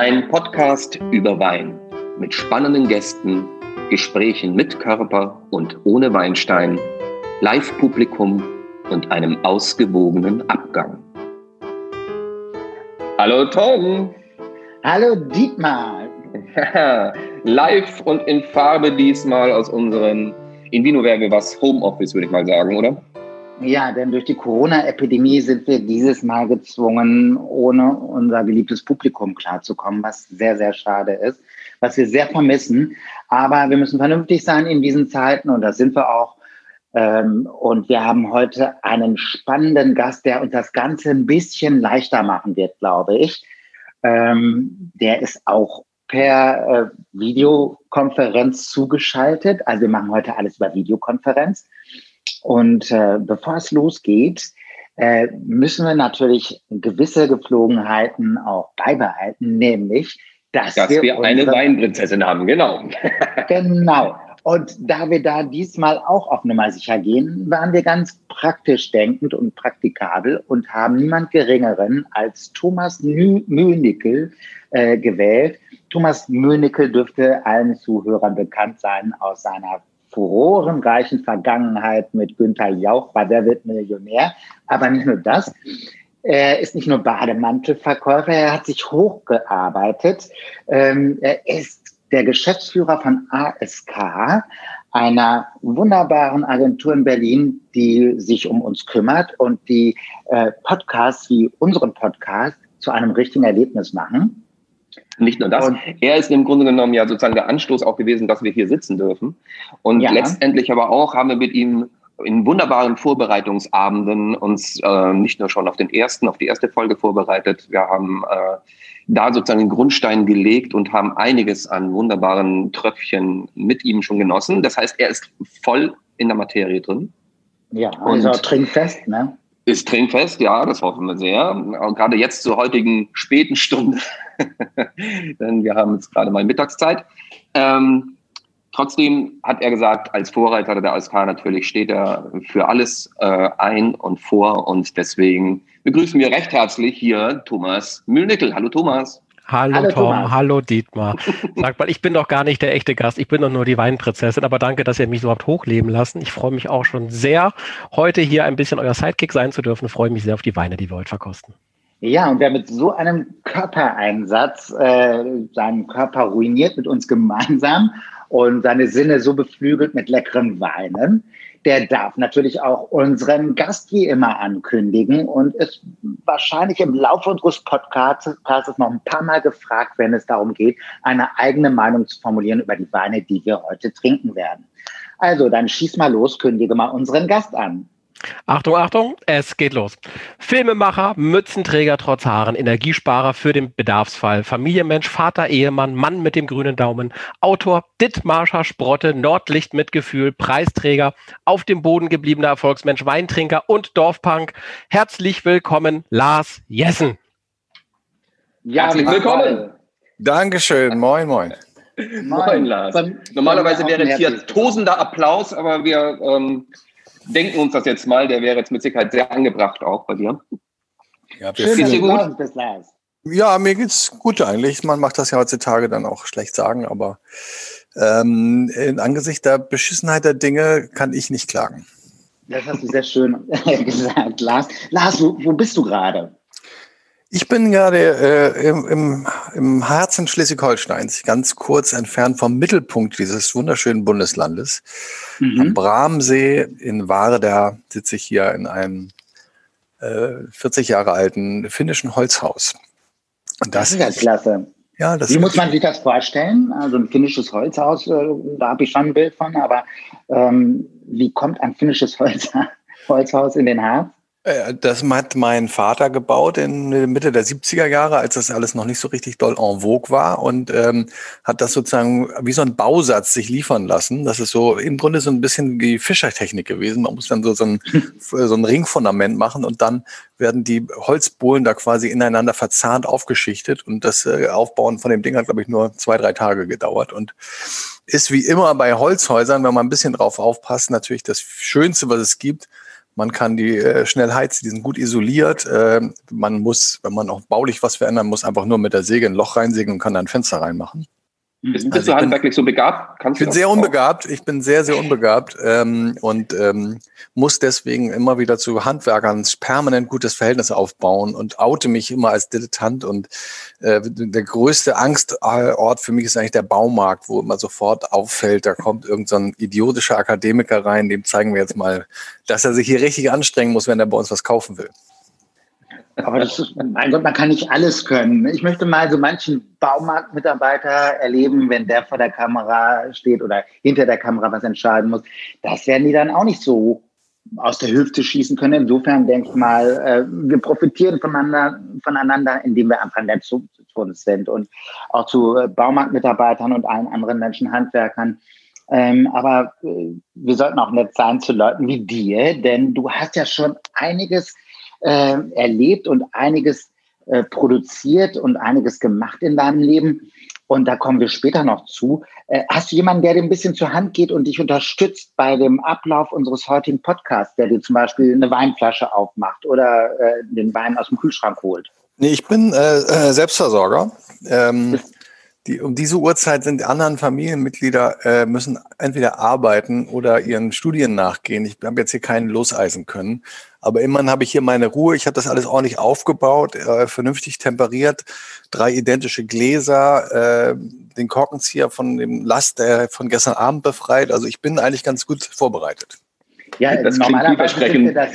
Ein Podcast über Wein mit spannenden Gästen, Gesprächen mit Körper und ohne Weinstein, Live-Publikum und einem ausgewogenen Abgang. Hallo Tom. Hallo Dietmar. live und in Farbe diesmal aus unserem, in Vino wäre was, Homeoffice, würde ich mal sagen, oder? Ja, denn durch die Corona-Epidemie sind wir dieses Mal gezwungen, ohne unser geliebtes Publikum klarzukommen, was sehr, sehr schade ist, was wir sehr vermissen. Aber wir müssen vernünftig sein in diesen Zeiten und das sind wir auch. Ähm, und wir haben heute einen spannenden Gast, der uns das Ganze ein bisschen leichter machen wird, glaube ich. Ähm, der ist auch per äh, Videokonferenz zugeschaltet. Also wir machen heute alles über Videokonferenz. Und äh, bevor es losgeht, äh, müssen wir natürlich gewisse Gepflogenheiten auch beibehalten, nämlich, dass, dass wir, wir eine Weinprinzessin haben, genau. genau. Und da wir da diesmal auch auf Nummer sicher gehen, waren wir ganz praktisch denkend und praktikabel und haben niemand Geringeren als Thomas Mühnickel äh, gewählt. Thomas Mühnickel dürfte allen Zuhörern bekannt sein aus seiner furorenreichen Vergangenheit mit Günther Jauch war Der wird Millionär. Aber nicht nur das. Er ist nicht nur Bademantelverkäufer, er hat sich hochgearbeitet. Ähm, er ist der Geschäftsführer von ASK, einer wunderbaren Agentur in Berlin, die sich um uns kümmert und die äh, Podcasts wie unseren Podcast zu einem richtigen Erlebnis machen. Nicht nur das, und er ist im Grunde genommen ja sozusagen der Anstoß auch gewesen, dass wir hier sitzen dürfen. Und ja. letztendlich aber auch haben wir mit ihm in wunderbaren Vorbereitungsabenden uns äh, nicht nur schon auf den ersten, auf die erste Folge vorbereitet. Wir haben äh, da sozusagen den Grundstein gelegt und haben einiges an wunderbaren Tröpfchen mit ihm schon genossen. Das heißt, er ist voll in der Materie drin. Ja, also und trinkfest, ne? Ist trinkfest, ja, das hoffen wir sehr. Und gerade jetzt zur heutigen späten Stunde, denn wir haben jetzt gerade mal Mittagszeit. Ähm, trotzdem hat er gesagt, als Vorreiter der ASK natürlich steht er für alles äh, ein und vor und deswegen begrüßen wir recht herzlich hier Thomas Mühlnickel. Hallo Thomas. Hallo, hallo Tom, Thomas. hallo Dietmar. Sag mal, ich bin doch gar nicht der echte Gast, ich bin doch nur die Weinprinzessin, aber danke, dass ihr mich so habt hochleben lassen. Ich freue mich auch schon sehr, heute hier ein bisschen euer Sidekick sein zu dürfen. Ich freue mich sehr auf die Weine, die wir heute verkosten. Ja, und wer mit so einem Körpereinsatz äh, seinen Körper ruiniert mit uns gemeinsam und seine Sinne so beflügelt mit leckeren Weinen, der darf natürlich auch unseren Gast wie immer ankündigen und ist wahrscheinlich im Laufe unseres Podcasts noch ein paar Mal gefragt, wenn es darum geht, eine eigene Meinung zu formulieren über die Weine, die wir heute trinken werden. Also, dann schieß mal los, kündige mal unseren Gast an. Achtung, Achtung, es geht los. Filmemacher, Mützenträger trotz Haaren, Energiesparer für den Bedarfsfall, Familienmensch, Vater, Ehemann, Mann mit dem grünen Daumen, Autor, Dittmarscher Sprotte, Nordlicht mit Gefühl, Preisträger, auf dem Boden gebliebener Erfolgsmensch, Weintrinker und Dorfpunk. Herzlich willkommen, Lars Jessen. Ja, Herzlich willkommen. Dankeschön, moin, moin. Moin, moin Lars. Normalerweise wäre jetzt hier tosender Applaus, aber wir ähm, denken uns das jetzt mal, der wäre jetzt mit Sicherheit sehr angebracht auch bei dir. Ja, Schön, dir gut? Ja, mir geht's gut eigentlich. Man macht das ja heutzutage dann auch schlecht sagen, aber ähm, in Angesicht der Beschissenheit der Dinge kann ich nicht klagen. Das hast du sehr schön gesagt, Lars. Lars, wo, wo bist du gerade? Ich bin gerade äh, im, im, im Herzen Schleswig-Holsteins, ganz kurz entfernt vom Mittelpunkt dieses wunderschönen Bundeslandes. Mhm. Am Bramsee in Ware, da sitze ich hier in einem äh, 40 Jahre alten finnischen Holzhaus. Und das, das ist ja klasse. Ja, Wie muss man sich das vorstellen? Also ein finnisches Holzhaus, äh, da habe ich schon ein Bild von, aber ähm, wie kommt ein finnisches Holz, Holzhaus in den Harz? Äh, das hat mein Vater gebaut in Mitte der 70er Jahre, als das alles noch nicht so richtig doll en vogue war und ähm, hat das sozusagen wie so ein Bausatz sich liefern lassen. Das ist so im Grunde so ein bisschen die Fischertechnik gewesen. Man muss dann so, so, ein, so ein Ringfundament machen und dann werden die Holzbohlen da quasi ineinander verzahnt aufgeschichtet und das äh, Aufbauen von dem Ding hat, glaube ich, nur zwei, drei Tage gedauert und ist wie immer bei Holzhäusern, wenn man ein bisschen drauf aufpasst, natürlich das Schönste, was es gibt Man kann die äh, schnell heizen, die sind gut isoliert. Äh, man muss, wenn man auch baulich was verändern muss, einfach nur mit der Säge ein Loch reinsägen und kann da ein Fenster reinmachen. Bist, bist also du handwerklich so begabt? Kannst ich bin sehr unbegabt. Ich bin sehr, sehr unbegabt ähm, und ähm, muss deswegen immer wieder zu Handwerkern permanent gutes Verhältnis aufbauen und oute mich immer als Dilettant. Und äh, der größte Angstort für mich ist eigentlich der Baumarkt, wo immer sofort auffällt, da kommt irgendein so idiotischer Akademiker rein, dem zeigen wir jetzt mal, dass er sich hier richtig anstrengen muss, wenn er bei uns was kaufen will. Aber das ist, mein Gott, man kann nicht alles können. Ich möchte mal so manchen Baumarktmitarbeiter erleben, wenn der vor der Kamera steht oder hinter der Kamera was entscheiden muss. Das werden die dann auch nicht so aus der Hüfte schießen können. Insofern denke ich mal, äh, wir profitieren voneinander, voneinander, indem wir einfach nett zu, uns sind und auch zu äh, Baumarktmitarbeitern und allen anderen Menschen, Handwerkern. Ähm, aber äh, wir sollten auch nett sein zu Leuten wie dir, denn du hast ja schon einiges äh, erlebt und einiges äh, produziert und einiges gemacht in deinem Leben. Und da kommen wir später noch zu. Äh, hast du jemanden, der dir ein bisschen zur Hand geht und dich unterstützt bei dem Ablauf unseres heutigen Podcasts, der dir zum Beispiel eine Weinflasche aufmacht oder äh, den Wein aus dem Kühlschrank holt? Nee, ich bin äh, äh Selbstversorger. Ähm, die, um diese Uhrzeit sind die anderen Familienmitglieder, äh, müssen entweder arbeiten oder ihren Studien nachgehen. Ich habe jetzt hier keinen loseisen können. Aber immerhin habe ich hier meine Ruhe. Ich habe das alles ordentlich aufgebaut, äh, vernünftig temperiert, drei identische Gläser, äh, den Korkenzieher von dem Last der von gestern Abend befreit. Also ich bin eigentlich ganz gut vorbereitet. Ja, das normalerweise sind wir das,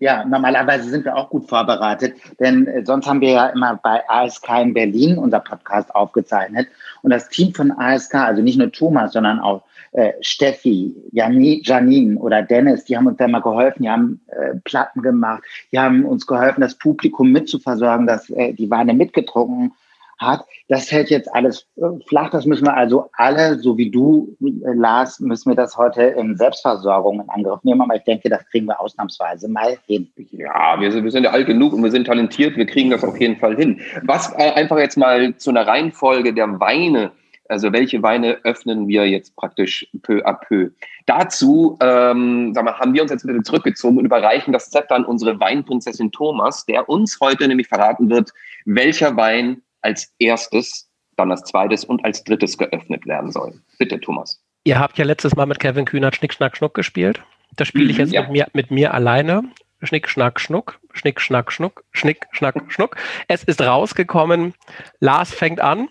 ja, normalerweise sind wir auch gut vorbereitet, denn äh, sonst haben wir ja immer bei ASK in Berlin unser Podcast aufgezeichnet. Und das Team von ASK, also nicht nur Thomas, sondern auch äh, Steffi, Jani, Janine oder Dennis, die haben uns da mal geholfen, die haben äh, Platten gemacht, die haben uns geholfen, das Publikum mitzuversorgen, dass äh, die Weine mitgetrunken hat. Das fällt jetzt alles äh, flach. Das müssen wir also alle, so wie du, äh, Lars, müssen wir das heute in Selbstversorgung in Angriff nehmen. Aber ich denke, das kriegen wir ausnahmsweise mal hin. Ja, wir sind, wir sind ja alt genug und wir sind talentiert. Wir kriegen das auf jeden Fall hin. Was einfach jetzt mal zu einer Reihenfolge der Weine also welche Weine öffnen wir jetzt praktisch peu à peu? Dazu ähm, sag mal, haben wir uns jetzt bitte zurückgezogen und überreichen das Zepter an unsere Weinprinzessin Thomas, der uns heute nämlich verraten wird, welcher Wein als erstes, dann als zweites und als drittes geöffnet werden soll. Bitte, Thomas. Ihr habt ja letztes Mal mit Kevin Kühnert Schnick, Schnack, Schnuck gespielt. Das spiele ich mhm, jetzt ja. mit, mir, mit mir alleine. Schnick, Schnack, Schnuck, Schnick, Schnack, Schnuck, Schnick, Schnack, Schnuck. Es ist rausgekommen. Lars fängt an.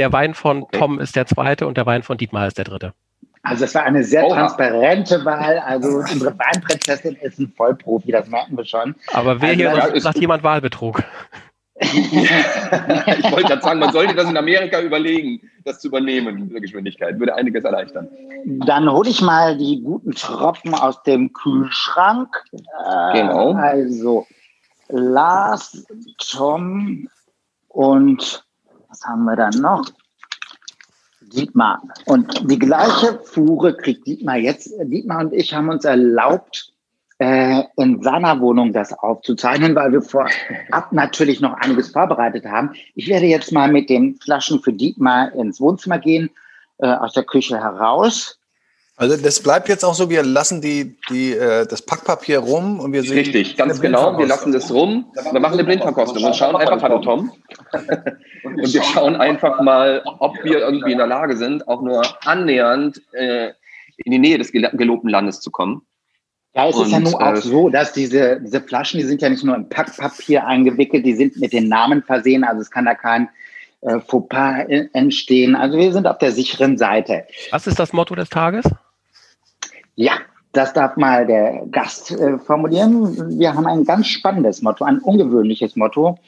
Der Wein von okay. Tom ist der zweite und der Wein von Dietmar ist der dritte. Also es war eine sehr Oha. transparente Wahl. Also unsere Weinprinzessin ist ein Vollprofi, das merken wir schon. Aber wer also, hier sagt jemand Wahlbetrug? ich wollte gerade sagen, man sollte das in Amerika überlegen, das zu übernehmen, diese Geschwindigkeit. Würde einiges erleichtern. Dann hole ich mal die guten Tropfen aus dem Kühlschrank. Genau. Also Lars, Tom und was haben wir dann noch? Dietmar. Und die gleiche Fuhre kriegt Dietmar jetzt. Dietmar und ich haben uns erlaubt, äh, in seiner Wohnung das aufzuzeichnen, weil wir vorab natürlich noch einiges vorbereitet haben. Ich werde jetzt mal mit den Flaschen für Dietmar ins Wohnzimmer gehen, äh, aus der Küche heraus. Also das bleibt jetzt auch so, wir lassen die, die, äh, das Packpapier rum und wir sehen. Richtig, ganz genau. Wir lassen das rum. Wir machen eine Blindverkostung und schauen einfach, hallo Tom. und wir schauen einfach mal, ob wir irgendwie in der Lage sind, auch nur annähernd äh, in die Nähe des gelobten Landes zu kommen. Ja, es und, ist ja nun auch äh, so, dass diese, diese Flaschen, die sind ja nicht nur im Packpapier eingewickelt, die sind mit den Namen versehen, also es kann da kein äh, Fauxpas entstehen. Also wir sind auf der sicheren Seite. Was ist das Motto des Tages? Ja, das darf mal der Gast äh, formulieren. Wir haben ein ganz spannendes Motto, ein ungewöhnliches Motto.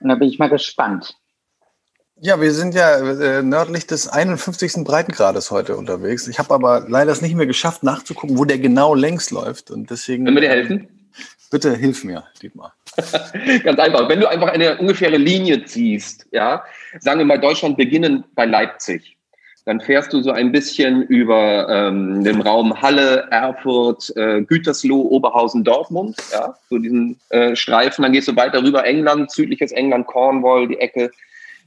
Und da bin ich mal gespannt. Ja, wir sind ja äh, nördlich des 51. Breitengrades heute unterwegs. Ich habe aber leider es nicht mehr geschafft, nachzugucken, wo der genau längs läuft. Und deswegen. Können wir dir helfen? Bitte hilf mir, Dietmar. Ganz einfach. Wenn du einfach eine ungefähre Linie ziehst, ja, sagen wir mal Deutschland beginnen bei Leipzig dann fährst du so ein bisschen über ähm, den Raum Halle, Erfurt, äh, Gütersloh, Oberhausen, Dortmund, ja, so diesen äh, Streifen. Dann gehst du weiter rüber England, südliches England, Cornwall, die Ecke.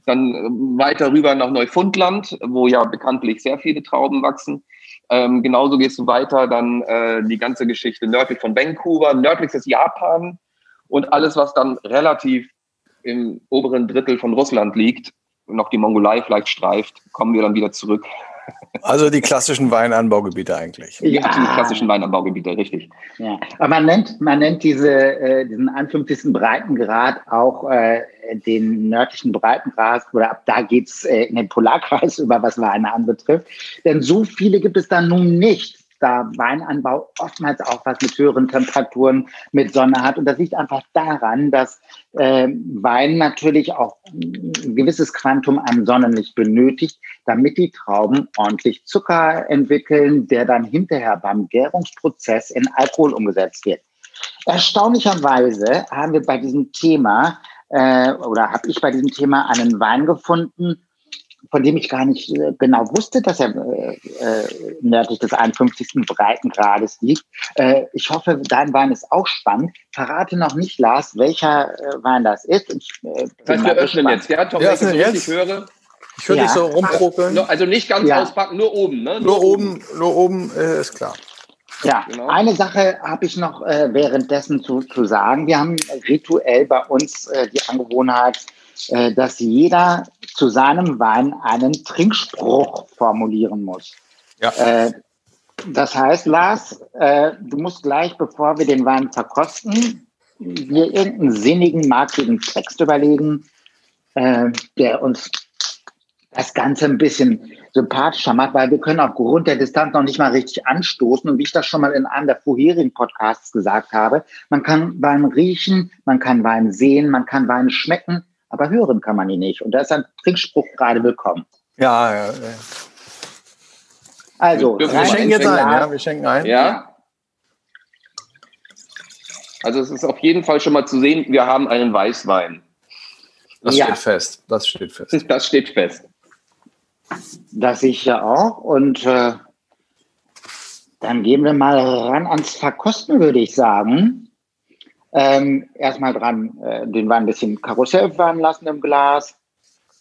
Dann äh, weiter rüber nach Neufundland, wo ja bekanntlich sehr viele Trauben wachsen. Ähm, genauso gehst du weiter, dann äh, die ganze Geschichte nördlich von Vancouver, nördlich Japan und alles, was dann relativ im oberen Drittel von Russland liegt, noch die Mongolei vielleicht streift, kommen wir dann wieder zurück also die klassischen Weinanbaugebiete eigentlich. Ja, die klassischen Weinanbaugebiete, richtig. Ja, aber man nennt, man nennt diese, äh, diesen 51. Breitengrad auch äh, den nördlichen Breitengrad oder ab da geht's äh, in den Polarkreis über, was Weine anbetrifft. Denn so viele gibt es da nun nicht da Weinanbau oftmals auch was mit höheren Temperaturen, mit Sonne hat. Und das liegt einfach daran, dass äh, Wein natürlich auch ein gewisses Quantum an Sonnenlicht benötigt, damit die Trauben ordentlich Zucker entwickeln, der dann hinterher beim Gärungsprozess in Alkohol umgesetzt wird. Erstaunlicherweise haben wir bei diesem Thema äh, oder habe ich bei diesem Thema einen Wein gefunden, von dem ich gar nicht äh, genau wusste, dass er äh, äh nördlich des 51. Breitengrades liegt. Äh, ich hoffe, dein Wein ist auch spannend. Verrate noch nicht, Lars, welcher äh, Wein das ist. Ich, äh, das heißt, wir öffnen jetzt, ja, Tom, ja, wenn ich jetzt. höre. Ich höre ja. dich so rumpruckeln. Also nicht ganz ja. auspacken, nur oben. Ne? Nur, nur oben, nur oben äh, ist klar. Ja, genau. eine Sache habe ich noch äh, währenddessen zu, zu sagen. Wir haben rituell bei uns äh, die Angewohnheit, äh, dass jeder zu seinem Wein einen Trinkspruch formulieren muss. Ja. Äh, das heißt, Lars, äh, du musst gleich, bevor wir den Wein verkosten, dir irgendeinen sinnigen, markigen Text überlegen, der uns das Ganze ein bisschen sympathischer macht, weil wir können aufgrund der Distanz noch nicht mal richtig anstoßen. Und wie ich das schon mal in einem der vorherigen Podcasts gesagt habe, man kann Wein riechen, man kann Wein sehen, man kann Wein schmecken, aber hören kann man ihn nicht. Und da ist ein Trinkspruch gerade willkommen. Ja, ja. ja. Also, wir, wir schenken jetzt ein, ja, wir schenken ein. Ja. Also es ist auf jeden Fall schon mal zu sehen, wir haben einen Weißwein. Das ja. steht fest. Das steht fest. Das steht fest. Das ich ja auch. Und äh, dann gehen wir mal ran ans Verkosten, würde ich sagen. Ähm, erstmal dran, äh, den Wein ein bisschen Karussell fahren lassen im Glas.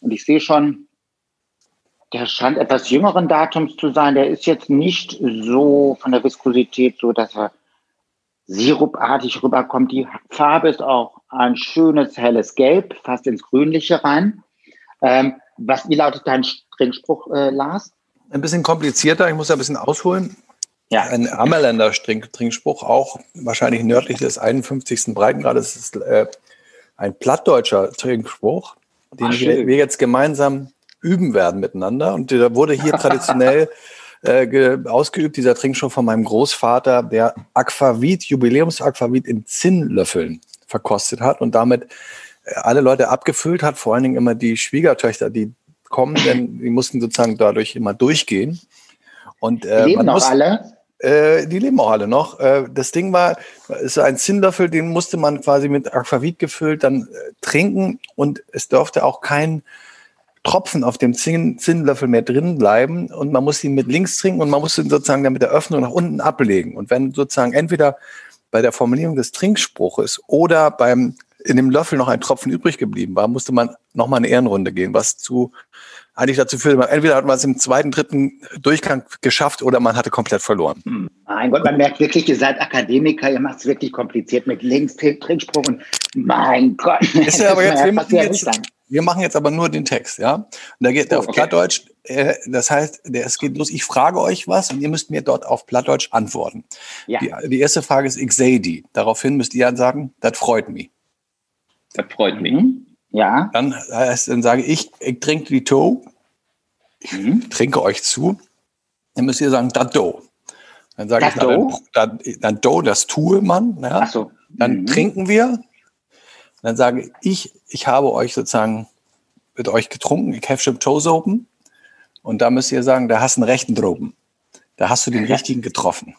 Und ich sehe schon, der scheint etwas jüngeren Datums zu sein. Der ist jetzt nicht so von der Viskosität so, dass er sirupartig rüberkommt. Die Farbe ist auch ein schönes helles Gelb, fast ins Grünliche rein. Ähm, was, wie lautet dein Trinkspruch, äh, Lars? Ein bisschen komplizierter, ich muss ein bisschen ausholen. Ja. Ein Ammerländer Trinkspruch, auch wahrscheinlich nördlich des 51. Breitengrades, ist äh, ein plattdeutscher Trinkspruch, den Ach, wir, wir, jetzt gemeinsam üben werden miteinander. Und der wurde hier traditionell äh, ausgeübt, dieser Trinkspruch von meinem Großvater, der Aquavit, Jubiläums-Aquavit in Zinnlöffeln verkostet hat und damit äh, alle Leute abgefüllt hat, vor allen Dingen immer die Schwiegertöchter, die kommen, denn die mussten sozusagen dadurch immer durchgehen. Und äh, leben noch muss, alle? Äh, die leben auch alle noch. Äh, das Ding war, ist ein Zinnlöffel, den musste man quasi mit Aquavit gefüllt dann äh, trinken und es durfte auch kein Tropfen auf dem Zinn, Zinnlöffel mehr drin bleiben und man musste ihn mit links trinken und man musste ihn sozusagen dann mit der Öffnung nach unten ablegen. Und wenn sozusagen entweder bei der Formulierung des Trinkspruches oder beim in dem Löffel noch ein Tropfen übrig geblieben war, musste man nochmal eine Ehrenrunde gehen, was zu eigentlich dazu führte, entweder hat man es im zweiten, dritten Durchgang geschafft oder man hatte komplett verloren. Hm. Mein Gott, man merkt wirklich, ihr seid Akademiker, ihr macht es wirklich kompliziert mit Links, Trinkspruch und mein Gott. Ist ja aber jetzt, wir, machen jetzt, wir machen jetzt aber nur den Text, ja. Und da geht oh, auf okay. Plattdeutsch, äh, das heißt, der, es geht los, ich frage euch was und ihr müsst mir dort auf Plattdeutsch antworten. Ja. Die, die erste Frage ist, ich sehe die. Daraufhin müsst ihr sagen, das freut mich. Das freut mich. Mhm. Ja. Dann, dann sage ich, ich trinke die To. Ich mhm. trinke euch zu. Dann müsst ihr sagen, das Do. Dann sage ich, dann, dann, dann Do, das tue man. Ja. Ach so. Dann mhm. trinken wir. Dann sage ich, ich habe euch sozusagen mit euch getrunken. Ich habe schon Toes open. Und da müsst ihr sagen, da hast du einen rechten Droben. Da hast du den richtigen getroffen.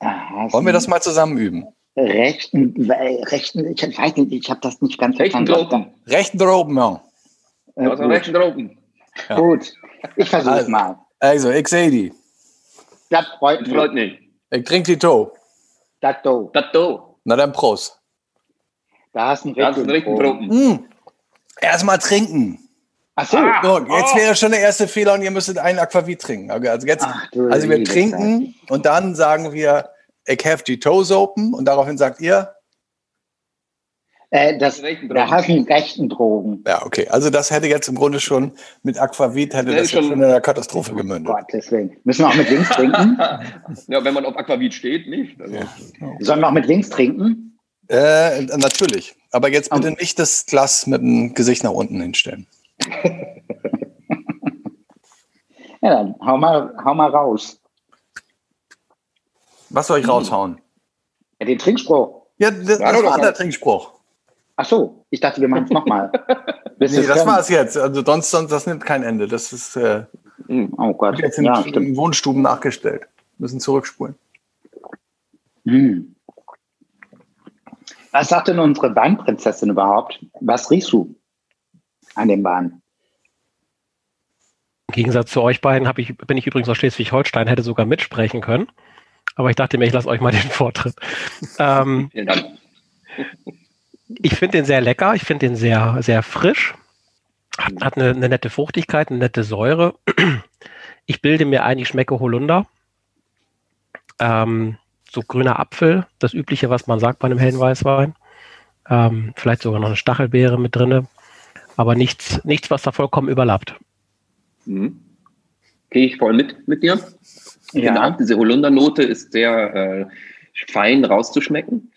Wollen wir das mal zusammen üben? Rechten, rechten, ich weiß nicht, ich habe das nicht ganz rechten verstanden. Rechten droben, ja. Äh, also rechten droben. Ja. Gut, ich versuche also, mal. Also, ich sehe die. Das freut mich. Freut mich. Ich trinke die To. Das To. Das To. Na dann Prost. Da hast du einen richtigen, richtigen Droben. Mm. Erstmal trinken. Ach so. Ah, so jetzt oh. wäre schon der erste Fehler und ihr müsstet einen Aquavit trinken. Also, jetzt, Ach, also wir trinken und dann sagen wir, ich have the toes open und daraufhin sagt ihr, äh, das, da hast du rechten Drogen. Ja, okay. Also das hätte jetzt im Grunde schon mit Aquavit hätte das, das schon in einer Katastrophe gemündet. Oh Gott, deswegen. Müssen wir auch mit links trinken? ja, wenn man auf Aquavit steht, nicht. Also. Ja. Sollen wir auch mit links trinken? Äh, natürlich. Aber jetzt bitte nicht das Glas mit dem Gesicht nach unten hinstellen. ja, dann hau mal, hau mal raus. Was soll ich raushauen? Ja, den Trinkspruch. Ja, das, das war der Trinkspruch. Ach so, ich dachte, wir machen es nochmal. nee, das war es jetzt. Also sonst, sonst, das nimmt kein Ende. Das ist äh, hm, oh Gott. jetzt in, ja, in Wohnstuben nachgestellt. Müssen zurückspulen. Hm. Was sagt denn unsere Weinprinzessin überhaupt? Was riechst du an dem Wein? Im Gegensatz zu euch beiden ich, bin ich übrigens aus Schleswig-Holstein, hätte sogar mitsprechen können. Aber ich dachte mir, ich lasse euch mal den Vortritt. ähm, Vielen Dank. Ich finde den sehr lecker, ich finde den sehr, sehr frisch. Hat, hat eine, eine, nette Fruchtigkeit, eine nette Säure. Ich bilde mir ein, ich schmecke Holunder. Ähm, so grüner Apfel, das übliche, was man sagt bei einem hellen Weißwein. Ähm, vielleicht sogar noch eine Stachelbeere mit drin, aber nichts, nichts, was da vollkommen überlappt. Mhm. Gehe ich voll mit mit dir. Ja. Genau, diese Holundernote ist sehr äh, fein rauszuschmecken.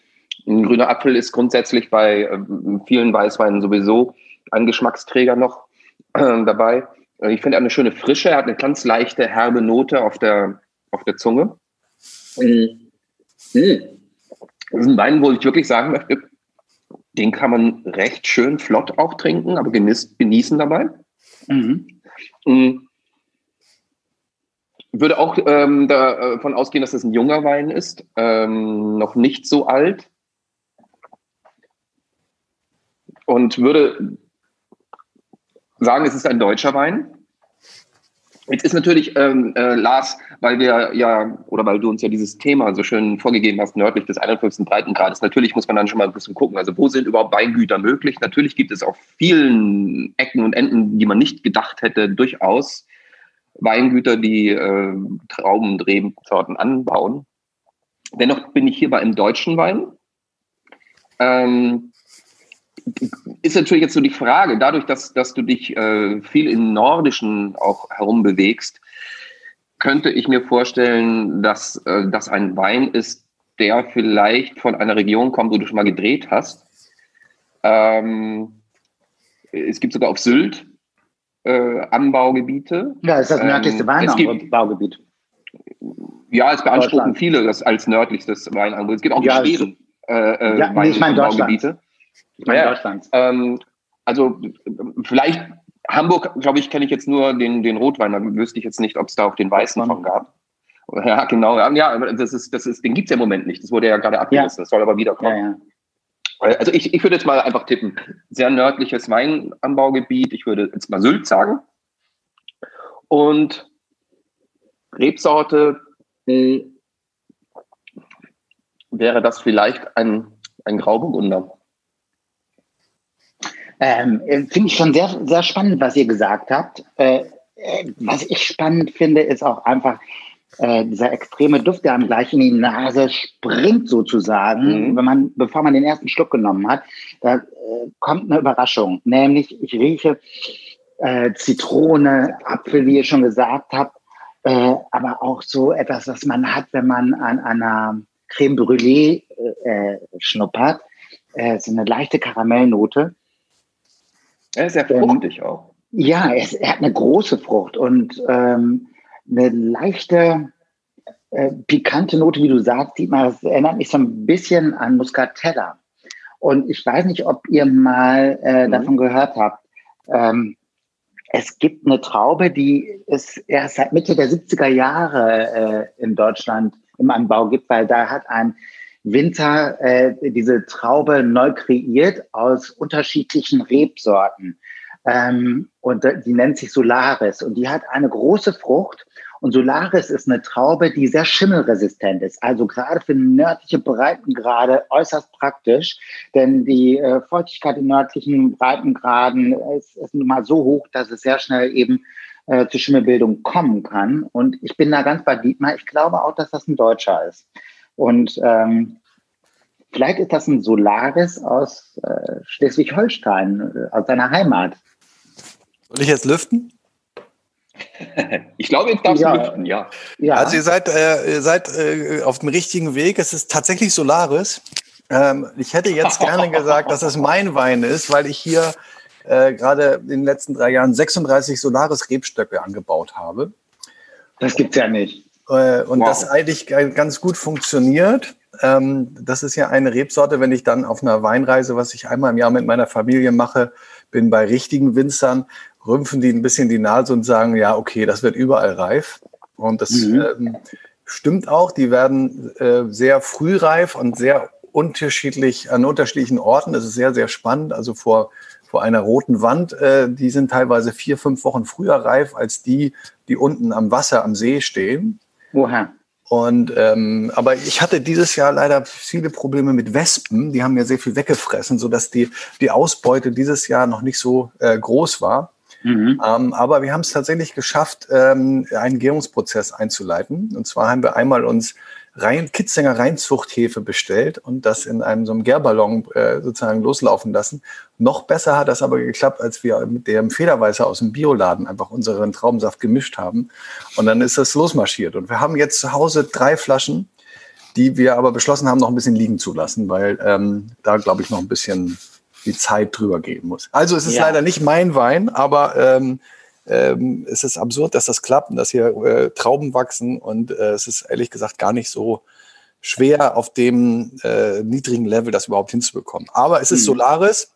Ein grüner Apfel ist grundsätzlich bei äh, vielen Weißweinen sowieso ein Geschmacksträger noch äh, dabei. Ich finde eine schöne Frische. Er hat eine ganz leichte, herbe Note auf der, auf der Zunge. Mhm. Mhm. Das ist ein Wein, wo ich wirklich sagen möchte, den kann man recht schön flott auch trinken, aber genießen dabei. Mhm. Würde auch ähm, davon ausgehen, dass es ein junger Wein ist, ähm, noch nicht so alt. und würde sagen, es ist ein deutscher Wein. Jetzt ist natürlich, ähm, äh, Lars, weil wir ja, oder weil du uns ja dieses Thema so schön vorgegeben hast, nördlich des 51. Breitengrades, natürlich muss man dann schon mal ein bisschen gucken, also wo sind überhaupt Weingüter möglich? Natürlich gibt es auf vielen Ecken und Enden, die man nicht gedacht hätte, durchaus Weingüter, die äh, Trauben Rebsorten anbauen. Dennoch bin ich hier bei einem deutschen Wein. Ähm, ist natürlich jetzt so die Frage, dadurch, dass, dass du dich äh, viel im Nordischen auch herumbewegst, könnte ich mir vorstellen, dass äh, das ein Wein ist, der vielleicht von einer Region kommt, wo du schon mal gedreht hast. Ähm, es gibt sogar auf Sylt äh, Anbaugebiete. Ja, ist das nördlichste ähm, Weinanbaugebiet. Ja, es beanspruchen viele das als nördlichstes Weinanbau. Es gibt auch ja, schweren äh, äh, ja, Weinanbaugebiete. Ich meine ja, Deutschland. Ähm, also vielleicht Hamburg, glaube ich, kenne ich jetzt nur den, den Rotwein. Da wüsste ich jetzt nicht, ob es da auch den weißen von gab. Ja, genau. Ja, das ist, das ist, den gibt es ja im Moment nicht. Das wurde ja gerade abgerissen. Ja. Das soll aber wiederkommen. Also ich, ich würde jetzt mal einfach tippen. Sehr nördliches Weinanbaugebiet. Ich würde jetzt mal Sylt sagen. Und Rebsorte mh, hm, wäre das vielleicht ein, ein Grauburgunder. Ähm, finde ich schon sehr, sehr spannend, was ihr gesagt habt. Äh, äh, was ich spannend finde, ist auch einfach äh, dieser extreme Duft, der einem gleich in die Nase springt, sozusagen, mhm. wenn man, bevor man den ersten Schluck genommen hat. Da äh, kommt eine Überraschung, nämlich ich rieche äh, Zitrone, Apfel, wie ihr schon gesagt habt, äh, aber auch so etwas, was man hat, wenn man an einer Creme Brûlée schnuppert. so eine leichte Karamellnote. Er ist sehr fruchtig ähm, auch. Ja, er, ist, er, hat eine große Frucht und ähm, eine leichte, äh, pikante Note, wie du sagst, Dietmar, das erinnert mich so ein bisschen an Muscatella. Und ich weiß nicht, ob ihr mal äh, mhm. davon gehört habt. Ähm, es gibt eine Traube, die es erst seit Mitte der 70er Jahre äh, in Deutschland im Anbau gibt, weil da hat ein Winter äh, diese Traube neu kreiert aus unterschiedlichen Rebsorten. Ähm, und die nennt sich Solaris und die hat eine große Frucht Und Solaris ist eine Traube, die sehr schimmelresistent ist. Also gerade für nördliche Breitengrade äußerst praktisch, denn die äh, Feuchtigkeit in nördlichen Breitengraden ist, ist nun mal so hoch, dass es sehr schnell eben äh, zur Schimmelbildung kommen kann. Und ich bin da ganz bei Dietmar. Ich glaube auch, dass das ein Deutscher ist. Und ähm, vielleicht ist das ein Solaris aus äh, Schleswig-Holstein, äh, aus seiner Heimat. Soll ich jetzt lüften? Ich glaube, jetzt darfst ja. lüften, ja. ja. Also ihr seid, äh, ihr seid äh, auf dem richtigen Weg. Es ist tatsächlich Solaris. Ähm, ich hätte jetzt gerne gesagt, dass es mein Wein ist, weil ich hier äh, gerade in den letzten drei Jahren 36 Solaris-Rebstöcke angebaut habe. Das gibt's ja nicht. Äh, und wow. das eigentlich ganz gut funktioniert. Ähm, das ist ja eine Rebsorte, wenn ich dann auf einer Weinreise, was ich einmal im Jahr mit meiner Familie mache, bin bei richtigen Winzern, rümpfen die ein bisschen die Nase und sagen, ja, okay, das wird überall reif. Und das mhm. ähm, stimmt auch. Die werden äh, sehr früh reif und sehr unterschiedlich an unterschiedlichen Orten. Das ist sehr, sehr spannend. Also vor, vor einer roten Wand, äh, die sind teilweise vier, fünf Wochen früher reif als die, die unten am Wasser, am See stehen. Woher? Und ähm, aber ich hatte dieses Jahr leider viele Probleme mit Wespen. Die haben mir sehr viel weggefressen, sodass die die Ausbeute dieses Jahr noch nicht so äh, groß war. Mhm. Ähm, aber wir haben es tatsächlich geschafft, ähm, einen Gärungsprozess einzuleiten. Und zwar haben wir einmal uns Rein, Kitzinger Reinzuchthefe bestellt und das in einem so einem Gärballon äh, sozusagen loslaufen lassen. Noch besser hat das aber geklappt, als wir mit dem Federweißer aus dem Bioladen einfach unseren Traubensaft gemischt haben. Und dann ist das losmarschiert. Und wir haben jetzt zu Hause drei Flaschen, die wir aber beschlossen haben, noch ein bisschen liegen zu lassen, weil ähm, da, glaube ich, noch ein bisschen die Zeit drüber gehen muss. Also es ist ja. leider nicht mein Wein, aber ähm, ähm, es ist absurd, dass das klappt und dass hier äh, Trauben wachsen und äh, es ist ehrlich gesagt gar nicht so schwer auf dem äh, niedrigen Level das überhaupt hinzubekommen. Aber es ist mhm. Solaris,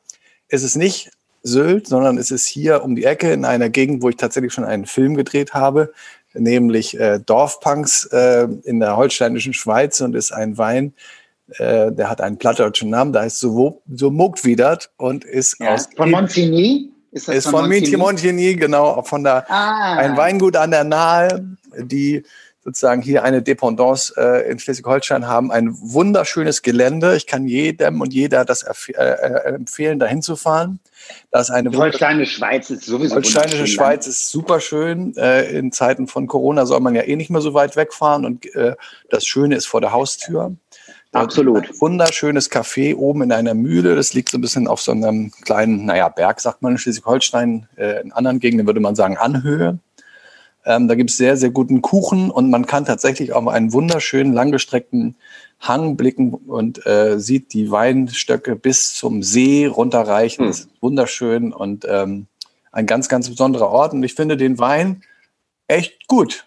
es ist nicht Sylt, sondern es ist hier um die Ecke in einer Gegend, wo ich tatsächlich schon einen Film gedreht habe, nämlich äh, Dorfpunks äh, in der holsteinischen Schweiz und ist ein Wein, äh, der hat einen plattdeutschen Namen, da heißt so, so und ist ja, aus von Montigny. Ist, das ist von, von Montigny, genau, von der ah. ein Weingut an der Nahe, die sozusagen hier eine Dependance äh, in Schleswig-Holstein haben. Ein wunderschönes Gelände. Ich kann jedem und jeder das äh, äh, empfehlen, dahin zu fahren. Das ist eine die Holsteinische Schweiz ist sowieso Holsteinische Schweiz ist super schön. Äh, in Zeiten von Corona soll man ja eh nicht mehr so weit wegfahren und äh, das Schöne ist vor der Haustür. Absolut. Wunderschönes Café oben in einer Mühle. Das liegt so ein bisschen auf so einem kleinen, naja, Berg, sagt man in Schleswig-Holstein. Äh, in anderen Gegenden würde man sagen Anhöhe. Ähm, da gibt es sehr, sehr guten Kuchen und man kann tatsächlich auf einen wunderschönen, langgestreckten Hang blicken und äh, sieht die Weinstöcke bis zum See runterreichen. Hm. Das ist wunderschön und ähm, ein ganz, ganz besonderer Ort. Und ich finde den Wein echt gut.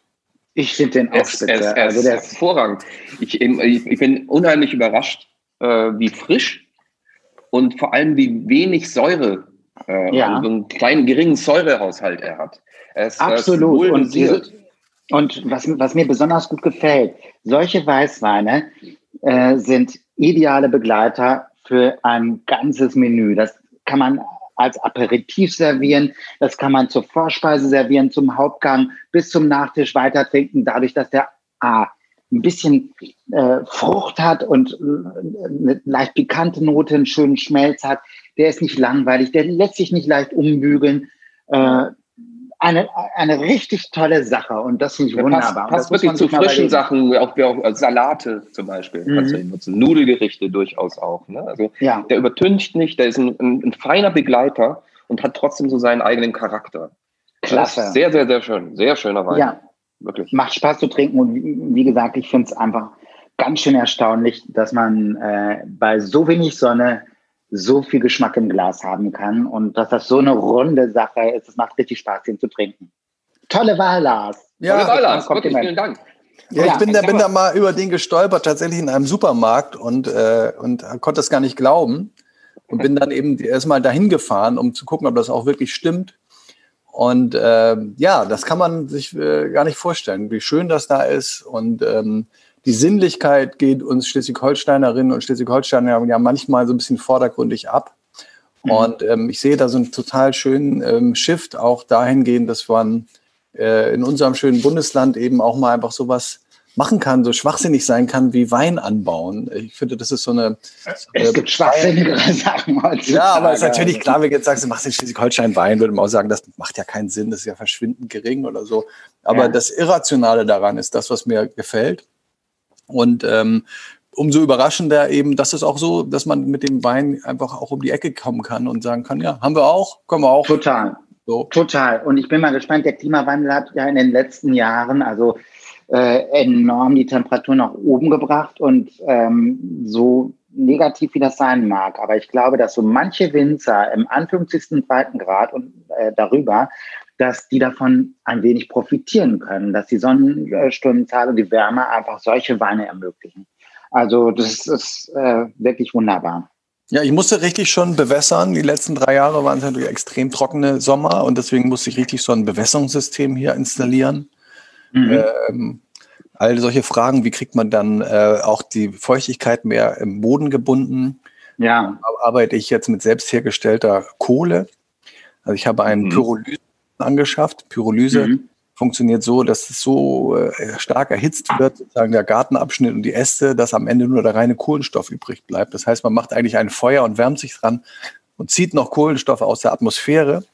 Ich finde den auch speziell. Also der ist hervorragend. Ich, ich, bin unheimlich überrascht, äh, wie frisch und vor allem wie wenig Säure, äh, ja. also einen kleinen, geringen Säurehaushalt er hat. Ist, Absolut. Ist und, diese, und was, was mir besonders gut gefällt, solche Weißweine äh, sind ideale Begleiter für ein ganzes Menü. Das kann man als Aperitif servieren. Das kann man zur Vorspeise servieren, zum Hauptgang bis zum Nachtisch weiter trinken, dadurch, dass der A ein bisschen äh, Frucht hat und äh, eine leicht pikante Note, einen schönen Schmelz hat. Der ist nicht langweilig, der lässt sich nicht leicht umbügeln. Äh, eine, eine richtig tolle Sache und das finde ich wunderbar. Passt, passt wirklich zu frischen Sachen, auch, auch Salate zum Beispiel mhm. kannst du ihn nutzen, Nudelgerichte durchaus auch. Ne? Also ja. der übertüncht nicht, der ist ein, ein, ein, feiner Begleiter und hat trotzdem so seinen eigenen Charakter. Klasse. Sehr, sehr, sehr schön. Sehr schöner Wein. Ja. Wirklich. Macht Spaß zu trinken und wie, wie gesagt, ich finde es einfach ganz schön erstaunlich, dass man äh, bei so wenig Sonne so viel Geschmack im Glas haben kann und dass das so eine runde Sache ist. Es macht richtig Spaß, den zu trinken. Tolle Wahl, Lars. Ja, Tolle Wahl, Lars. Wirklich, vielen Dank. Ja, ich bin, da, bin da mal über den gestolpert, tatsächlich in einem Supermarkt und, äh, und konnte es gar nicht glauben. Und bin dann eben erstmal dahin gefahren, um zu gucken, ob das auch wirklich stimmt. Und äh, ja, das kann man sich äh, gar nicht vorstellen, wie schön das da ist. Und ähm, die Sinnlichkeit geht uns Schleswig-Holsteinerinnen und Schleswig-Holsteiner ja manchmal so ein bisschen vordergründig ab. Mhm. Und ähm, ich sehe da so einen total schönen ähm, Shift auch dahingehend, dass man äh, in unserem schönen Bundesland eben auch mal einfach sowas machen kann, so schwachsinnig sein kann wie Wein anbauen. Ich finde, das ist so eine. Es eine gibt schwachsinnigere Sachen heutzutage. Ja, aber es ist natürlich klar, wenn du jetzt sagst, du machst in Schleswig-Holstein Wein, würde man auch sagen, das macht ja keinen Sinn, das ist ja verschwindend gering oder so. Aber ja. das Irrationale daran ist das, was mir gefällt. Und ähm, umso überraschender eben, dass es auch so, dass man mit dem Wein einfach auch um die Ecke kommen kann und sagen kann, ja, haben wir auch, können wir auch. Total. So. Total. Und ich bin mal gespannt, der Klimawandel hat ja in den letzten Jahren, also äh, enorm die Temperatur nach oben gebracht und ähm, so negativ wie das sein mag. Aber ich glaube, dass so manche Winzer im zweiten Grad und äh, darüber, dass die davon ein wenig profitieren können, dass die Sonnenstundenzahl und die Wärme einfach solche Weine ermöglichen. Also das ist äh, wirklich wunderbar. Ja, ich musste richtig schon bewässern. Die letzten drei Jahre waren es natürlich extrem trockene Sommer und deswegen musste ich richtig so ein Bewässerungssystem hier installieren. Mhm. Ähm, all solche Fragen, wie kriegt man dann äh, auch die Feuchtigkeit mehr im Boden gebunden? Ja. Arbeite ich jetzt mit selbst hergestellter Kohle. Also ich habe einen mhm. Pyrolyse angeschafft. Pyrolyse mhm funktioniert so, dass es so äh, stark erhitzt wird, sozusagen der Gartenabschnitt und die Äste, dass am Ende nur der reine Kohlenstoff übrig bleibt. Das heißt, man macht eigentlich ein Feuer und wärmt sich dran und zieht noch Kohlenstoff aus der Atmosphäre.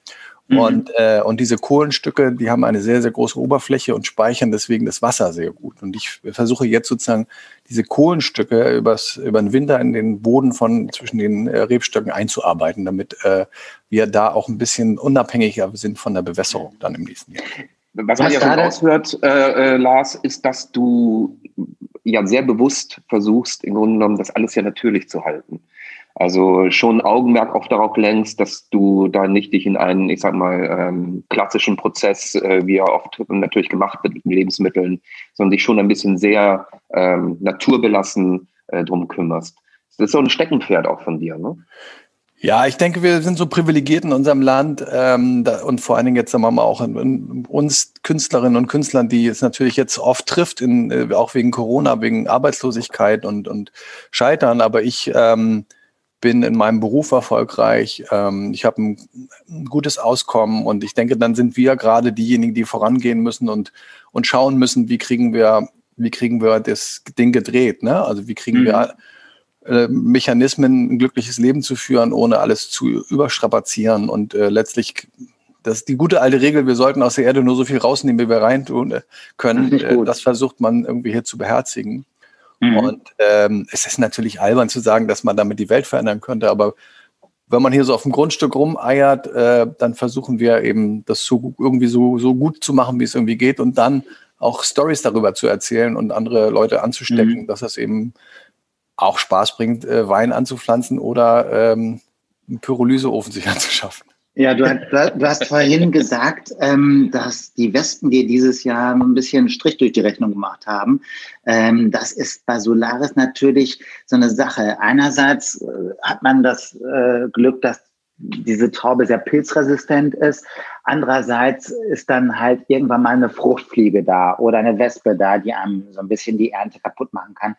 Mhm. Und, äh, und diese Kohlenstücke, die haben eine sehr, sehr große Oberfläche und speichern deswegen das Wasser sehr gut. Und ich versuche jetzt sozusagen diese Kohlenstücke übers, über den Winter in den Boden von zwischen den äh, Rebstöcken einzuarbeiten, damit äh, wir da auch ein bisschen unabhängiger sind von der Bewässerung dann im nächsten Jahr. Was, man ja so raushört, äh, äh, Lars, ist, dass du ja sehr bewusst versuchst, im Grunde genommen das alles ja natürlich zu halten. Also schon Augenmerk auch darauf lenkst, dass du da nicht dich in einen, ich sag mal, ähm, klassischen Prozess, äh, wie er oft natürlich gemacht wird mit Lebensmitteln, sondern dich schon ein bisschen sehr ähm, naturbelassen äh, drum kümmerst. Das ist so ein Steckenpferd auch von dir, ne? Ja, ich denke, wir sind so privilegiert in unserem Land ähm, da, und vor allen Dingen jetzt sagen wir mal auch in, in uns Künstlerinnen und Künstlern, die es natürlich jetzt oft trifft, in, äh, auch wegen Corona, wegen Arbeitslosigkeit und, und Scheitern. Aber ich ähm, bin in meinem Beruf erfolgreich. Ähm, ich habe ein, ein, gutes Auskommen und ich denke, dann sind wir gerade diejenigen, die vorangehen müssen und, und schauen müssen, wie kriegen wir, wie kriegen wir das Ding gedreht. Ne? Also wie kriegen mhm. wir äh, Mechanismen, ein glückliches Leben zu führen, ohne alles zu überstrapazieren und äh, letztlich das ist die gute alte Regel, wir sollten aus der Erde nur so viel rausnehmen, wie wir reintun äh, können. Das, äh, das versucht man irgendwie hier zu beherzigen. Mhm. Und ähm, es ist natürlich albern zu sagen, dass man damit die Welt verändern könnte, aber wenn man hier so auf dem Grundstück rumeiert, äh, dann versuchen wir eben das so, irgendwie so, so gut zu machen, wie es irgendwie geht und dann auch Stories darüber zu erzählen und andere Leute anzustecken, mhm. dass das eben auch Spaß bringt, äh, Wein anzupflanzen oder ähm, einen Pyrolyseofen sich anzuschaffen. Ja, du, du hast vorhin gesagt, ähm, dass die Wespen dir dieses Jahr ein bisschen Strich durch die Rechnung gemacht haben. Ähm, das ist bei Solaris natürlich so eine Sache. Einerseits äh, hat man das äh, Glück, dass diese Traube sehr pilzresistent ist. Andererseits ist dann halt irgendwann mal eine Fruchtfliege da oder eine Wespe da, die einem so ein bisschen die Ernte kaputt machen kann.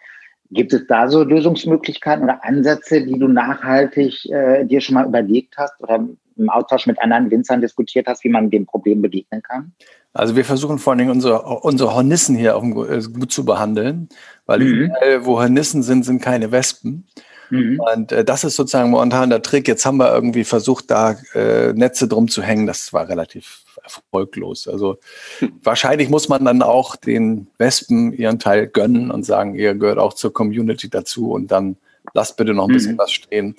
Gibt es da so Lösungsmöglichkeiten oder Ansätze, die du nachhaltig äh, dir schon mal überlegt hast oder im Austausch mit anderen Winzern diskutiert hast, wie man dem Problem begegnen kann? Also wir versuchen vor allen Dingen unsere, unsere Hornissen hier auch äh, gut zu behandeln, weil mhm. überall, wo Hornissen sind, sind keine Wespen. Mhm. Und äh, das ist sozusagen momentan der Trick. Jetzt haben wir irgendwie versucht, da äh, Netze drum zu hängen. Das war relativ erfolglos. Also wahrscheinlich muss man dann auch den Wespen ihren Teil gönnen und sagen, ihr gehört auch zur Community dazu und dann lasst bitte noch ein bisschen mhm. was stehen.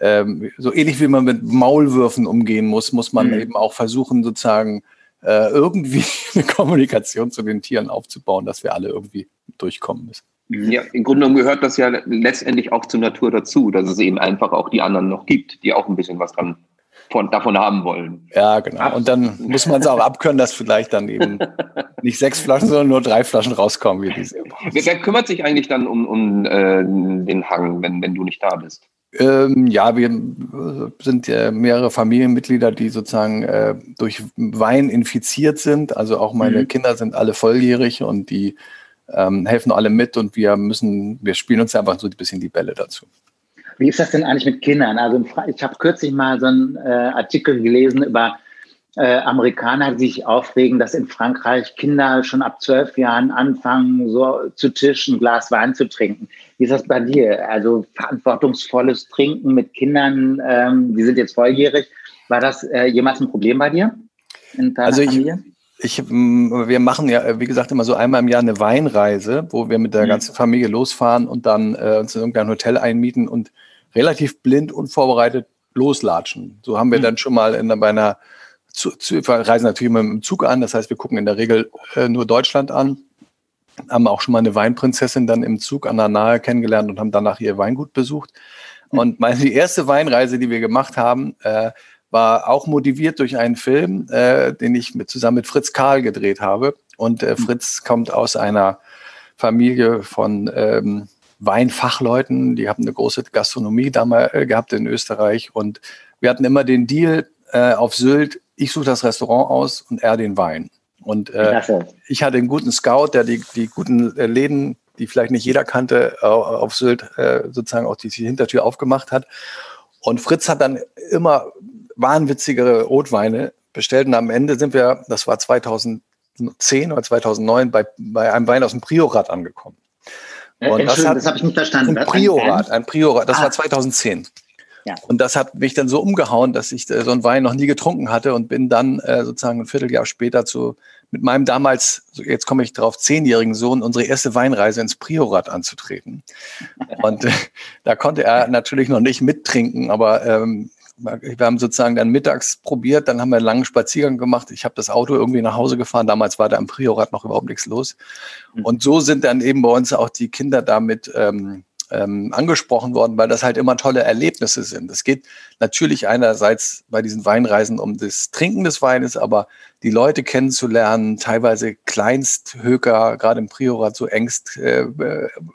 Ähm, so ähnlich wie man mit Maulwürfen umgehen muss, muss man mhm. eben auch versuchen, sozusagen äh, irgendwie eine Kommunikation zu den Tieren aufzubauen, dass wir alle irgendwie durchkommen müssen. Mhm. Ja, im Grunde genommen gehört das ja letztendlich auch zur Natur dazu, dass es eben einfach auch die anderen noch gibt, die auch ein bisschen was dran von, davon haben wollen. Ja, genau. Und dann muss man es auch abkönnen, dass vielleicht dann eben nicht sechs Flaschen, sondern nur drei Flaschen rauskommen. Wie diese. Wer, wer kümmert sich eigentlich dann um, um äh, den Hang, wenn, wenn du nicht da bist? Ähm, ja, wir sind äh, mehrere Familienmitglieder, die sozusagen äh, durch Wein infiziert sind. Also auch meine mhm. Kinder sind alle volljährig und die ähm, helfen alle mit und wir müssen, wir spielen uns einfach so ein bisschen die Bälle dazu. Wie ist das denn eigentlich mit Kindern? Also ich habe kürzlich mal so einen äh, Artikel gelesen über äh, Amerikaner sich aufregen, dass in Frankreich Kinder schon ab zwölf Jahren anfangen, so zu Tisch ein Glas Wein zu trinken. Wie ist das bei dir? Also verantwortungsvolles Trinken mit Kindern, ähm, die sind jetzt volljährig. War das äh, jemals ein Problem bei dir also Familie? Ich, ich, wir machen ja, wie gesagt, immer so einmal im Jahr eine Weinreise, wo wir mit der mhm. ganzen Familie losfahren und dann äh, uns in irgendein Hotel einmieten und relativ blind und vorbereitet loslatschen. So haben wir mhm. dann schon mal in, bei einer zu, zu, wir reisen natürlich immer mit dem Zug an, das heißt, wir gucken in der Regel äh, nur Deutschland an, haben auch schon mal eine Weinprinzessin dann im Zug an der Nahe kennengelernt und haben danach ihr Weingut besucht. Hm. Und meine, die erste Weinreise, die wir gemacht haben, äh, war auch motiviert durch einen Film, äh, den ich mit, zusammen mit Fritz Karl gedreht habe. Und äh, hm. Fritz kommt aus einer Familie von ähm, Weinfachleuten, die haben eine große Gastronomie damals äh, gehabt in Österreich. Und wir hatten immer den Deal äh, auf Sylt, ich suche das Restaurant aus und er den Wein. Und äh, ich hatte einen guten Scout, der die, die guten äh, Läden, die vielleicht nicht jeder kannte, auf Sylt äh, sozusagen auch die, die Hintertür aufgemacht hat. Und Fritz hat dann immer wahnwitzigere Rotweine bestellt. Und am Ende sind wir, das war 2010 oder 2009, bei, bei einem Wein aus dem Priorat angekommen. Und das, das habe ich nicht verstanden. Ein Priorat, ein Priorat, das ah. war 2010. Ja. Und das hat mich dann so umgehauen, dass ich äh, so einen Wein noch nie getrunken hatte und bin dann äh, sozusagen ein Vierteljahr später zu mit meinem damals, jetzt komme ich drauf, zehnjährigen Sohn unsere erste Weinreise ins Priorat anzutreten. Und äh, da konnte er natürlich noch nicht mittrinken, aber ähm, wir haben sozusagen dann mittags probiert, dann haben wir einen langen Spaziergang gemacht. Ich habe das Auto irgendwie nach Hause gefahren. Damals war da im Priorat noch überhaupt nichts los. Mhm. Und so sind dann eben bei uns auch die Kinder damit ähm, ähm, angesprochen worden, weil das halt immer tolle Erlebnisse sind. Es geht natürlich einerseits bei diesen Weinreisen um das Trinken des Weines, aber die Leute kennenzulernen, teilweise Kleinsthöker, gerade im Priorat so engst, äh,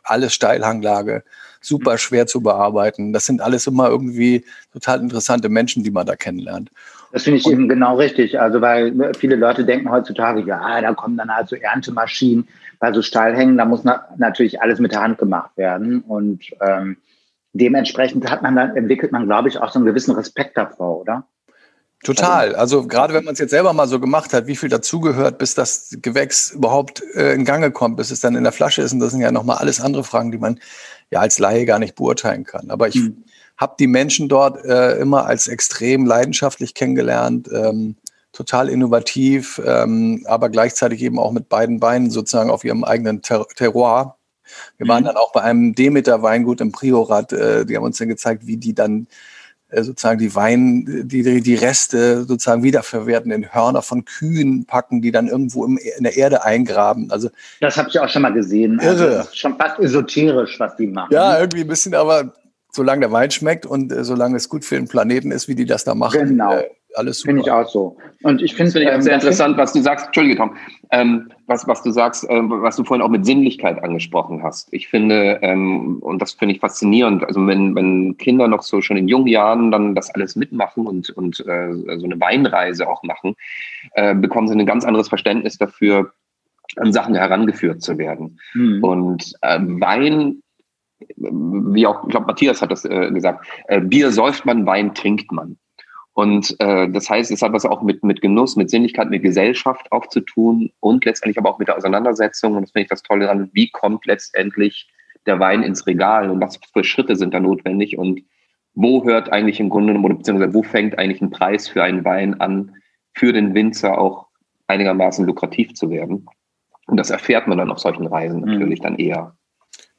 alles Steilhanglage, super schwer zu bearbeiten. Das sind alles immer irgendwie total interessante Menschen, die man da kennenlernt. Das finde ich und, eben genau richtig. Also, weil viele Leute denken heutzutage, ja, da kommen dann halt so Erntemaschinen bei so Steilhängen, da muss na natürlich alles mit der Hand gemacht werden. Und ähm, dementsprechend hat man dann, entwickelt man, glaube ich, auch so einen gewissen Respekt davor, oder? Total. Also gerade wenn man es jetzt selber mal so gemacht hat, wie viel dazugehört, bis das Gewächs überhaupt äh, in Gange kommt, bis es dann in der Flasche ist. Und das sind ja nochmal alles andere Fragen, die man ja als Laie gar nicht beurteilen kann. Aber ich mhm. habe die Menschen dort äh, immer als extrem leidenschaftlich kennengelernt. Ähm, total innovativ, ähm, aber gleichzeitig eben auch mit beiden Beinen sozusagen auf ihrem eigenen Ter Terroir. Wir mhm. waren dann auch bei einem Demeter Weingut im Priorat. Äh, die haben uns dann gezeigt, wie die dann sozusagen die Wein, die, die Reste sozusagen wiederverwerten, in Hörner von Kühen packen, die dann irgendwo im, in der Erde eingraben. Also das habe ich auch schon mal gesehen. Also irre. Also schon fast esoterisch, was die machen. Ja, irgendwie ein bisschen, aber solange der Wein schmeckt und äh, solange es gut für den Planeten ist, wie die das da machen, genau. äh, alles super. Finde ich auch so. Und ich finde es ähm, sehr interessant, was du sagst. Entschuldige, Tom. Ähm, was, was du sagst, ähm, was du vorhin auch mit Sinnlichkeit angesprochen hast. Ich finde, ähm, und das finde ich faszinierend, also wenn, wenn Kinder noch so schon in jungen Jahren dann das alles mitmachen und, und äh, so eine Weinreise auch machen, äh, bekommen sie ein ganz anderes Verständnis dafür, an Sachen herangeführt zu werden. Mhm. Und äh, Wein wie auch, ich glaube, Matthias hat das äh, gesagt, äh, Bier säuft man, Wein trinkt man. Und äh, das heißt, es hat was auch mit, mit Genuss, mit Sinnlichkeit, mit Gesellschaft auch zu tun und letztendlich aber auch mit der Auseinandersetzung. Und das finde ich das Tolle daran, wie kommt letztendlich der Wein ins Regal und was für Schritte sind da notwendig und wo hört eigentlich im Grunde, oder beziehungsweise wo fängt eigentlich ein Preis für einen Wein an, für den Winzer auch einigermaßen lukrativ zu werden. Und das erfährt man dann auf solchen Reisen mhm. natürlich dann eher.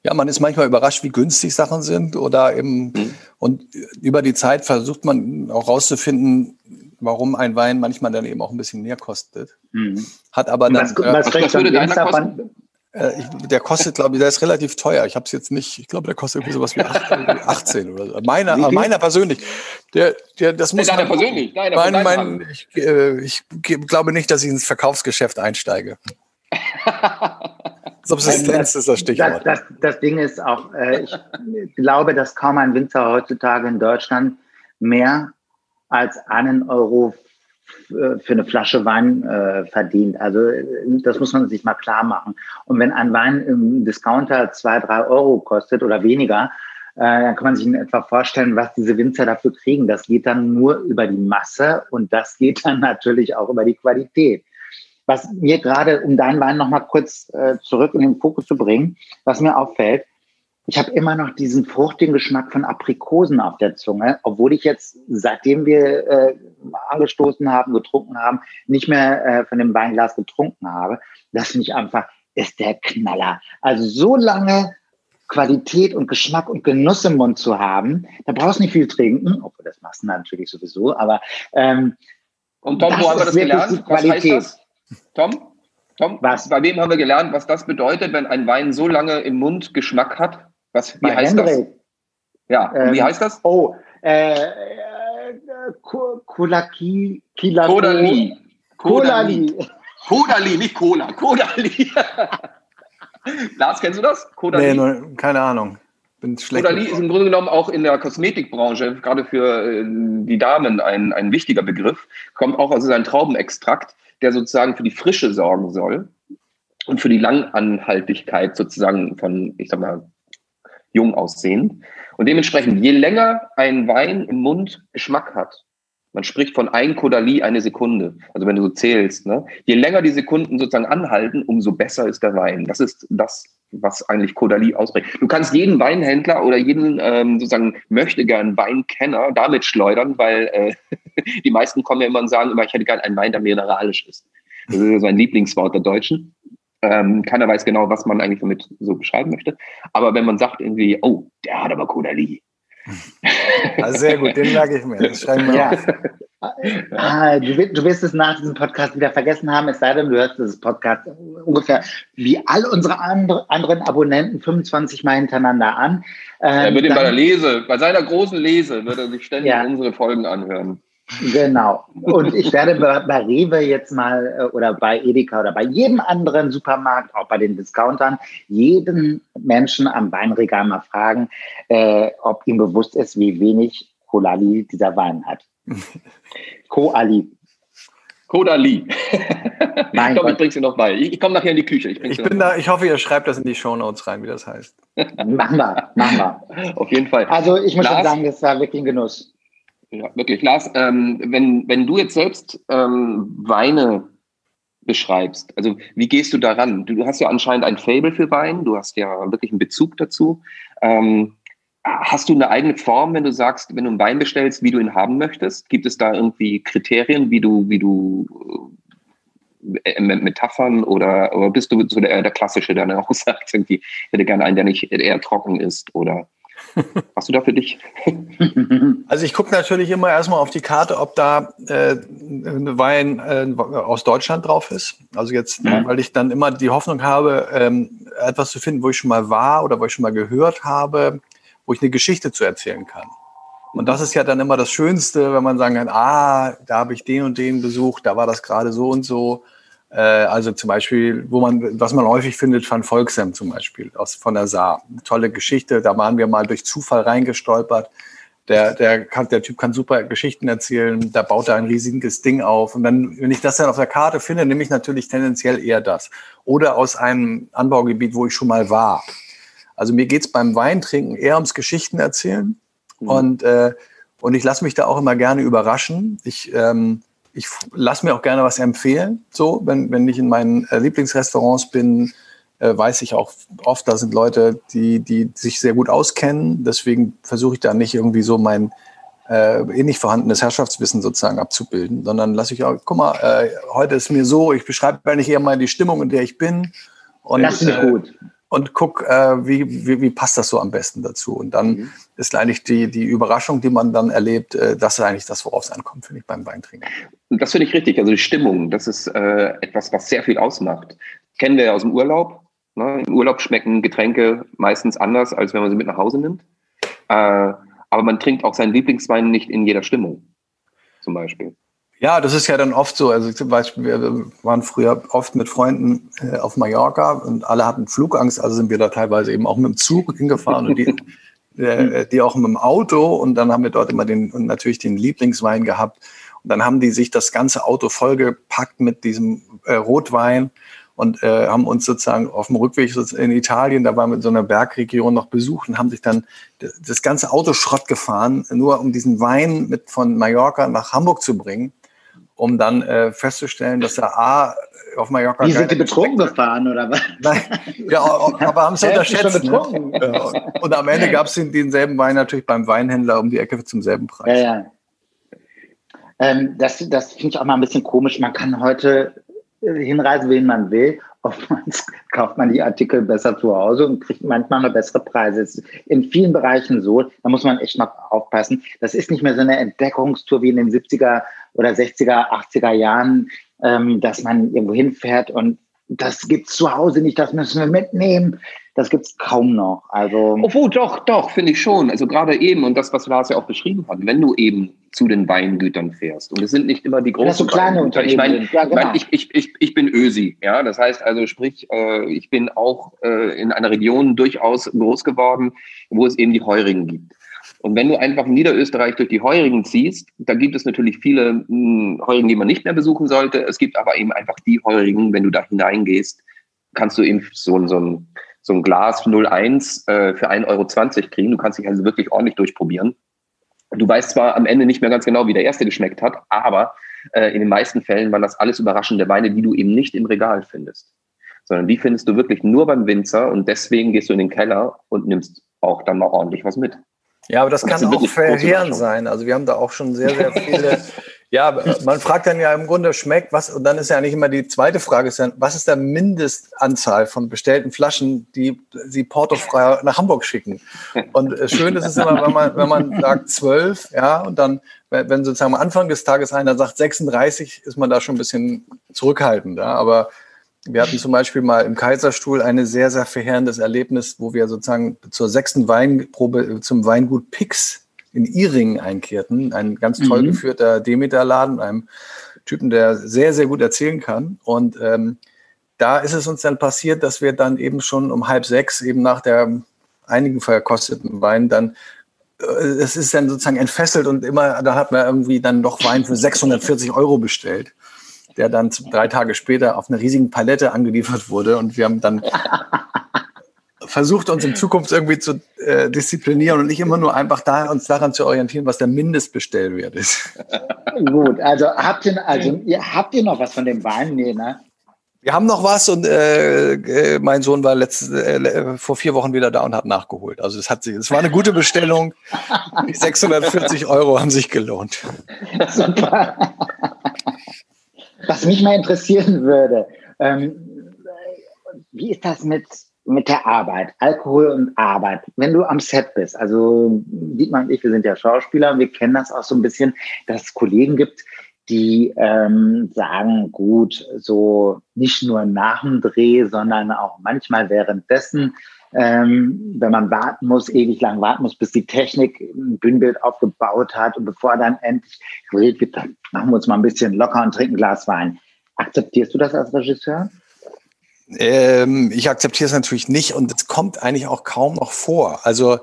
Ja, man ist manchmal überrascht, wie günstig Sachen sind oder eben, mhm. und über die Zeit versucht man auch rauszufinden, warum ein Wein manchmal dann eben auch ein bisschen mehr kostet. Mhm. Hat aber dann. Was, was, was, was würde deiner kosten? Äh, ich, der kostet, glaube ich, der ist relativ teuer. Ich habe es jetzt nicht, ich glaube, der kostet irgendwie sowas wie 18 oder so. Meiner, meiner persönlich. Der, der, das muss deiner persönlich? Deiner, mein, mein, ich, äh, ich glaube nicht, dass ich ins Verkaufsgeschäft einsteige. Subsistenz ist das Stichwort. Das, das, das Ding ist auch, äh, ich glaube, dass kaum ein Winzer heutzutage in Deutschland mehr als einen Euro für eine Flasche Wein äh, verdient. Also das muss man sich mal klar machen. Und wenn ein Wein im Discounter zwei, drei Euro kostet oder weniger, äh, dann kann man sich in etwa vorstellen, was diese Winzer dafür kriegen. Das geht dann nur über die Masse und das geht dann natürlich auch über die Qualität. Was mir gerade, um deinen Wein nochmal kurz äh, zurück in den Fokus zu bringen, was mir auffällt, ich habe immer noch diesen fruchtigen Geschmack von Aprikosen auf der Zunge, obwohl ich jetzt, seitdem wir äh, angestoßen haben, getrunken haben, nicht mehr äh, von dem Weinglas getrunken habe. Das finde ich einfach, ist der Knaller. Also so lange Qualität und Geschmack und Genuss im Mund zu haben, da brauchst du nicht viel trinken, obwohl das machst du natürlich sowieso, aber ähm, Und Tom, wo haben wir das gelernt? Was heißt das? Tom? Tom, was? bei wem haben wir gelernt, was das bedeutet, wenn ein Wein so lange im Mund Geschmack hat? Was, wie bei heißt Hendrik. das? Ja, ähm, wie heißt das? Oh, äh, äh, Kodali. Kodali. Kodali, nicht Cola. Kodali. Lars, kennst du das? Kodali? Nee, nur, keine Ahnung. Bin schlecht Kodali ist im Grunde genommen auch in der Kosmetikbranche, gerade für äh, die Damen, ein, ein wichtiger Begriff. Kommt auch aus einem Traubenextrakt, der sozusagen für die Frische sorgen soll und für die Langanhaltigkeit sozusagen von, ich sag mal, jung aussehen. Und dementsprechend, je länger ein Wein im Mund Geschmack hat, man spricht von ein Kodali eine Sekunde. Also wenn du so zählst, ne? je länger die Sekunden sozusagen anhalten, umso besser ist der Wein. Das ist das, was eigentlich Kodali ausbringt. Du kannst jeden Weinhändler oder jeden ähm, sozusagen möchte gern Weinkenner damit schleudern, weil äh, die meisten kommen ja immer und sagen immer, ich hätte gern einen Wein, der mineralisch ist. Das ist ja so ein Lieblingswort der Deutschen. Ähm, keiner weiß genau, was man eigentlich damit so beschreiben möchte. Aber wenn man sagt irgendwie, oh, der hat aber Kodali, also sehr gut, den merke ich mir. Das schreiben wir ja. Ah, du, du, wirst es nach diesem Podcast wieder vergessen haben, es sei denn, du hörst dieses Podcast ungefähr wie all unsere andre, anderen Abonnenten 25 Mal hintereinander an. Ähm, er wird ihn bei der Lese, bei seiner großen Lese, wird er sich ständig ja. unsere Folgen anhören. Genau. Und ich werde bei Rewe jetzt mal äh, oder bei Edeka oder bei jedem anderen Supermarkt, auch bei den Discountern, jeden Menschen am Weinregal mal fragen, äh, ob ihm bewusst ist, wie wenig Kolali dieser Wein hat. Koali. Kodali. Nein, ich glaube, ich bring's dir noch bei. Ich, ich komme nachher in die Küche. Ich, ich bin da, ich hoffe, ihr schreibt das in die Shownotes rein, wie das heißt. machen wir, machen wir. Auf jeden Fall. Also ich muss Lars, schon sagen, das war wirklich ein Genuss. Ja, wirklich. Lars, ähm, wenn, wenn du jetzt selbst ähm, Weine beschreibst, also wie gehst du daran? Du, du hast ja anscheinend ein Fable für Wein, du hast ja wirklich einen Bezug dazu. Ähm, hast du eine eigene Form, wenn du sagst, wenn du einen Wein bestellst, wie du ihn haben möchtest? Gibt es da irgendwie Kriterien, wie du, wie du äh, Metaphern oder, oder bist du so der, der Klassische, der dann auch sagt, irgendwie, ich hätte gerne einen, der nicht eher trocken ist oder Hast du da für dich? Also ich gucke natürlich immer erstmal auf die Karte, ob da äh, Wein äh, aus Deutschland drauf ist. Also jetzt, mhm. weil ich dann immer die Hoffnung habe, ähm, etwas zu finden, wo ich schon mal war oder wo ich schon mal gehört habe, wo ich eine Geschichte zu erzählen kann. Und das ist ja dann immer das Schönste, wenn man sagen kann, ah, da habe ich den und den besucht, da war das gerade so und so. Äh, also zum Beispiel, wo man, was man häufig findet, Van Volksem zum Beispiel aus, von der Saar. tolle Geschichte, da waren wir mal durch Zufall reingestolpert. Der, der, kann, der Typ kann super Geschichten erzählen, da baut er ein riesiges Ding auf. Und dann, wenn ich das dann auf der Karte finde, nehme ich natürlich tendenziell eher das. Oder aus einem Anbaugebiet, wo ich schon mal war. Also mir geht's beim Weintrinken eher ums Geschichten erzählen. Mhm. Und, äh, und ich lasse mich da auch immer gerne überraschen. Ich ähm, ich lasse mir auch gerne was empfehlen. So, wenn, wenn ich in meinen äh, Lieblingsrestaurants bin, äh, weiß ich auch oft, da sind Leute, die, die sich sehr gut auskennen. Deswegen versuche ich da nicht irgendwie so mein äh, eh nicht vorhandenes Herrschaftswissen sozusagen abzubilden, sondern lasse ich auch, guck mal, äh, heute ist mir so, ich beschreibe eigentlich eher mal die Stimmung, in der ich bin. Und, das ist äh, gut und guck, äh, wie, wie, wie passt das so am besten dazu. Und dann mhm. Ist eigentlich die, die Überraschung, die man dann erlebt, äh, das ist eigentlich das, worauf es ankommt, finde ich, beim Weintrinken. Das finde ich richtig. Also die Stimmung, das ist äh, etwas, was sehr viel ausmacht. Kennen wir ja aus dem Urlaub. Ne? Im Urlaub schmecken Getränke meistens anders, als wenn man sie mit nach Hause nimmt. Äh, aber man trinkt auch seinen Lieblingswein nicht in jeder Stimmung, zum Beispiel. Ja, das ist ja dann oft so. Also zum Beispiel, wir waren früher oft mit Freunden äh, auf Mallorca und alle hatten Flugangst, also sind wir da teilweise eben auch mit dem Zug hingefahren und die, äh, die auch mit dem Auto und dann haben wir dort immer den und natürlich den Lieblingswein gehabt. Und dann haben die sich das ganze Auto vollgepackt mit diesem äh, Rotwein und äh, haben uns sozusagen auf dem Rückweg in Italien, da waren wir in so einer Bergregion noch besucht und haben sich dann das ganze Auto Schrott gefahren, nur um diesen Wein mit von Mallorca nach Hamburg zu bringen, um dann äh, festzustellen, dass er A auf Mallorca. Wie sind die betrunken gefahren oder was? Nein, ja, aber haben es unterschätzt. Ne? Ja. Und am Ende gab es den, denselben Wein natürlich beim Weinhändler um die Ecke zum selben Preis. Ja, ja. Ähm, das das finde ich auch mal ein bisschen komisch. Man kann heute hinreisen, wen man will. Oftmals kauft man die Artikel besser zu Hause und kriegt manchmal noch bessere Preise. Es ist in vielen Bereichen so, da muss man echt mal aufpassen. Das ist nicht mehr so eine Entdeckungstour wie in den 70er oder 60er, 80er Jahren, ähm, dass man irgendwo hinfährt und das gibt's zu Hause nicht, das müssen wir mitnehmen. Das gibt's kaum noch. Also Obwohl, doch, doch, finde ich schon. Also gerade eben, und das, was Lars ja auch beschrieben hat, wenn du eben zu den Weingütern fährst, und es sind nicht immer die großen so kleine Unternehmen. Ich meine, ja, genau. ich, ich, ich, ich bin Ösi, ja. Das heißt also, sprich, äh, ich bin auch äh, in einer Region durchaus groß geworden, wo es eben die Heurigen gibt. Und wenn du einfach in Niederösterreich durch die Heurigen ziehst, da gibt es natürlich viele mh, hm, Heurigen, die man nicht mehr besuchen sollte. Es gibt aber eben einfach die Heurigen, wenn du da hineingehst, kannst du eben so, so, ein, so ein Glas 01 äh, für 1,20 Euro kriegen. Du kannst dich also wirklich ordentlich durchprobieren. Du weißt zwar am Ende nicht mehr ganz genau, wie der erste geschmeckt hat, aber äh, in den meisten Fällen waren das alles überraschende Weine, die du eben nicht im Regal findest, sondern die findest du wirklich nur beim Winzer und deswegen gehst du in den Keller und nimmst auch dann mal ordentlich was mit. Ja, aber das, das kann auch verheerend sein. Also wir haben da auch schon sehr, sehr viele. ja, man fragt dann ja im Grunde schmeckt was und dann ist ja nicht immer die zweite Frage ist dann, was ist der Mindestanzahl von bestellten Flaschen, die sie portofrei nach Hamburg schicken? Und äh, schön ist es immer, wenn man wenn man sagt zwölf, ja, und dann wenn sozusagen am Anfang des Tages einer sagt 36, ist man da schon ein bisschen zurückhaltend, ja, aber wir hatten zum Beispiel mal im Kaiserstuhl ein sehr, sehr verheerendes Erlebnis, wo wir sozusagen zur sechsten Weinprobe zum Weingut Pix in Iringen einkehrten. Ein ganz toll mhm. geführter Demeter-Laden, einem Typen, der sehr, sehr gut erzählen kann. Und ähm, da ist es uns dann passiert, dass wir dann eben schon um halb sechs, eben nach der einigen verkosteten Wein, dann äh, es ist dann sozusagen entfesselt und immer, da hat man irgendwie dann doch Wein für 640 Euro bestellt der dann drei Tage später auf einer riesigen Palette angeliefert wurde. Und wir haben dann versucht, uns in Zukunft irgendwie zu äh, disziplinieren und nicht immer nur einfach da, uns daran zu orientieren, was der Mindestbestellwert ist. Gut, also habt ihr, also ihr, habt ihr noch was von dem Wein? Nee, ne? Wir haben noch was und äh, äh, mein Sohn war letzte, äh, vor vier Wochen wieder da und hat nachgeholt. Also es hat sich, es war eine gute Bestellung. Die 640 Euro haben sich gelohnt. Super. Was mich mal interessieren würde, ähm, wie ist das mit, mit der Arbeit, Alkohol und Arbeit? Wenn du am Set bist, also Dietmar und ich, wir sind ja Schauspieler und wir kennen das auch so ein bisschen, dass es Kollegen gibt, die ähm, sagen, gut, so nicht nur nach dem Dreh, sondern auch manchmal währenddessen ähm, wenn man warten muss, ewig lang warten muss, bis die Technik ein Bühnenbild aufgebaut hat und bevor dann endlich geredet wird, dann machen wir uns mal ein bisschen locker und trinken ein Glas Wein. Akzeptierst du das als Regisseur? Ähm, ich akzeptiere es natürlich nicht und es kommt eigentlich auch kaum noch vor. Also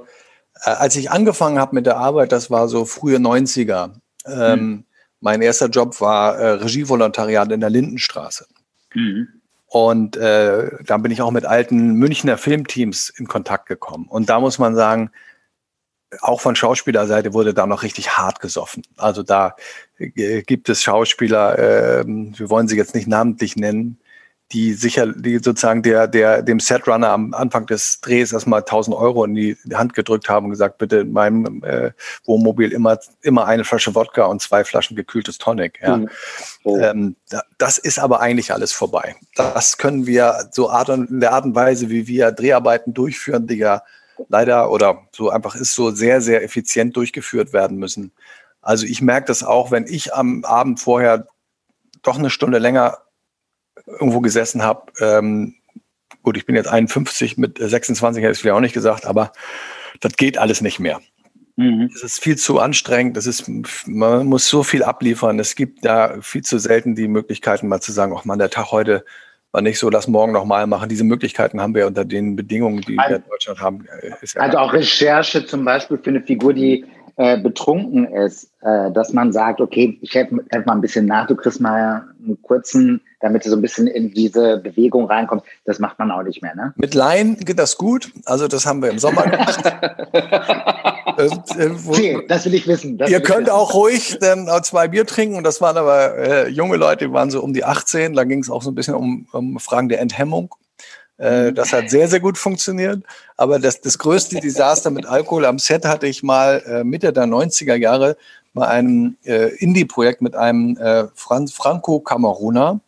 äh, als ich angefangen habe mit der Arbeit, das war so frühe 90er. Ähm, hm. Mein erster Job war äh, Regievolontariat in der Lindenstraße. Mhm. Und äh, da bin ich auch mit alten Münchner Filmteams in Kontakt gekommen. Und da muss man sagen, auch von Schauspielerseite wurde da noch richtig hart gesoffen. Also da äh, gibt es Schauspieler, äh, wir wollen sie jetzt nicht namentlich nennen, die sicher, die sozusagen der, der, dem Setrunner am Anfang des Drehs erstmal 1000 Euro in die Hand gedrückt haben und gesagt, bitte in meinem äh, Wohnmobil immer, immer eine Flasche Wodka und zwei Flaschen gekühltes Tonic. Ja. Mhm. Oh. Ähm, das ist aber eigentlich alles vorbei. Das können wir so Art und, in der Art und Weise, wie wir Dreharbeiten durchführen, die ja leider oder so einfach ist, so sehr, sehr effizient durchgeführt werden müssen. Also ich merke das auch, wenn ich am Abend vorher doch eine Stunde länger irgendwo gesessen habe. Ähm, gut, ich bin jetzt 51, mit 26 hätte ich vielleicht auch nicht gesagt, aber das geht alles nicht mehr. Mhm. Es ist viel zu anstrengend, es ist, man muss so viel abliefern. Es gibt da viel zu selten die Möglichkeiten, mal zu sagen, ach man, der Tag heute war nicht so, lass morgen nochmal machen. Diese Möglichkeiten haben wir unter den Bedingungen, die wir in Deutschland haben. Äh, ja also auch Recherche zum Beispiel für eine Figur, die äh, betrunken ist, äh, dass man sagt, okay, ich helfe helf mal ein bisschen nach, du kriegst mal einen kurzen damit du so ein bisschen in diese Bewegung reinkommst. Das macht man auch nicht mehr, ne? Mit Laien geht das gut. Also das haben wir im Sommer gemacht. äh, okay, das will ich wissen. ihr könnt wissen. auch ruhig dann zwei Bier trinken. Und das waren aber äh, junge Leute, die waren so um die 18. Da ging es auch so ein bisschen um, um Fragen der Enthemmung. Äh, mhm. das hat sehr, sehr gut funktioniert. Aber das, das größte Desaster mit Alkohol am Set hatte ich mal äh, Mitte der 90er Jahre bei einem äh, Indie-Projekt mit einem äh, Franco-Kameruner.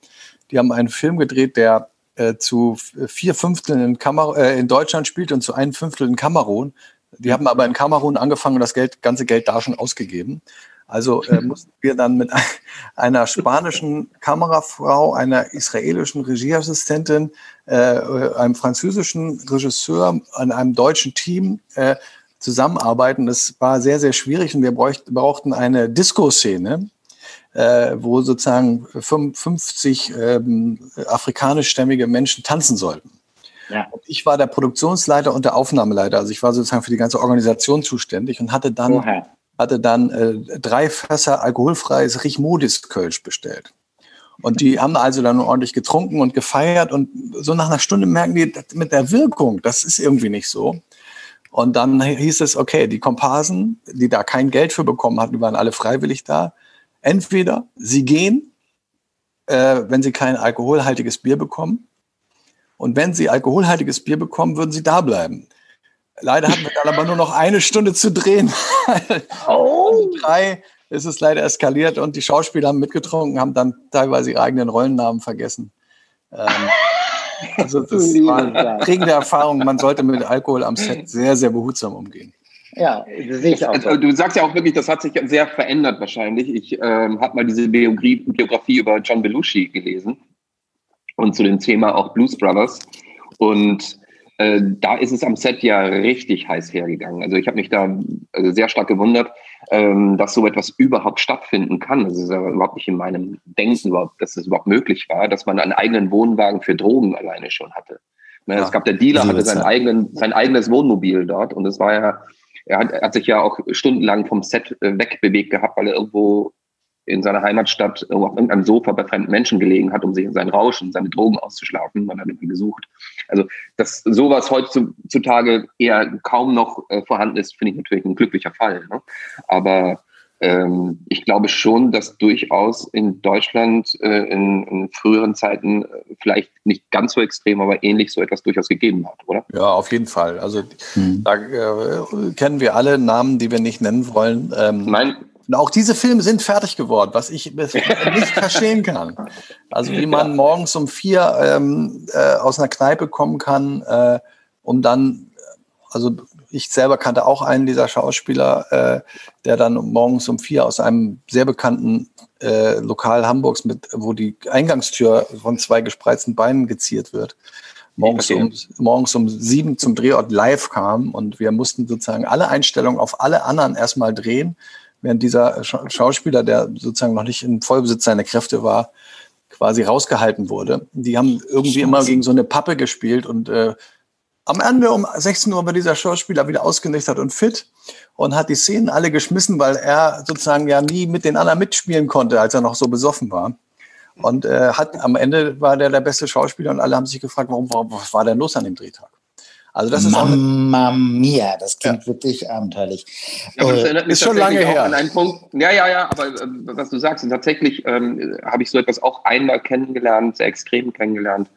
Die haben einen Film gedreht, der äh, zu vier Fünfteln in, Kamer äh, in Deutschland spielt und zu einem Fünftel in Kamerun. Die haben aber in Kamerun angefangen und das Geld, ganze Geld da schon ausgegeben. Also äh, mussten wir dann mit einer spanischen Kamerafrau, einer israelischen Regieassistentin, äh, einem französischen Regisseur, an einem deutschen Team äh, zusammenarbeiten. Das war sehr, sehr schwierig und wir brauchten eine Disco-Szene, äh, wo sozusagen 55 ähm, afrikanischstämmige Menschen tanzen sollten. Ja. Ich war der Produktionsleiter und der Aufnahmeleiter. Also ich war sozusagen für die ganze Organisation zuständig und hatte dann, Oha. hatte dann äh, drei Fässer alkoholfreies Richmodis-Kölsch bestellt. Und die haben also dann ordentlich getrunken und gefeiert und so nach einer Stunde merken die, mit der Wirkung, das ist irgendwie nicht so. Und dann hieß es, okay, die Komparsen, die da kein Geld für bekommen hatten, die waren alle freiwillig da. Entweder sie gehen, äh, wenn sie kein alkoholhaltiges Bier bekommen. Und wenn sie alkoholhaltiges Bier bekommen, würden sie da bleiben. Leider hatten wir dann aber nur noch eine Stunde zu drehen. oh. Drei ist es leider eskaliert und die Schauspieler haben mitgetrunken, haben dann teilweise ihre eigenen Rollennamen vergessen. Ähm, also das war prägende Erfahrung. Man sollte mit Alkohol am Set sehr, sehr behutsam umgehen. Ja, sehe ich auch. Also, du sagst ja auch wirklich, das hat sich sehr verändert wahrscheinlich. Ich ähm, habe mal diese Biografie, Biografie über John Belushi gelesen und zu dem Thema auch Blues Brothers. Und äh, da ist es am Set ja richtig heiß hergegangen. Also ich habe mich da also sehr stark gewundert, ähm, dass so etwas überhaupt stattfinden kann. Das ist ja überhaupt nicht in meinem Denken überhaupt, dass es überhaupt möglich war, dass man einen eigenen Wohnwagen für Drogen alleine schon hatte. Ne, ja, es gab der Dealer, hatte sein, eigenen, sein eigenes Wohnmobil dort und es war ja, er hat, er hat sich ja auch stundenlang vom Set äh, wegbewegt gehabt, weil er irgendwo in seiner Heimatstadt auf irgendeinem Sofa bei fremden Menschen gelegen hat, um sich in seinen Rauschen, seine Drogen auszuschlafen. Man hat ihn gesucht. Also, dass sowas heutzutage eher kaum noch äh, vorhanden ist, finde ich natürlich ein glücklicher Fall. Ne? Aber ähm, ich glaube schon, dass durchaus in Deutschland äh, in, in, früheren Zeiten äh, vielleicht nicht ganz so extrem, aber ähnlich so etwas durchaus gegeben hat, oder? Ja, auf jeden Fall. Also hm. da äh, kennen wir alle Namen, die wir nicht nennen wollen. Ähm, mein, und auch diese Filme sind fertig geworden, was ich nicht verstehen kann. Also wie man morgens um vier ähm, äh, aus einer Kneipe kommen kann, äh, um dann, also ich selber kannte auch einen dieser Schauspieler, äh, der dann morgens um vier aus einem sehr bekannten äh, Lokal Hamburgs, mit, wo die Eingangstür von zwei gespreizten Beinen geziert wird, morgens um, morgens um sieben zum Drehort live kam und wir mussten sozusagen alle Einstellungen auf alle anderen erstmal drehen während dieser Schauspieler, der sozusagen noch nicht in Vollbesitz seiner Kräfte war, quasi rausgehalten wurde. Die haben irgendwie immer gegen so eine Pappe gespielt und äh, am Ende um 16 Uhr war dieser Schauspieler wieder ausgenüchtert und fit und hat die Szenen alle geschmissen, weil er sozusagen ja nie mit den anderen mitspielen konnte, als er noch so besoffen war. Und äh, hat am Ende war der der beste Schauspieler und alle haben sich gefragt, warum, warum was war denn los an dem Drehtag? Also das ist Mamma mia, das klingt ja. wirklich abenteuerlich. Ja, aber das äh, erinnert mich ist schon lange her. An einen Punkt. Ja, ja, ja, aber äh, was du sagst, tatsächlich ähm, habe ich so etwas auch einmal kennengelernt, sehr extrem kennengelernt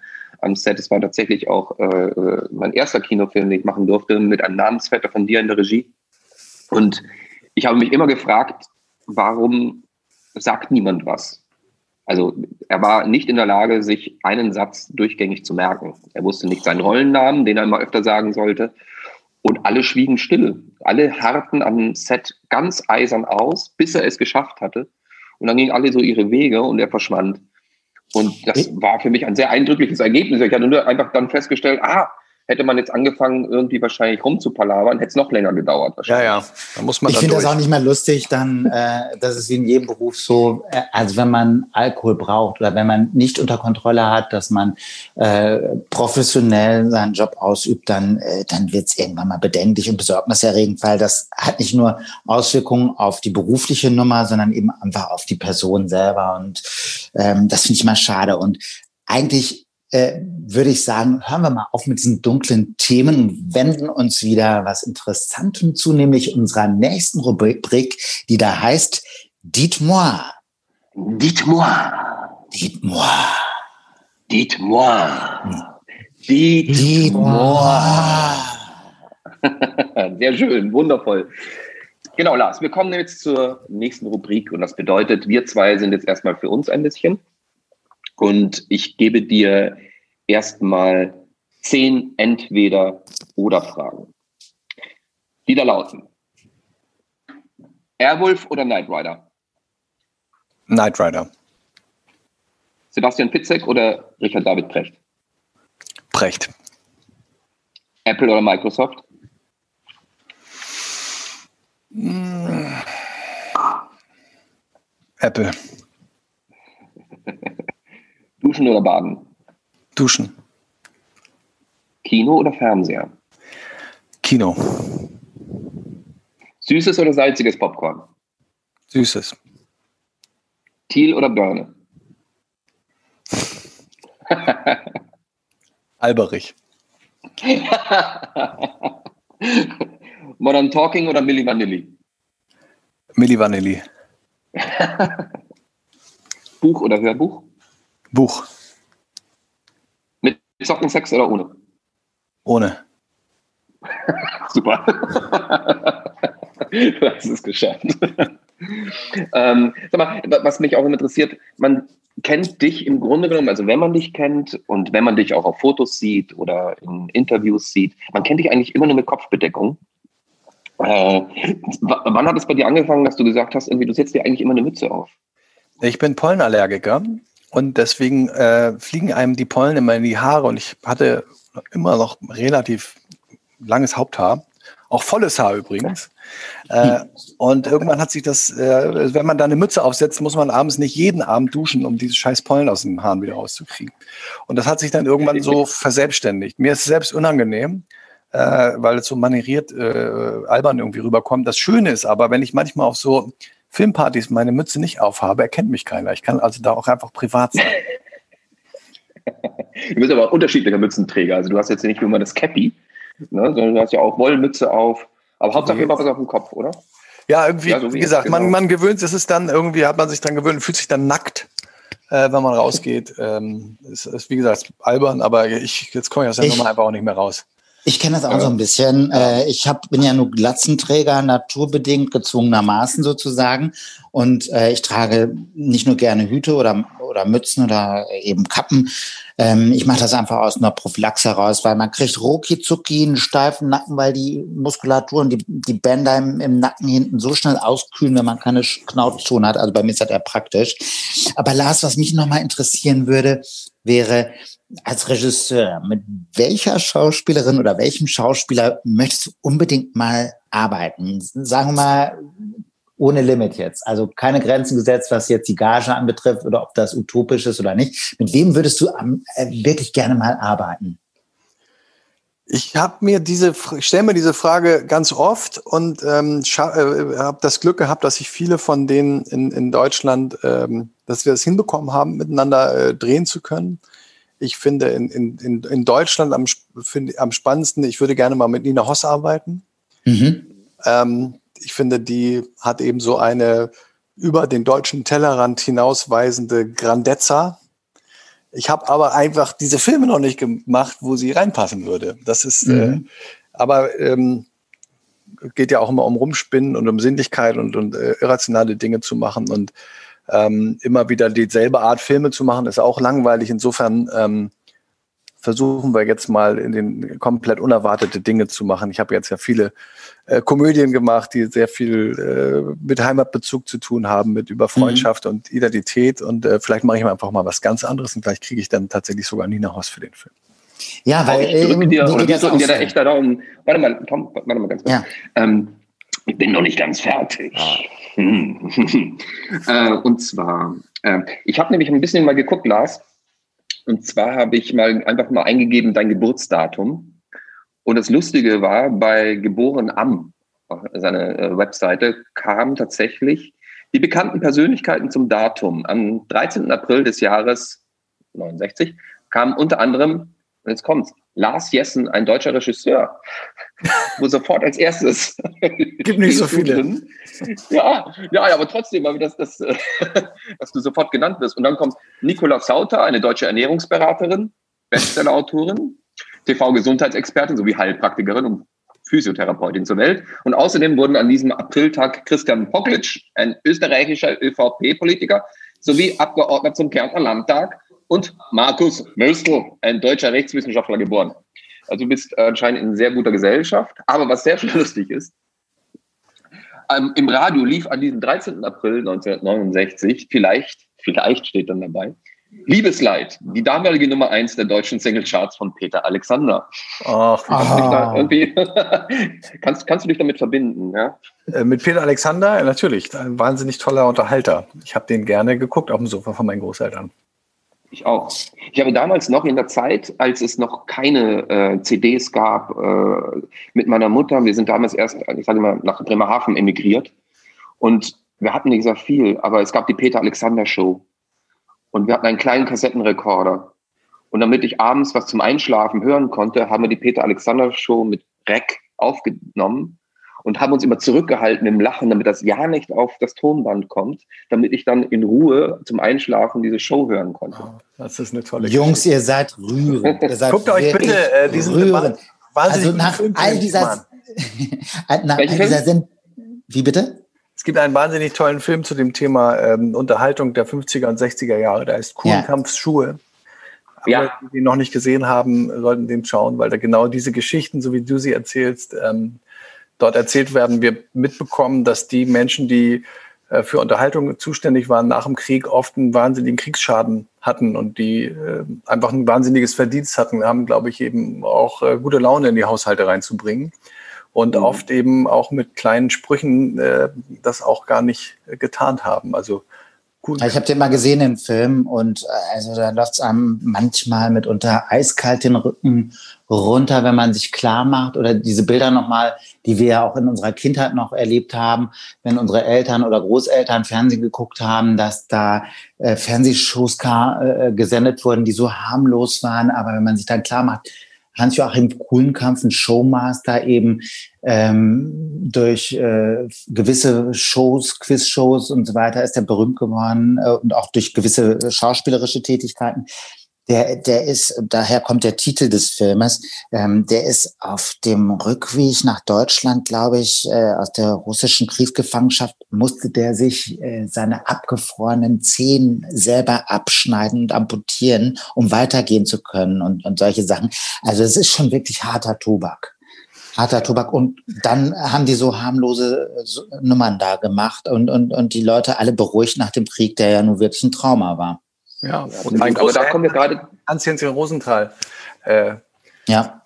am Set. Es war tatsächlich auch äh, äh, mein erster Kinofilm, den ich machen durfte, mit einem Namensvetter von dir in der Regie. Und ich habe mich immer gefragt, warum sagt niemand was? Also er war nicht in der Lage, sich einen Satz durchgängig zu merken. Er wusste nicht seinen Rollennamen, den er immer öfter sagen sollte. Und alle schwiegen still. Alle harrten am Set ganz eisern aus, bis er es geschafft hatte. Und dann gingen alle so ihre Wege und er verschwand. Und das war für mich ein sehr eindrückliches Ergebnis. Ich hatte nur einfach dann festgestellt, ah, Hätte man jetzt angefangen, irgendwie wahrscheinlich rumzupalavern, hätte es noch länger gedauert. Ja, ja, da muss man Ich finde das auch nicht mehr lustig, dann, äh, das ist wie in jedem Beruf so, äh, also wenn man Alkohol braucht oder wenn man nicht unter Kontrolle hat, dass man äh, professionell seinen Job ausübt, dann, äh, dann wird es irgendwann mal bedenklich und besorgniserregend, weil das hat nicht nur Auswirkungen auf die berufliche Nummer, sondern eben einfach auf die Person selber. Und Ähm, das finde ich mal schade. Und eigentlich äh, würde ich sagen, hören wir mal auf mit diesen dunklen Themen und wenden uns wieder was Interessantem zu, nämlich unserer nächsten Rubrik, die da heißt Dites-moi. Dites-moi. Dites-moi. Dites-moi. Dites-moi. Sehr schön, wundervoll. Genau, Lars, wir kommen jetzt zur nächsten Rubrik und das bedeutet, wir zwei sind jetzt erstmal für uns ein bisschen und ich gebe dir erstmal zehn Entweder-Oder-Fragen. Die da lauten. Airwolf oder Knight Rider? Knight Rider. Sebastian Fitzek oder Richard David Precht? Precht. Apple oder Microsoft? Apple. Duschen oder Baden? Duschen. Kino oder Fernseher? Kino. Süßes oder salziges Popcorn? Süßes. Thiel oder Birne? Alberich. Modern Talking oder Milli Vanilli? Milli Vanilli. Buch oder Hörbuch? Buch. Mit Sockensex oder ohne? Ohne. Super. du hast es geschafft. ähm, sag mal, was mich auch interessiert, man kennt dich im Grunde genommen, also wenn man dich kennt und wenn man dich auch auf Fotos sieht oder in Interviews sieht, man kennt dich eigentlich immer nur mit Kopfbedeckung. Äh, wann hat es bei dir angefangen, dass du gesagt hast, irgendwie, du setzt dir eigentlich immer eine Mütze auf? Ich bin Pollenallergiker und deswegen äh, fliegen einem die Pollen immer in die Haare und ich hatte immer noch relativ langes Haupthaar, auch volles Haar übrigens. Äh, und irgendwann hat sich das, äh, wenn man da eine Mütze aufsetzt, muss man abends nicht jeden Abend duschen, um diese scheiß Pollen aus den Haaren wieder rauszukriegen. Und das hat sich dann irgendwann so verselbstständigt. Mir ist es selbst unangenehm, äh, weil es so manieriert äh, albern irgendwie rüberkommt. Das Schöne ist aber, wenn ich manchmal auf so Filmpartys meine Mütze nicht aufhabe, erkennt mich keiner. Ich kann also da auch einfach privat sein. Du bist aber unterschiedlicher Mützenträger. Also du hast jetzt nicht nur mal das Cappy, ne, sondern du hast ja auch Wollmütze auf. Aber Hauptsache immer was auf dem Kopf, oder? Ja, irgendwie, ja, so wie gesagt, genau. man, man gewöhnt es ist dann irgendwie, hat man sich dann gewöhnt, fühlt sich dann nackt, äh, wenn man rausgeht. Ähm, ist, ist, wie gesagt, albern, aber ich, jetzt komme ich aus der Nummer einfach auch nicht mehr raus. Ich kenne das auch so ein bisschen. Äh, ich hab, bin ja nur Glatzenträger, naturbedingt, gezwungenermaßen sozusagen. Und äh, ich trage nicht nur gerne Hüte oder, oder Mützen oder eben Kappen. Ähm, ich mache das einfach aus einer Prophylaxe heraus, weil man kriegt rucki zucki einen steifen Nacken, weil die Muskulatur und die, die Bänder im, im Nacken hinten so schnell auskühlen, wenn man keine Knautschzone hat. Also bei mir ist das eher praktisch. Aber Lars, was mich nochmal interessieren würde, wäre, als Regisseur, mit welcher Schauspielerin oder welchem Schauspieler möchtest du unbedingt mal arbeiten? Sagen wir mal, ohne Limit jetzt. Also keine Grenzen gesetzt, was jetzt die Gage anbetrifft oder ob das utopisch ist oder nicht. Mit wem würdest du äh, wirklich gerne mal arbeiten? Ich habe mir diese, stelle mir diese Frage ganz oft und ähm, äh, habe das Glück gehabt, dass ich viele von denen in, in Deutschland, ähm, dass wir das hinbekommen haben, miteinander äh, drehen zu können ich finde in, in, in Deutschland am, find, am spannendsten, ich würde gerne mal mit Nina Hoss arbeiten. Mhm. Ähm, ich finde, die hat eben so eine über den deutschen Tellerrand hinausweisende Grandezza. Ich habe aber einfach diese Filme noch nicht gemacht, wo sie reinpassen würde. Das ist, äh, mhm. äh, aber ähm, geht ja auch immer um Rumspinnen und um Sinnlichkeit und, und äh, irrationale Dinge zu machen. Und ähm, immer wieder dieselbe Art Filme zu machen, ist auch langweilig. Insofern ähm, versuchen wir jetzt mal in den komplett unerwartete Dinge zu machen. Ich habe jetzt ja viele äh, Komödien gemacht, die sehr viel äh, mit Heimatbezug zu tun haben, mit über Freundschaft mhm. und Identität. Und äh, vielleicht mache ich mal einfach mal was ganz anderes und vielleicht kriege ich dann tatsächlich sogar Nina Haus für den Film. Ja, weil ich drücke äh, dir, oder dir da echt da Daumen. Warte mal, Tom, warte mal ganz kurz. Ja. Ähm, ich bin noch nicht ganz fertig. Ah. äh, und zwar, äh, ich habe nämlich ein bisschen mal geguckt, Lars. Und zwar habe ich mal einfach mal eingegeben dein Geburtsdatum. Und das Lustige war, bei Geboren am, seine äh, Webseite, kam tatsächlich, Die bekannten Persönlichkeiten zum Datum. Am 13. April des Jahres 69 kam unter anderem, jetzt kommt's, Lars Jessen, ein deutscher Regisseur, wo sofort als erstes. Gibt nicht so viele. Ja, ja, aber trotzdem, aber das, das, dass du sofort genannt wirst. Und dann kommt Nicola Sauter, eine deutsche Ernährungsberaterin, Bestsellerautorin, TV-Gesundheitsexpertin sowie Heilpraktikerin und Physiotherapeutin zur Welt. Und außerdem wurden an diesem Apriltag Christian Poglitsch, ein österreichischer ÖVP-Politiker, sowie Abgeordneter zum Kärntner Landtag und Markus Möstl, ein deutscher Rechtswissenschaftler, geboren. Also du bist anscheinend in sehr guter Gesellschaft. Aber was sehr lustig ist, ähm, im Radio lief an diesem 13. April 1969, vielleicht, vielleicht steht dann dabei, Liebesleid, die damalige Nummer eins der deutschen Singlecharts von Peter Alexander. Ach, kannst, kannst, kannst du dich damit verbinden? Ja? Äh, mit Peter Alexander, natürlich, ein wahnsinnig toller Unterhalter. Ich habe den gerne geguckt auf dem Sofa von meinen Großeltern. Ich auch. Ich habe damals noch in der Zeit, als es noch keine äh, CDs gab, äh, mit meiner Mutter, wir sind damals erst, ich sage mal, nach Bremerhaven emigriert und wir hatten nicht sehr viel, aber es gab die Peter Alexander Show und wir hatten einen kleinen Kassettenrekorder. Und damit ich abends was zum Einschlafen hören konnte, haben wir die Peter Alexander Show mit Rec aufgenommen und haben uns immer zurückgehalten im Lachen, damit das ja nicht auf das Tonband kommt, damit ich dann in Ruhe zum Einschlafen diese Show hören konnte. Oh, das ist eine tolle Jungs, Geschichte. ihr seid rührend. Ihr seid Guckt euch bitte äh, diesen rührend. Also nach all dieser, nach all dieser sind, wie bitte? Es gibt einen wahnsinnig tollen Film zu dem Thema ähm, Unterhaltung der 50er und 60er Jahre. Da ist Kuhnkampfs Schuhe. Ja. die noch nicht gesehen haben, sollten den schauen, weil da genau diese Geschichten, so wie du sie erzählst, ähm, dort erzählt werden, wir mitbekommen, dass die Menschen, die äh, für Unterhaltung zuständig waren nach dem Krieg, oft einen wahnsinnigen Kriegsschaden hatten und die äh, einfach ein wahnsinniges Verdienst hatten, haben, glaube ich, eben auch äh, gute Laune in die Haushalte reinzubringen und mhm. oft eben auch mit kleinen Sprüchen das auch gar nicht getan haben. Also Gut. Ich habe den mal gesehen im Film und also da läuft es einem manchmal mitunter eiskalt den Rücken runter, wenn man sich klar macht oder diese Bilder nochmal, die wir ja auch in unserer Kindheit noch erlebt haben, wenn unsere Eltern oder Großeltern Fernsehen geguckt haben, dass da äh, Fernsehshows äh, gesendet wurden, die so harmlos waren. Aber wenn man sich dann klar macht, Hans-Joachim Kuhlenkampf, ein Showmaster, eben ähm, durch äh, gewisse Shows, Quizshows und so weiter ist er berühmt geworden äh, und auch durch gewisse schauspielerische Tätigkeiten der, der ist, daher kommt der Titel des Filmes, ähm, der ist auf dem Rückweg nach Deutschland, glaube ich, äh, aus der russischen Kriegsgefangenschaft, musste der sich äh, seine abgefrorenen Zehen selber abschneiden und amputieren, um weitergehen zu können und, und solche Sachen. Also es ist schon wirklich harter Tobak. Harter Tobak. Und dann haben die so harmlose Nummern da gemacht und, und, und die Leute alle beruhigt nach dem Krieg, der ja nur wirklich ein Trauma war. Ja, und mein aber da kommen wir gerade. Hans-Jens Rosenthal. Äh, ja.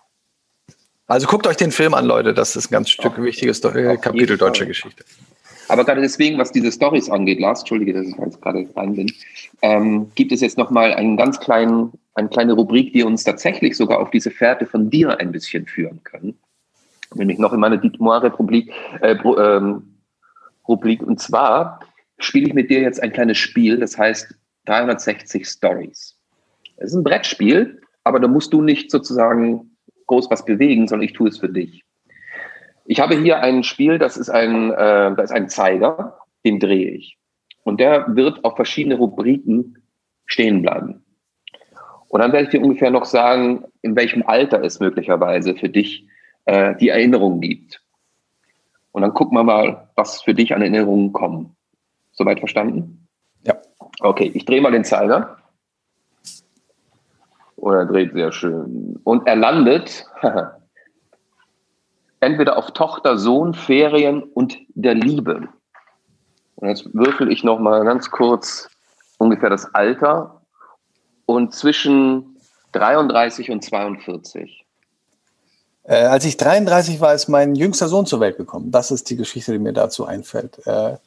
Also guckt euch den Film an, Leute. Das ist ein ganz Stück oh, wichtiges Kapitel deutscher Geschichte. Aber gerade deswegen, was diese Stories angeht, Lars, entschuldige, dass ich jetzt gerade rein bin, ähm, gibt es jetzt nochmal einen ganz kleinen, eine kleine Rubrik, die uns tatsächlich sogar auf diese Fährte von dir ein bisschen führen können. Nämlich noch in meiner Dietmar-Republik, äh, ähm, Rubrik. Und zwar spiele ich mit dir jetzt ein kleines Spiel, das heißt 360 Stories. Es ist ein Brettspiel, aber da musst du nicht sozusagen groß was bewegen, sondern ich tue es für dich. Ich habe hier ein Spiel, das ist ein, äh, das ist ein Zeiger, den drehe ich. Und der wird auf verschiedene Rubriken stehen bleiben. Und dann werde ich dir ungefähr noch sagen, in welchem Alter es möglicherweise für dich äh, die Erinnerung gibt. Und dann gucken wir mal, was für dich an Erinnerungen kommen. Soweit verstanden? Okay, ich drehe mal den Zeiger. Und er dreht sehr schön. Und er landet entweder auf Tochter, Sohn, Ferien und der Liebe. Und jetzt würfel ich noch mal ganz kurz ungefähr das Alter und zwischen 33 und 42. Äh, als ich 33 war, ist mein jüngster Sohn zur Welt gekommen. Das ist die Geschichte, die mir dazu einfällt. Äh,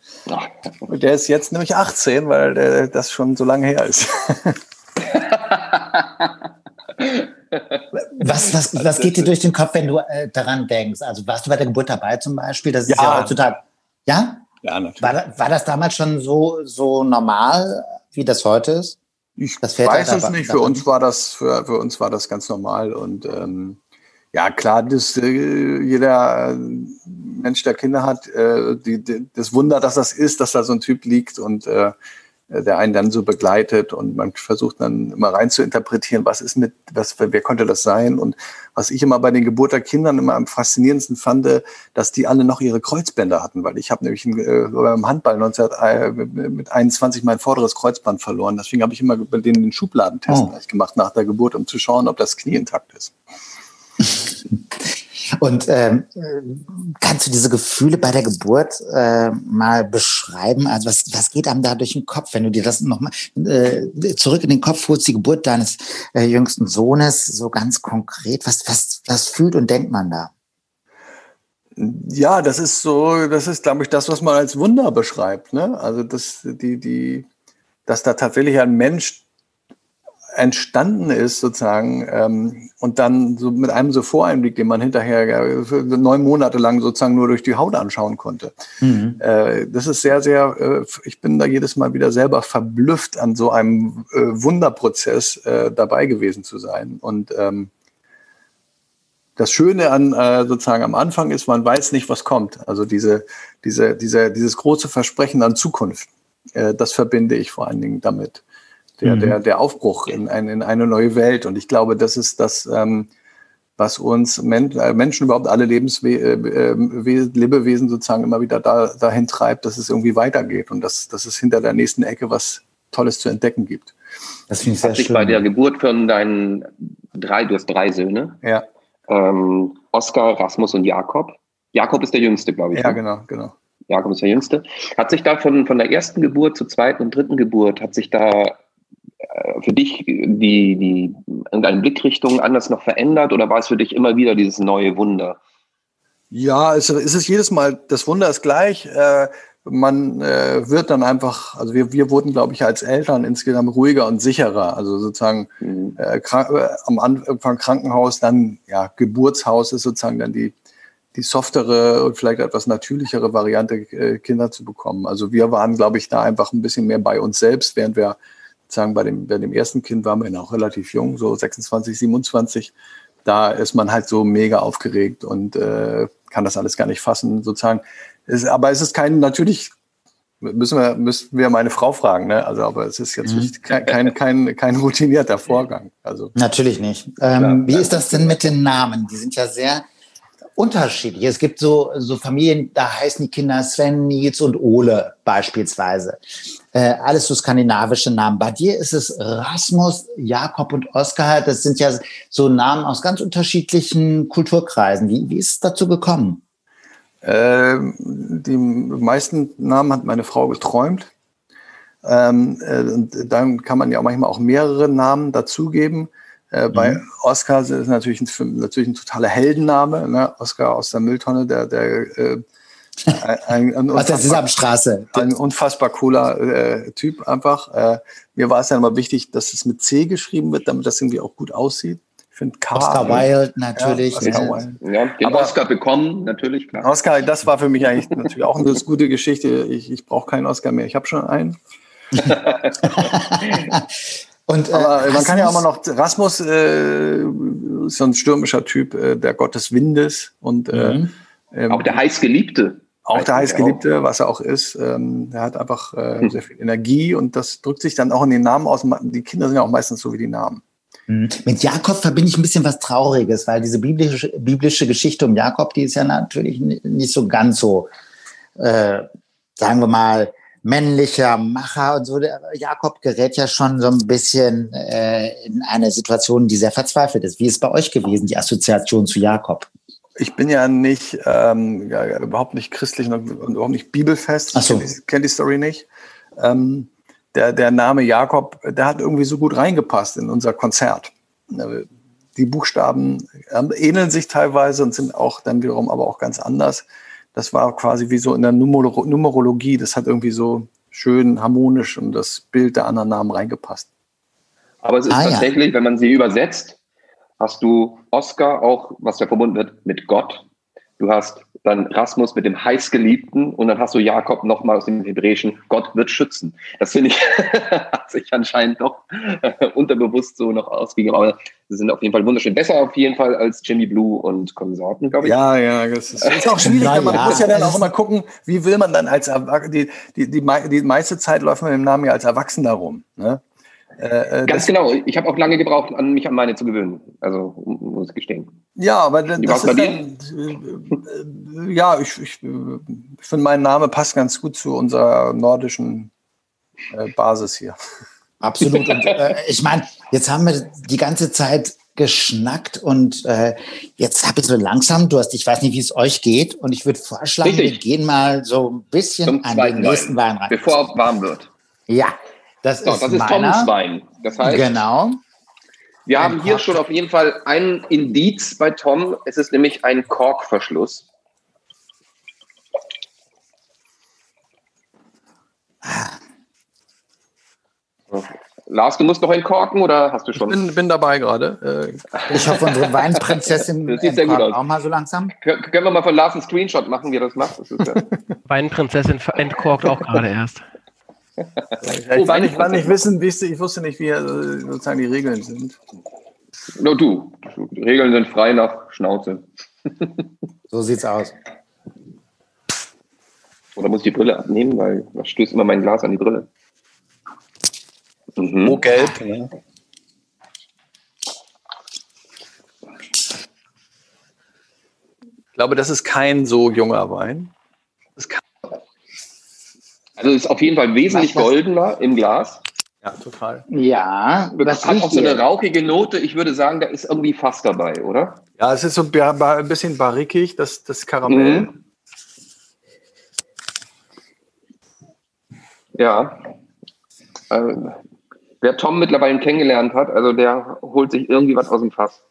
der ist jetzt nämlich 18, weil der, das schon so lange her ist. was, was, was geht dir durch den Kopf, wenn du äh, daran denkst? Also warst du bei der Geburt dabei zum Beispiel? Das ist ja, ja heutzutage. Ja? Ja, natürlich. War, war das damals schon so, so normal, wie das heute ist? Ich weiß es nicht. Für uns war das, für, für uns war das ganz normal und ähm, ja, klar, das, äh, jeder Mensch, der Kinder hat, äh, die, die, das Wunder, dass das ist, dass da so ein Typ liegt und äh, der einen dann so begleitet und man versucht dann immer rein zu interpretieren, was ist mit, was, wer könnte das sein? Und was ich immer bei den Geburt der Kindern immer am faszinierendsten fand, dass die alle noch ihre Kreuzbänder hatten, weil ich habe nämlich äh, beim Handball 19, äh, mit 21 mein vorderes Kreuzband verloren. Deswegen habe ich immer bei denen den Schubladentest oh. gemacht nach der Geburt, um zu schauen, ob das Knie intakt ist. Und ähm, kannst du diese Gefühle bei der Geburt äh, mal beschreiben? Also was, was geht einem da durch den Kopf, wenn du dir das nochmal äh, zurück in den Kopf holst, die Geburt deines äh, jüngsten Sohnes, so ganz konkret? Was, was, was fühlt und denkt man da? Ja, das ist so, das ist, glaube ich, das, was man als Wunder beschreibt. Ne? Also, dass, die, die, dass da tatsächlich ein Mensch entstanden ist sozusagen ähm, und dann so mit einem so Voreinblick, den man hinterher neun Monate lang sozusagen nur durch die Haut anschauen konnte. Mhm. Äh, das ist sehr, sehr, äh, ich bin da jedes Mal wieder selber verblüfft an so einem äh, Wunderprozess äh, dabei gewesen zu sein. Und ähm, das Schöne an äh, sozusagen am Anfang ist, man weiß nicht, was kommt. Also diese, diese, diese, dieses große Versprechen an Zukunft, äh, das verbinde ich vor allen Dingen damit der, mhm. der, der Aufbruch in, ein, in eine neue Welt. Und ich glaube, das ist das, ähm, was uns Men äh, Menschen überhaupt alle Lebenswe äh, äh Lebewesen sozusagen immer wieder da, dahin treibt, dass es irgendwie weitergeht und dass, dass es hinter der nächsten Ecke was Tolles zu entdecken gibt. Das finde ich sehr Hat sich bei der Geburt von deinen drei, du hast drei Söhne. Ja. Ähm, Oskar, Rasmus und Jakob. Jakob ist der Jüngste, glaube ich. Ja, ne? genau, genau. Jakob ist der Jüngste. Hat sich da von, von der ersten Geburt zur zweiten und dritten Geburt, hat sich da für dich die, die irgendeine Blickrichtung anders noch verändert oder war es für dich immer wieder dieses neue Wunder? Ja, es, es ist jedes Mal, das Wunder ist gleich. Äh, man äh, wird dann einfach, also wir, wir wurden, glaube ich, als Eltern insgesamt ruhiger und sicherer. Also sozusagen mhm. äh, äh am Anfang Krankenhaus, dann ja, Geburtshaus ist sozusagen dann die, die softere und vielleicht etwas natürlichere Variante, äh, Kinder zu bekommen. Also wir waren, glaube ich, da einfach ein bisschen mehr bei uns selbst, während wir sagen, bei dem, bei dem ersten Kind waren wir noch relativ jung, so 26, 27. Da ist man halt so mega aufgeregt und äh, kann das alles gar nicht fassen, sozusagen. Es, aber es ist kein, natürlich müssen wir, müssen wir meine Frau fragen, ne? Also, aber es ist jetzt mhm. nicht kein, kein, kein, kein routinierter Vorgang. Also. Natürlich nicht. Ähm, wie ist das denn mit den Namen? Die sind ja sehr unterschiedlich. Es gibt so, so Familien, da heißen die Kinder Sven, Nils und Ole beispielsweise. Äh, alles so skandinavische Namen. Bei dir ist es Rasmus, Jakob und Oskar. Das sind ja so Namen aus ganz unterschiedlichen Kulturkreisen. Wie, wie ist es dazu gekommen? Ähm, die meisten Namen hat meine Frau geträumt. Ähm, äh, und dann kann man ja auch manchmal auch mehrere Namen dazugeben. Äh, bei mhm. Oscar ist natürlich ein, natürlich ein totaler Heldenname. Ne? Oscar aus der Mülltonne, der, der äh, ein, ein, Was das ist am Straße. Ein unfassbar cooler äh, Typ einfach. Äh, mir war es ja immer wichtig, dass es mit C geschrieben wird, damit das irgendwie auch gut aussieht. Ich finde Oscar Wilde natürlich. Ja, Oscar Wilde. ja den Aber Oscar bekommen, natürlich, klar. Oscar, das war für mich eigentlich natürlich auch eine gute Geschichte. Ich, ich brauche keinen Oscar mehr, ich habe schon einen. Und, äh, Aber man kann ja auch immer noch, Rasmus äh, ist so ein stürmischer Typ, äh, der Gott des Windes und äh, mhm. ähm, auch der heißgeliebte. Auch der heißgeliebte, was er auch ist. Ähm, der hat einfach äh, hm. sehr viel Energie und das drückt sich dann auch in den Namen aus. Die Kinder sind ja auch meistens so wie die Namen. Mhm. Mit Jakob verbinde ich ein bisschen was Trauriges, weil diese biblische, biblische Geschichte um Jakob, die ist ja natürlich nicht so ganz so, äh, sagen wir mal, männlicher Macher und so. Der Jakob gerät ja schon so ein bisschen äh, in eine Situation, die sehr verzweifelt ist. Wie ist bei euch gewesen, die Assoziation zu Jakob? Ich bin ja nicht, ähm, ja, überhaupt nicht christlich und überhaupt nicht bibelfest. Ich so. kenne die, kenn die, Story nicht. Ähm, der, der Name Jakob, der hat irgendwie so gut reingepasst in unser Konzert. Die Buchstaben ähneln sich teilweise und sind auch dann wiederum aber auch ganz anders das war quasi wie so in der Numer Numerologie. Das hat irgendwie so schön harmonisch und das Bild der anderen Namen reingepasst. Aber es ist ah, tatsächlich, ja. wenn man sie übersetzt, hast du Oscar auch, was ja verbunden wird mit Gott. Du hast dann Rasmus mit dem heißgeliebten und dann hast du Jakob nochmal aus dem Hebräischen, Gott wird schützen. Das finde ich, hat sich anscheinend doch äh, unterbewusst so noch ausgegeben. Aber sie sind auf jeden Fall wunderschön. Besser auf jeden Fall als Jimmy Blue und Konsorten, glaube ich. Ja, ja, das ist, ist auch schwierig. Na, man ja, muss ja dann auch immer gucken, wie will man dann als die, die, die, die meiste Zeit läuft man dem Namen ja als Erwachsener rum. Ne? Äh, äh Ganz genau. Ich habe auch lange gebraucht, an mich an meine zu gewöhnen. Also muss ich gestehen. Ja, aber das, das ist dann, äh, ja, ich, ich, ich finde, mein Name passt ganz gut zu unserer nordischen äh, Basis hier. Absolut. Und äh, ich meine, jetzt haben wir die ganze Zeit geschnackt und äh, jetzt habe ich so langsam Durst. Ich weiß nicht, wie es euch geht und ich würde vorschlagen, Richtig. wir gehen mal so ein bisschen an den nächsten Wein rein. Bevor es warm wird. Ja, das so, ist, das ist Toms Wein. Das heißt, genau. Wir haben hier schon auf jeden Fall ein Indiz bei Tom. Es ist nämlich ein Korkverschluss. Lars, du musst noch entkorken oder hast du schon? Ich bin, bin dabei gerade. Äh, ich hoffe, unsere Weinprinzessin das sieht sehr gut aus. auch mal so langsam. Können wir mal von Lars einen Screenshot machen, wie er das macht? Das ja Weinprinzessin entkorkt auch gerade erst. Ich, ich, war nicht, nicht wissen, ich wusste nicht, wie äh, sozusagen die Regeln sind. No, du, Regeln sind frei nach Schnauze. so sieht's aus. Oder muss ich die Brille abnehmen, weil das stößt immer mein Glas an die Brille. Mhm. Oh, gelb. Ne? Ich glaube, das ist kein so junger Wein. Das kann also ist auf jeden Fall wesentlich goldener im Glas. Ja, total. Ja, das hat auch so eine rauchige Note. Ich würde sagen, da ist irgendwie Fass dabei, oder? Ja, es ist so ein bisschen barrikig, das, das Karamell. Mhm. Ja. Äh, wer Tom mittlerweile kennengelernt hat, also der holt sich irgendwie was aus dem Fass.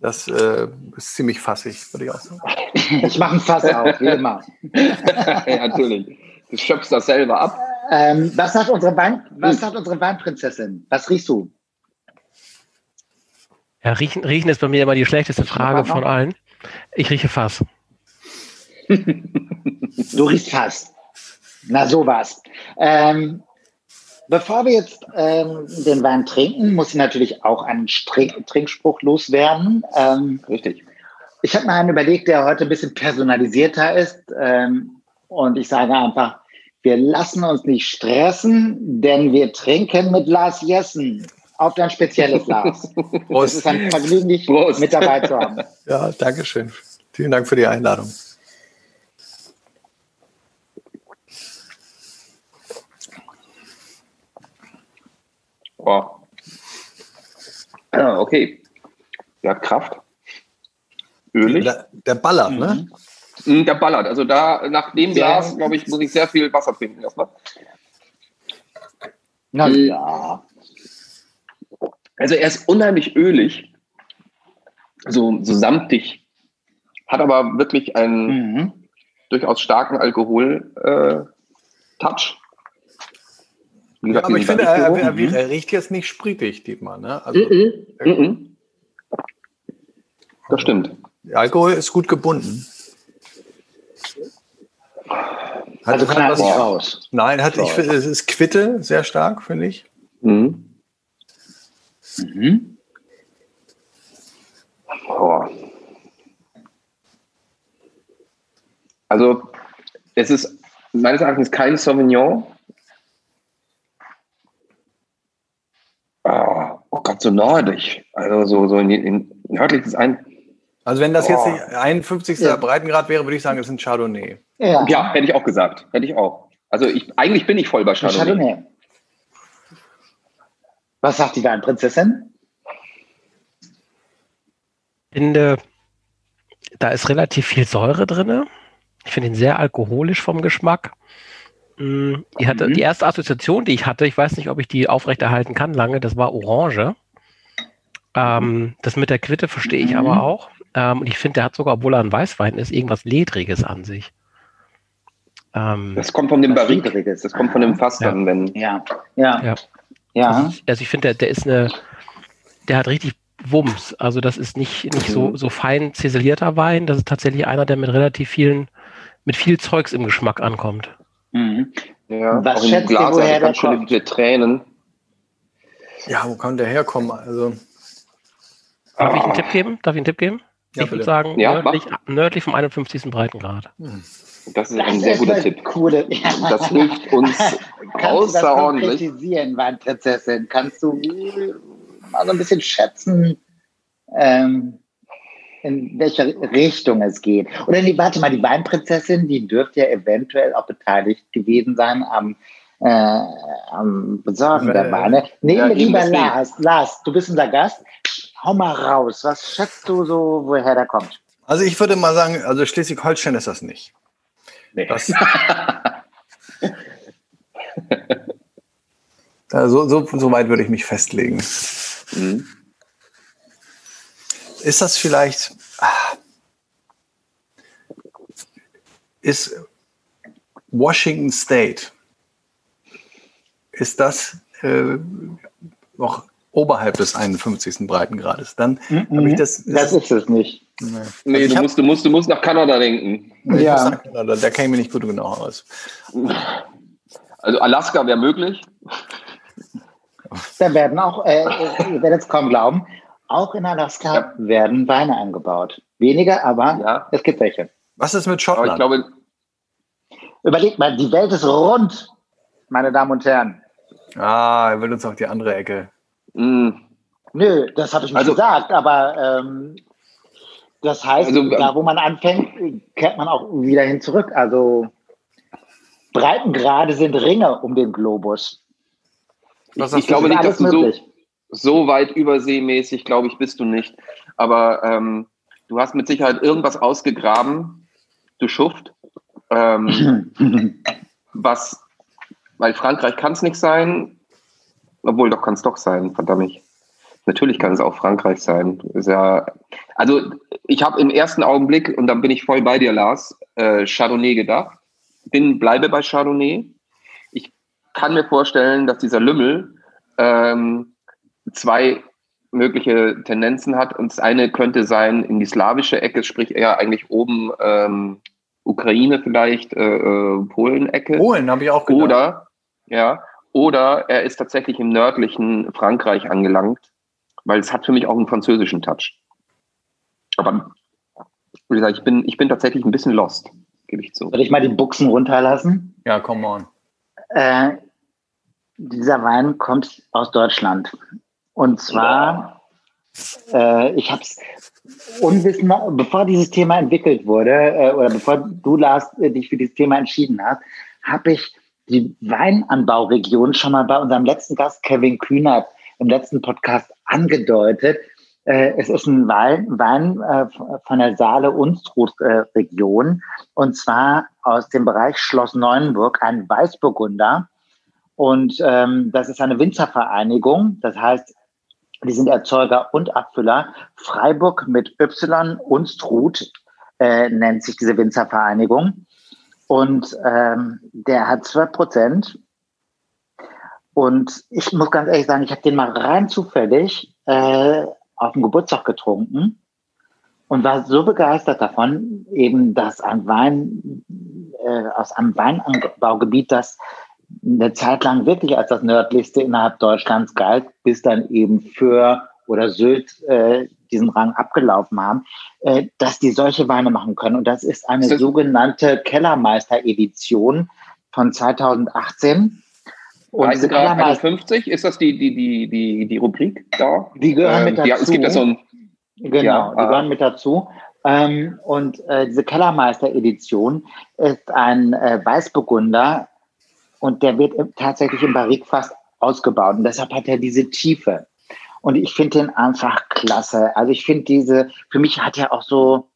Das äh, ist ziemlich fassig, würde ich auch sagen. ich mache ein Fass auf, wie immer. ja, natürlich. Du schöpfst das selber ab. Ähm, was sagt unsere Wein, was sagt unsere Weinprinzessin? Was riechst du? Ja, riechen, riechen ist bei mir immer die schlechteste Frage von allen. Ich rieche Fass. du riechst Fass. Na, sowas. Ähm, bevor wir jetzt ähm, den Wein trinken, muss ich natürlich auch einen Strink Trinkspruch loswerden. Ähm, Richtig. Ich habe mir einen überlegt, der heute ein bisschen personalisierter ist. Ähm, und ich sage einfach, wir lassen uns nicht stressen, denn wir trinken mit Lars Jessen auf dein spezielles Glas. Prost. Es ist ein Vergnügen, dich Prost. mit dabei zu haben. Ja, danke schön. Vielen Dank für die Einladung. Wow. Ah, okay. Ja, Kraft. Ölig. Der, der ballert, ne? mhm. ne? Hm, der ballert. Also da, nach dem Glas, glaube ich, muss ich sehr viel Wasser trinken erstmal. Na hm. ja. Also er ist unheimlich ölig, so, so samtig, hat aber wirklich einen mhm. durchaus starken Alkohol-Touch. Äh, ja, aber ich finde, er, er, er, riecht jetzt nicht spritig, Dietmar. Ne? Also, mm -mm, mm das stimmt. Der Alkohol ist gut gebunden. Also kann er nicht raus. Nein, hat, ich es ist Quitte sehr stark, finde ich. Mhm. Mhm. Oh. Also, es ist meines Erachtens kein Sauvignon. Oh, oh Gott, so nordisch. Also so, so in, in nördlich ist ein also wenn das oh. jetzt nicht 51. Ja. Breitengrad wäre, würde ich sagen, es ist ein Chardonnay. Ja. ja, hätte ich auch gesagt. Hätte ich auch. Also ich, eigentlich bin ich voll bei Chardonnay. Chardonnay. Was sagt die Weinprinzessin? Ich finde, da ist relativ viel Säure drin. Ich finde ihn sehr alkoholisch vom Geschmack. Mm, ich hatte mhm. die erste Assoziation, die ich hatte, ich weiß nicht, ob ich die aufrechterhalten kann lange, das war Orange. Ähm, das mit der Quitte verstehe ich mhm. aber auch. Ähm, und ich finde, der hat sogar, obwohl er ein Weißwein ist, irgendwas Ledriges an sich. Ähm, das kommt von dem Barrik. Das kommt von dem dann, wenn. Ja, ja. ja. ja. Also ich, also ich finde, der, der ist eine, der hat richtig Wumms. Also das ist nicht, nicht so, mhm. so fein ziselierter Wein. Das ist tatsächlich einer, der mit relativ vielen, mit viel Zeugs im Geschmack ankommt. Mhm. Ja, Was auch im Glas, woher also ganz schön viele Tränen. Ja, wo kann der herkommen? Also. Darf ich einen Tipp geben? Darf ich einen Tipp geben? Ja, ich würde sagen, ja, nördlich, nördlich vom 51. Breitengrad. Hm. Das ist das ein sehr guter Tipp. Coole, ja. Das hilft uns außerordentlich. Kannst du das Weinprinzessin? Kannst du mal so ein bisschen schätzen, ähm, in welche Richtung es geht? Oder nee, warte mal, die Weinprinzessin, die dürfte ja eventuell auch beteiligt gewesen sein am, äh, am Besorgen der Weine. Nee, ja, lieber Lars, Lars, du bist unser Gast. Hau mal raus. Was schätzt du so, woher der kommt? Also ich würde mal sagen, also Schleswig-Holstein ist das nicht. Nee. Das, also so, so weit würde ich mich festlegen. Mhm. Ist das vielleicht, ah, ist Washington State, ist das äh, noch oberhalb des 51. Breitengrades. Dann mm -mm. ich das. Das ist es nicht. Nee, nee also du, musst, du, musst, du musst nach Kanada denken. Ja. Kanada, da käme ich mir nicht gut genau aus. Also Alaska wäre möglich. Da werden auch, äh, ihr werdet es kaum glauben, auch in Alaska ja. werden Weine angebaut. Weniger, aber ja. es gibt welche. Was ist mit Schottland? ich glaube, Überlegt mal, die Welt ist rund, meine Damen und Herren. Ah, er will uns auf die andere Ecke. Mm. Nö, das habe ich nicht also, gesagt, aber ähm, das heißt, also, da wo man anfängt, kehrt man auch wieder hin zurück. Also Breitengrade sind Ringe um den Globus. Ich, ich glaube nicht, dass du so, so, weit überseemäßig, glaube ich, bist du nicht. Aber ähm, du hast mit Sicherheit irgendwas ausgegraben, du Schuft. Ähm, was, weil Frankreich kann es nicht sein, obwohl, doch kann es doch sein, verdammt. Natürlich kann es auch Frankreich sein. Ist ja, also ich habe im ersten Augenblick, und dann bin ich voll bei dir, Lars, äh, Chardonnay gedacht. Bin, bleibe bei Chardonnay. Ich kann mir vorstellen, dass dieser Lümmel ähm, zwei mögliche Tendenzen hat. Und das eine könnte sein in die slawische Ecke, sprich eher eigentlich oben ähm, Ukraine vielleicht, äh, äh Polen-Ecke. Polen habe ich auch gedacht. Oder, ja, oder er ist tatsächlich im nördlichen Frankreich angelangt, weil es hat für mich auch einen französischen Touch. Aber wie gesagt, ich bin, ich bin tatsächlich ein bisschen lost, gebe ich zu. Soll ich mal die Buchsen runterlassen? Ja, come on. Äh, dieser Wein kommt aus Deutschland. Und zwar, ja. äh, ich habe es unwissend, bevor dieses Thema entwickelt wurde, äh, oder bevor du, Lars, äh, dich für dieses Thema entschieden hast, habe ich die Weinanbauregion schon mal bei unserem letzten Gast Kevin Kühnert im letzten Podcast angedeutet. Äh, es ist ein Wein, äh, von der Saale-Unstrut-Region und zwar aus dem Bereich Schloss Neuenburg, ein Weißburgunder. Und ähm, das ist eine Winzervereinigung. Das heißt, die sind Erzeuger und Abfüller. Freiburg mit Y, Unstrut äh, nennt sich diese Winzervereinigung. Und ähm, der hat 12 Prozent. Und ich muss ganz ehrlich sagen, ich habe den mal rein zufällig äh, auf dem Geburtstag getrunken und war so begeistert davon, eben, dass ein Wein äh, aus einem Weinanbaugebiet, das eine Zeit lang wirklich als das nördlichste innerhalb Deutschlands galt, bis dann eben für oder Sylt äh, diesen Rang abgelaufen haben, äh, dass die solche Weine machen können. Und das ist eine sogenannte Kellermeister-Edition von 2018. Und diese Kellermeister 51, ist das die, die, die, die, die Rubrik da? Die gehören ähm, mit dazu. Ja, es gibt da so ein, genau, ja, die gehören mit dazu. Ähm, und äh, diese Kellermeister-Edition ist ein äh, Weißburgunder und der wird tatsächlich im Barrique fast ausgebaut. Und deshalb hat er diese Tiefe. Und ich finde den einfach klasse. Also ich finde diese, für mich hat er auch so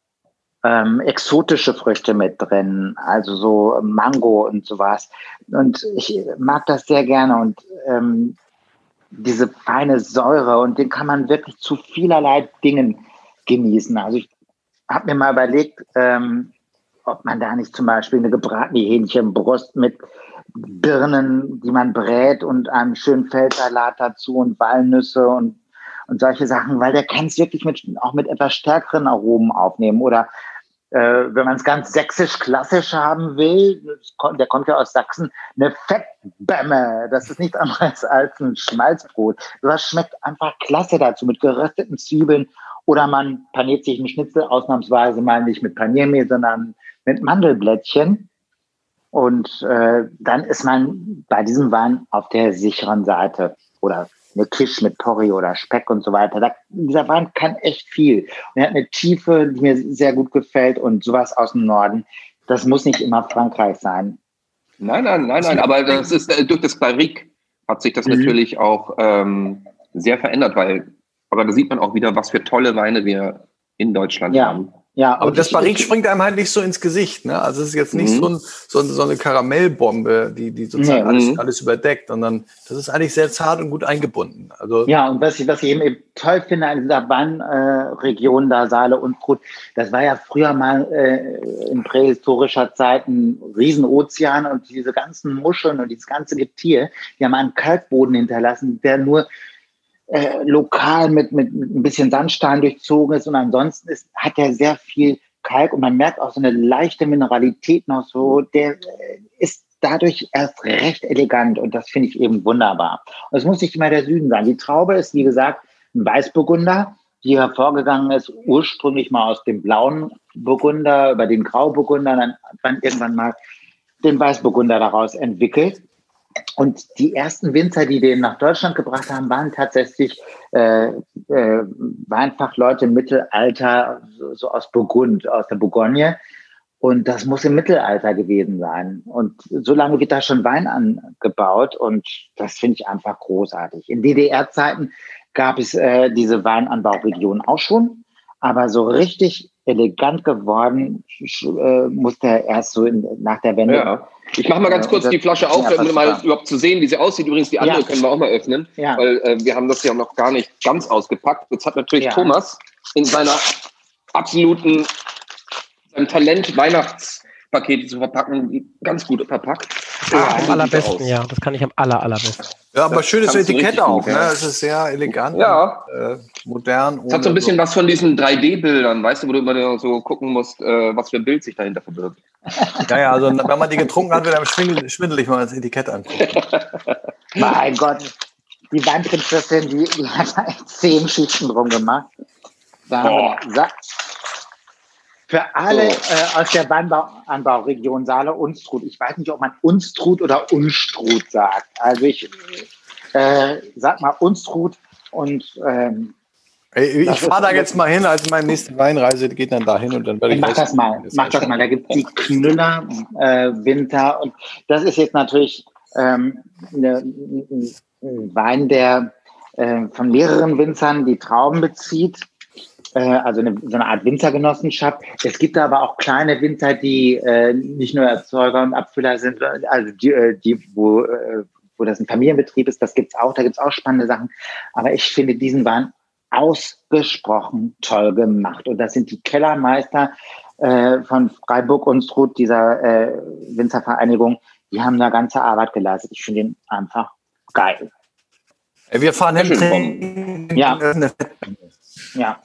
ähm, exotische Früchte mit drin, also so Mango und sowas. Und ich mag das sehr gerne und ähm, diese feine Säure und den kann man wirklich zu vielerlei Dingen genießen. Also ich habe mir mal überlegt, ähm, ob man da nicht zum Beispiel eine gebratene Hähnchenbrust mit Birnen, die man brät und einen schönen Feldsalat dazu und Walnüsse und und solche Sachen, weil der kann es wirklich mit, auch mit etwas stärkeren Aromen aufnehmen oder äh, wenn man es ganz sächsisch klassisch haben will, der kommt ja aus Sachsen, eine Fettbämme. Das ist nichts anderes als ein Schmalzbrot. Das schmeckt einfach klasse dazu mit gerösteten Zwiebeln. Oder man paniert sich einen Schnitzel ausnahmsweise mal nicht mit Paniermehl, sondern mit Mandelblättchen. Und äh, dann ist man bei diesem Wein auf der sicheren Seite. Oder eine Kisch mit Porree oder Speck und so weiter. Da, dieser Wein kann echt viel. Und er hat eine Tiefe, die mir sehr gut gefällt und sowas aus dem Norden. Das muss nicht immer Frankreich sein. Nein, nein, nein, nein, aber das ist äh, durch das Barrique hat sich das mhm. natürlich auch ähm, sehr verändert, weil, aber da sieht man auch wieder, was für tolle Weine wir in Deutschland ja. haben. Ja, aber das Barrique springt einem halt nicht so ins Gesicht. Ne? Also es ist jetzt nicht mhm. so, ein, so, so, eine Karamellbombe, die, die sozusagen mhm. alles, alles überdeckt, sondern das ist eigentlich sehr zart und gut eingebunden. Also ja, und was ich, was ich eben toll finde an dieser Weinregion äh, da, Saale und Brut, das war ja früher mal äh, in prähistorischer Zeit ein Riesenozean und diese ganzen Muscheln und dieses ganze Getier, die haben einen Kalkboden hinterlassen, der nur äh, lokal mit, mit, mit ein bisschen Sandstein durchzogen ist und ansonsten ist, hat er sehr viel Kalk und man merkt auch so eine leichte Mineralität noch so, der äh, ist dadurch erst recht elegant und das finde ich eben wunderbar. Und es muss nicht immer der Süden sein. Die Traube ist, wie gesagt, ein Weißburgunder, die hervorgegangen ist ursprünglich mal aus dem blauen Burgunder über den Grauburgunder, dann, dann irgendwann mal den Weißburgunder daraus entwickelt. Und die ersten Winzer, die den nach Deutschland gebracht haben, waren tatsächlich äh, äh, Weinfachleute im Mittelalter, so, so aus Burgund, aus der Bourgogne. Und das muss im Mittelalter gewesen sein. Und so lange wird da schon Wein angebaut und das finde ich einfach großartig. In DDR-Zeiten gab es äh, diese Weinanbauregion auch schon, aber so richtig elegant geworden äh, musste er erst so in, nach der Wende. Ja ich mache mal ganz kurz die Flasche auf, um mal überhaupt zu sehen, wie sie aussieht. Übrigens, die andere ja. können wir auch mal öffnen, ja. weil äh, wir haben das ja noch gar nicht ganz ausgepackt. Jetzt hat natürlich. Thomas in seiner absoluten seinem Talent Weihnachtspakete zu verpacken, ganz gut verpackt. Ja, am allerbesten, ja. Das kann ich am aller, allerbesten. Ja, aber das schönes Etikett auch, ne? Es ist sehr elegant, ja. Und, äh, modern. Es hat so ein bisschen so. was von diesen 3D-Bildern, weißt du, wo du immer so gucken musst, äh, was für ein Bild sich dahinter verbirgt. Ja, ja, also wenn man die getrunken hat, wird einem schwindelig, schwindelig mal das Etikett angucken. mein Gott, die Weinprinzessin, die, die hat zehn Schichten drum gemacht. Da. Für alle so. äh, aus der Weinanbauregion Saale Unstrut. Ich weiß nicht, ob man Unstrut oder Unstrut sagt. Also ich äh, sag mal Unstrut und ähm, Ey, ich fahre da jetzt mal hin, als meine nächste Weinreise geht dann dahin und dann werde ich. Mach das mal, mach das mal. Da gibt es die Knüller äh, Winter und das ist jetzt natürlich ähm, ne, ein Wein, der äh, von mehreren Winzern die Trauben bezieht äh, also eine, so eine Art Winzergenossenschaft. Es gibt aber auch kleine Winzer, die äh, nicht nur Erzeuger und Abfüller sind, also die, äh, die wo, äh, wo das ein Familienbetrieb ist, das gibt's auch, da gibt's auch spannende Sachen. Aber ich finde diesen Wein ausgesprochen toll gemacht. Und das sind die Kellermeister äh, von Freiburg und Struth, dieser äh, Winzervereinigung, die haben da ganze Arbeit geleistet. Ich finde ihn einfach geil. Wir fahren hin. Ja. Ja.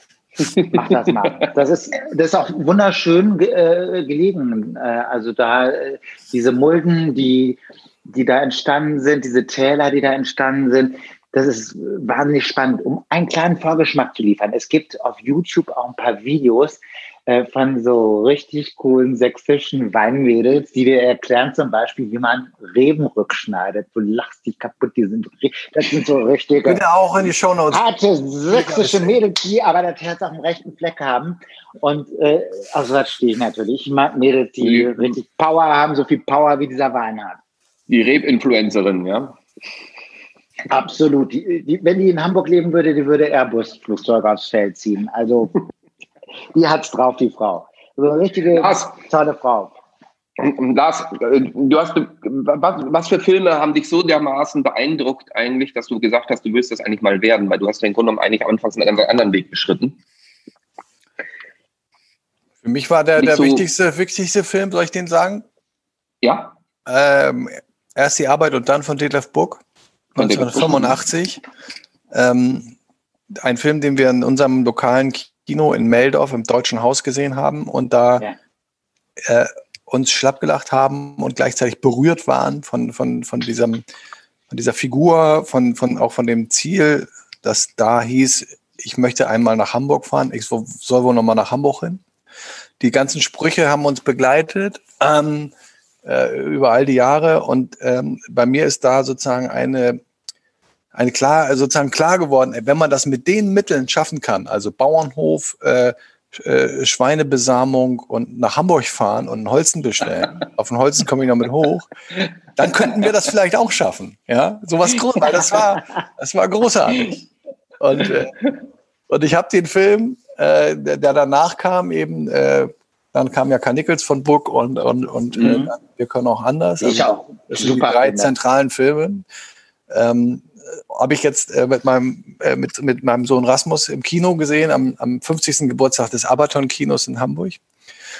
Mach das mal. Das ist, das ist auch wunderschön äh, gelegen. Äh, also da äh, diese Mulden, die, die da entstanden sind, diese Täler, die da entstanden sind, das ist wahnsinnig spannend. Um einen kleinen Vorgeschmack zu liefern. Es gibt auf YouTube auch ein paar Videos, äh, von so richtig coolen sächsischen Weinmädels, die dir erklären zum Beispiel, wie man Reben rückschneidet. Du lachst dich kaputt, die sind, das sind so richtige. Bitte auch in die Shownotes. Harte sächsische Mädels, die aber das Herz auf dem rechten Fleck haben. Und äh, also das stehe ich natürlich. Ich mag Mädels, die mhm. richtig Power haben, so viel Power wie dieser Wein hat. Die Reb-Influencerin, ja. Absolut. Die, die, wenn die in Hamburg leben würde, die würde Airbus-Flugzeuge aufs Feld ziehen. Also die hat's drauf, die Frau. So eine richtige Lars, tolle Frau. Lars, du hast, was, was, für Filme haben dich so dermaßen beeindruckt eigentlich, dass du gesagt hast, du willst das eigentlich mal werden, weil du hast ja im Grunde genommen eigentlich anfangs einen ganz anderen Weg beschritten. Für mich war der, der so wichtigste, wichtigste Film, soll ich den sagen? Ja. Ähm, erst die Arbeit und dann von Detlef Book, 1985. Ähm, ein Film, den wir in unserem lokalen Kino in Meldorf im Deutschen Haus gesehen haben und da ja. äh, uns schlapp gelacht haben und gleichzeitig berührt waren von, von, von, diesem, von dieser Figur, von, von, auch von dem Ziel, das da hieß, ich möchte einmal nach Hamburg fahren, ich soll wohl nochmal nach Hamburg hin. Die ganzen Sprüche haben uns begleitet ähm, äh, über all die Jahre und ähm, bei mir ist da sozusagen eine, eine klar, sozusagen klar geworden, wenn man das mit den Mitteln schaffen kann, also Bauernhof, äh, äh, Schweinebesamung und nach Hamburg fahren und einen Holzen bestellen. Auf den Holzen komme ich noch mit hoch. Dann könnten wir das vielleicht auch schaffen. Ja, sowas groß, weil das war, das war großartig. Und, äh, und ich habe den Film, äh, der, der, danach kam, eben, äh, dann kam ja Karnickels von Buck und, und, und äh, mhm. wir können auch anders. Ich also, auch. Das sind die drei zentralen Filme. Ähm, habe ich jetzt äh, mit, meinem, äh, mit, mit meinem Sohn Rasmus im Kino gesehen, am, am 50. Geburtstag des Abaton-Kinos in Hamburg.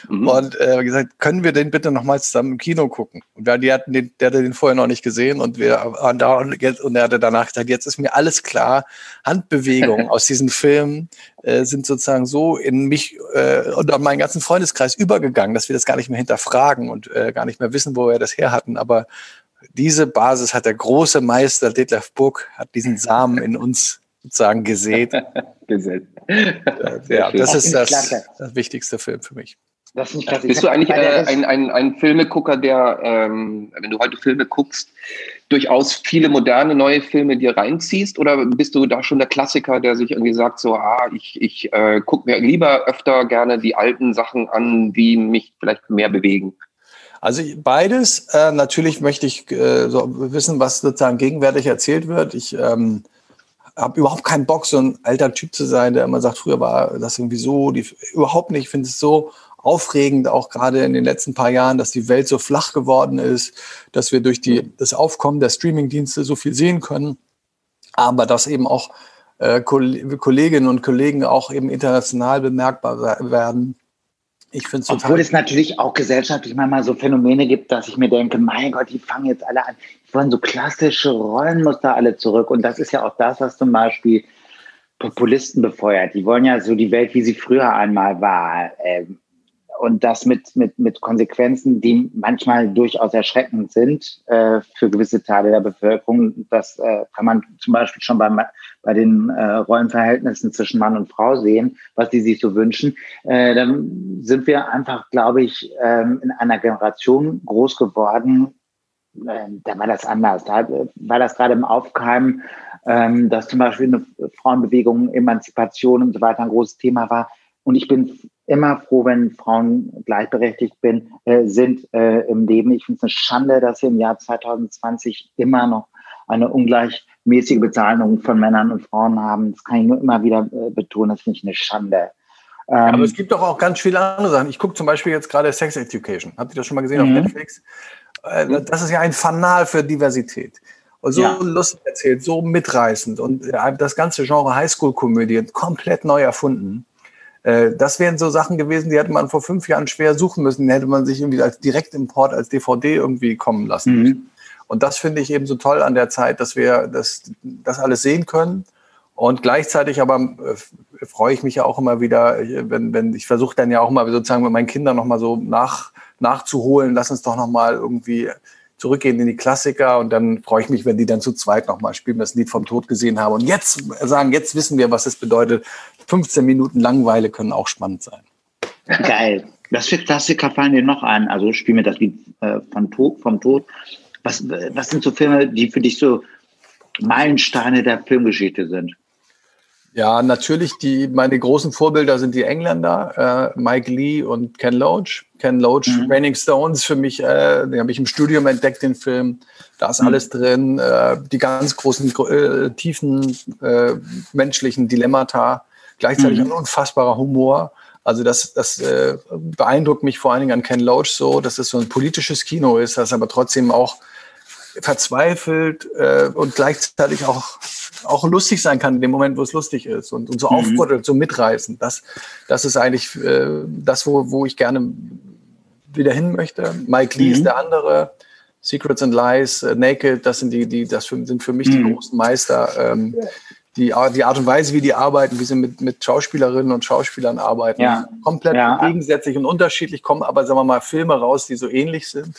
Mhm. Und äh, gesagt, können wir den bitte nochmal zusammen im Kino gucken? Und wir, die hatten den, der hatte den vorher noch nicht gesehen und wir waren da und, jetzt, und er hatte danach gesagt, jetzt ist mir alles klar. Handbewegungen aus diesen Filmen äh, sind sozusagen so in mich äh, und an meinen ganzen Freundeskreis übergegangen, dass wir das gar nicht mehr hinterfragen und äh, gar nicht mehr wissen, wo wir das her hatten. Aber diese Basis hat der große Meister Detlef Buck, hat diesen Samen in uns sozusagen gesät. gesät. ja, das ist das, das wichtigste Film für mich. Das ist klasse. Bist du eigentlich äh, ein, ein, ein Filmegucker, der, ähm, wenn du heute Filme guckst, durchaus viele moderne neue Filme dir reinziehst? Oder bist du da schon der Klassiker, der sich irgendwie sagt, so, ah, ich, ich äh, gucke mir lieber öfter gerne die alten Sachen an, die mich vielleicht mehr bewegen? Also beides. Äh, natürlich möchte ich äh, so wissen, was sozusagen gegenwärtig erzählt wird. Ich ähm, habe überhaupt keinen Bock, so ein alter Typ zu sein, der immer sagt, früher war das irgendwie so. Die, überhaupt nicht. Ich finde es so aufregend, auch gerade in den letzten paar Jahren, dass die Welt so flach geworden ist, dass wir durch die, das Aufkommen der Streamingdienste so viel sehen können, aber dass eben auch äh, Kolleginnen und Kollegen auch eben international bemerkbar werden ich finde es Obwohl es natürlich auch gesellschaftlich manchmal so Phänomene gibt, dass ich mir denke, mein Gott, die fangen jetzt alle an. Die wollen so klassische Rollenmuster alle zurück. Und das ist ja auch das, was zum Beispiel Populisten befeuert. Die wollen ja so die Welt, wie sie früher einmal war. Ähm, und das mit, mit, mit Konsequenzen, die manchmal durchaus erschreckend sind äh, für gewisse Teile der Bevölkerung. Das äh, kann man zum Beispiel schon bei, bei den äh, Rollenverhältnissen zwischen Mann und Frau sehen, was die sich so wünschen. Äh, dann sind wir einfach, glaube ich, ähm, in einer Generation groß geworden, äh, da war das anders. Da war das gerade im Aufkeimen, ähm, dass zum Beispiel eine Frauenbewegung, Emanzipation und so weiter ein großes Thema war. Und ich bin immer froh, wenn Frauen gleichberechtigt bin, äh, sind äh, im Leben. Ich finde es eine Schande, dass wir im Jahr 2020 immer noch eine ungleichmäßige Bezahlung von Männern und Frauen haben. Das kann ich nur immer wieder äh, betonen. Das finde ich eine Schande. Ähm, ja, aber es gibt doch auch ganz viele andere Sachen. Ich gucke zum Beispiel jetzt gerade Sex Education. Habt ihr das schon mal gesehen mhm. auf Netflix? Äh, das ist ja ein Fanal für Diversität. Und so ja. lustig erzählt, so mitreißend. Und äh, das ganze Genre Highschool-Komödie komplett neu erfunden. Äh, das wären so Sachen gewesen, die hätte man vor fünf Jahren schwer suchen müssen. Die hätte man sich irgendwie als Direktimport, als DVD irgendwie kommen lassen. Mhm. Und das finde ich eben so toll an der Zeit, dass wir das, das alles sehen können. Und gleichzeitig aber äh, freue ich mich ja auch immer wieder, wenn, wenn ich versuche dann ja auch mal sozusagen mit meinen Kindern nochmal so nach, nachzuholen, lass uns doch nochmal irgendwie zurückgehen in die Klassiker und dann freue ich mich, wenn die dann zu zweit nochmal spielen, das Lied vom Tod gesehen haben und jetzt sagen, jetzt wissen wir, was es bedeutet. 15 Minuten Langweile können auch spannend sein. Geil. Was für Klassiker fallen dir noch ein? Also spielen wir das Lied äh, vom, Tod, vom Tod. Was, was sind so Filme, die für dich so Meilensteine der Filmgeschichte sind? Ja, natürlich, die, meine großen Vorbilder sind die Engländer, äh, Mike Lee und Ken Loach. Ken Loach, mhm. Raining Stones für mich, äh, den habe ich im Studium entdeckt, den Film. Da ist mhm. alles drin, äh, die ganz großen, äh, tiefen äh, menschlichen Dilemmata, gleichzeitig mhm. ein unfassbarer Humor. Also das, das äh, beeindruckt mich vor allen Dingen an Ken Loach so, dass es so ein politisches Kino ist, das aber trotzdem auch verzweifelt äh, und gleichzeitig auch auch lustig sein kann in dem Moment, wo es lustig ist und, und so mhm. aufrüttelt, so mitreißen. Das, das ist eigentlich äh, das, wo, wo ich gerne wieder hin möchte. Mike Lee mhm. ist der andere. Secrets and Lies, äh, Naked, das sind die, die, das für, sind für mich mhm. die großen Meister. Ähm, die, die Art und Weise, wie die arbeiten, wie sie mit, mit Schauspielerinnen und Schauspielern arbeiten, ja. komplett ja. gegensätzlich und unterschiedlich, kommen aber, sagen wir mal, Filme raus, die so ähnlich sind.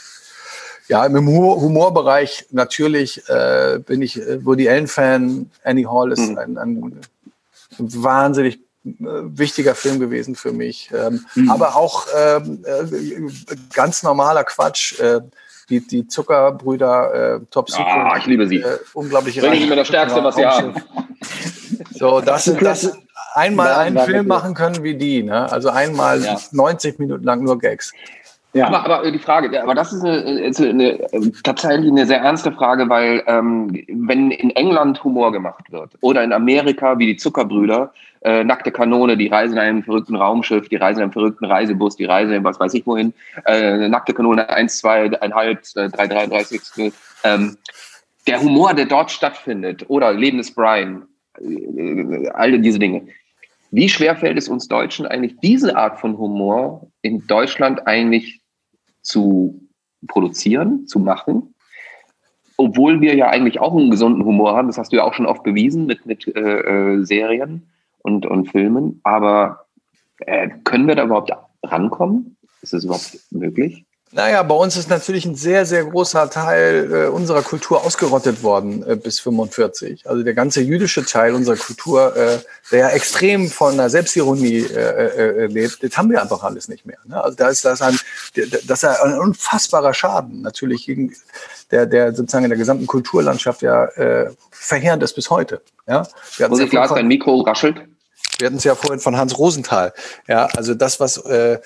Ja, im Humor, Humorbereich natürlich äh, bin ich äh, Woody Allen-Fan. Annie Hall ist mhm. ein, ein, wahnsinnig äh, wichtiger Film gewesen für mich. Ähm, mhm. Aber auch ähm, äh, ganz normaler Quatsch. Äh, die, die Zuckerbrüder äh, Top Secret. Ah, ich liebe sie. Äh, unglaublich Bin ich immer das Stärkste, was sie haben. So, das sind das einmal einen Film machen können wie die. Ne? Also einmal ja. 90 Minuten lang nur Gags. Ja. Aber, aber die Frage, aber das ist, eine, ist eine, tatsächlich eine sehr ernste Frage, weil ähm, wenn in England Humor gemacht wird oder in Amerika wie die Zuckerbrüder, äh, nackte Kanone, die reisen in einem verrückten Raumschiff, die reisen in einem verrückten Reisebus, die reisen in was weiß ich wohin, äh, nackte Kanone 1, 2, 1,5, 3, 33. Ähm, der Humor, der dort stattfindet, oder Leben des Brian, äh, all diese Dinge. Wie schwer fällt es uns Deutschen eigentlich, diese Art von Humor in Deutschland eigentlich zu produzieren, zu machen? Obwohl wir ja eigentlich auch einen gesunden Humor haben, das hast du ja auch schon oft bewiesen mit, mit äh, äh Serien und, und Filmen. Aber äh, können wir da überhaupt rankommen? Ist das überhaupt möglich? Naja, bei uns ist natürlich ein sehr, sehr großer Teil äh, unserer Kultur ausgerottet worden äh, bis 45. Also der ganze jüdische Teil unserer Kultur, äh, der ja extrem von einer Selbstironie äh, äh, äh, lebt, das haben wir einfach alles nicht mehr. Ne? Also da ist das ein, das ist ein unfassbarer Schaden natürlich gegen der, der sozusagen in der gesamten Kulturlandschaft ja verheerend ist bis heute. Ja? Wir Muss ich klar, dein Mikro raschelt? Wir hatten es ja vorhin von Hans Rosenthal. Ja, also das, was äh,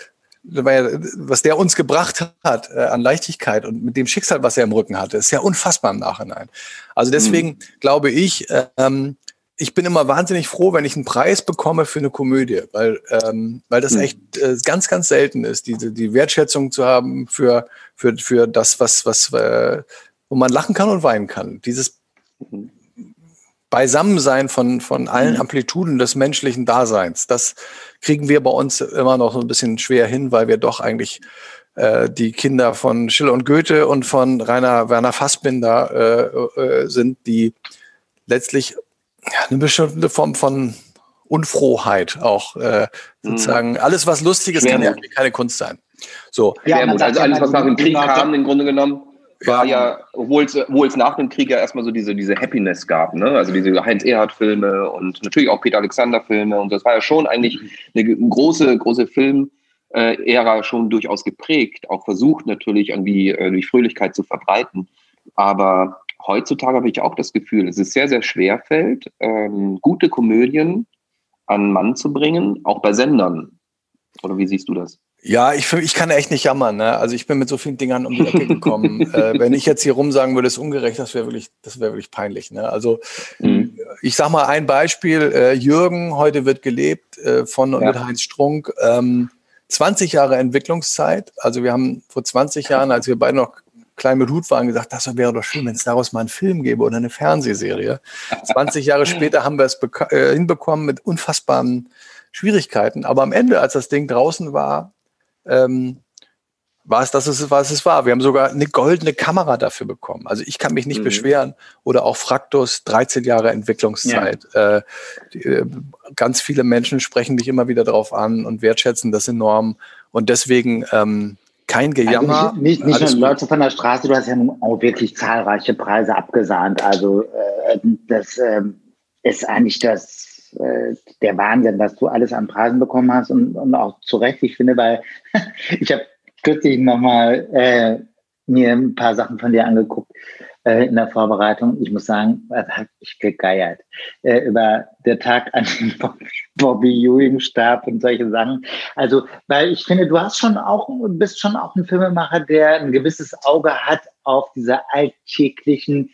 was der uns gebracht hat äh, an Leichtigkeit und mit dem Schicksal, was er im Rücken hatte, ist ja unfassbar im Nachhinein. Also deswegen mhm. glaube ich, ähm, ich bin immer wahnsinnig froh, wenn ich einen Preis bekomme für eine Komödie, weil, ähm, weil das mhm. echt äh, ganz, ganz selten ist, diese, die Wertschätzung zu haben für, für, für das, was, was, äh, wo man lachen kann und weinen kann. Dieses mhm. Beisammensein von, von allen mhm. Amplituden des menschlichen Daseins, das kriegen wir bei uns immer noch so ein bisschen schwer hin, weil wir doch eigentlich äh, die Kinder von Schiller und Goethe und von Rainer Werner Fassbinder äh, äh, sind, die letztlich eine bestimmte Form von Unfrohheit auch äh, mhm. sozusagen. Alles, was lustig ist, kann ja keine Kunst sein. So. Ja, also alles, was nach dem Krieg kam, im Grunde genommen war ja, obwohl es, obwohl es nach dem Krieg ja erstmal so diese, diese Happiness gab, ne? Also diese Heinz-Erhardt-Filme und natürlich auch Peter Alexander-Filme. Und das war ja schon eigentlich eine große, große Film-Ära schon durchaus geprägt, auch versucht natürlich irgendwie äh, durch Fröhlichkeit zu verbreiten. Aber heutzutage habe ich auch das Gefühl, es sehr, sehr schwer fällt, ähm, gute Komödien an Mann zu bringen, auch bei Sendern. Oder wie siehst du das? Ja, ich, ich kann echt nicht jammern. Ne? Also ich bin mit so vielen Dingern um die Ecke gekommen. äh, wenn ich jetzt hier rum sagen würde, ist ungerecht, das wäre wirklich, das wäre wirklich peinlich. Ne? Also mhm. ich sag mal ein Beispiel: äh, Jürgen, heute wird gelebt äh, von und ja. mit Heinz Strunk. Ähm, 20 Jahre Entwicklungszeit. Also wir haben vor 20 Jahren, als wir beide noch klein mit Hut waren, gesagt, das wäre doch schön, wenn es daraus mal einen Film gäbe oder eine Fernsehserie. 20 Jahre später haben wir es äh, hinbekommen mit unfassbaren Schwierigkeiten. Aber am Ende, als das Ding draußen war, ähm, war es das, was es war. Wir haben sogar eine goldene Kamera dafür bekommen. Also ich kann mich nicht mhm. beschweren. Oder auch Fraktus, 13 Jahre Entwicklungszeit. Ja. Äh, die, äh, ganz viele Menschen sprechen dich immer wieder darauf an und wertschätzen das enorm. Und deswegen ähm, kein Gejammer. Also nicht, nicht, nicht nur Leute von der Straße, du hast ja auch wirklich zahlreiche Preise abgesahnt. Also äh, das äh, ist eigentlich das äh, der Wahnsinn, was du alles an Preisen bekommen hast und, und auch zu Recht, ich finde, weil ich habe kürzlich nochmal äh, mir ein paar Sachen von dir angeguckt äh, in der Vorbereitung. Ich muss sagen, das hat mich gegeiert. Äh, über der Tag an dem Bobby Ewing starb und solche Sachen. Also, weil ich finde, du hast schon auch, bist schon auch ein Filmemacher, der ein gewisses Auge hat auf diese alltäglichen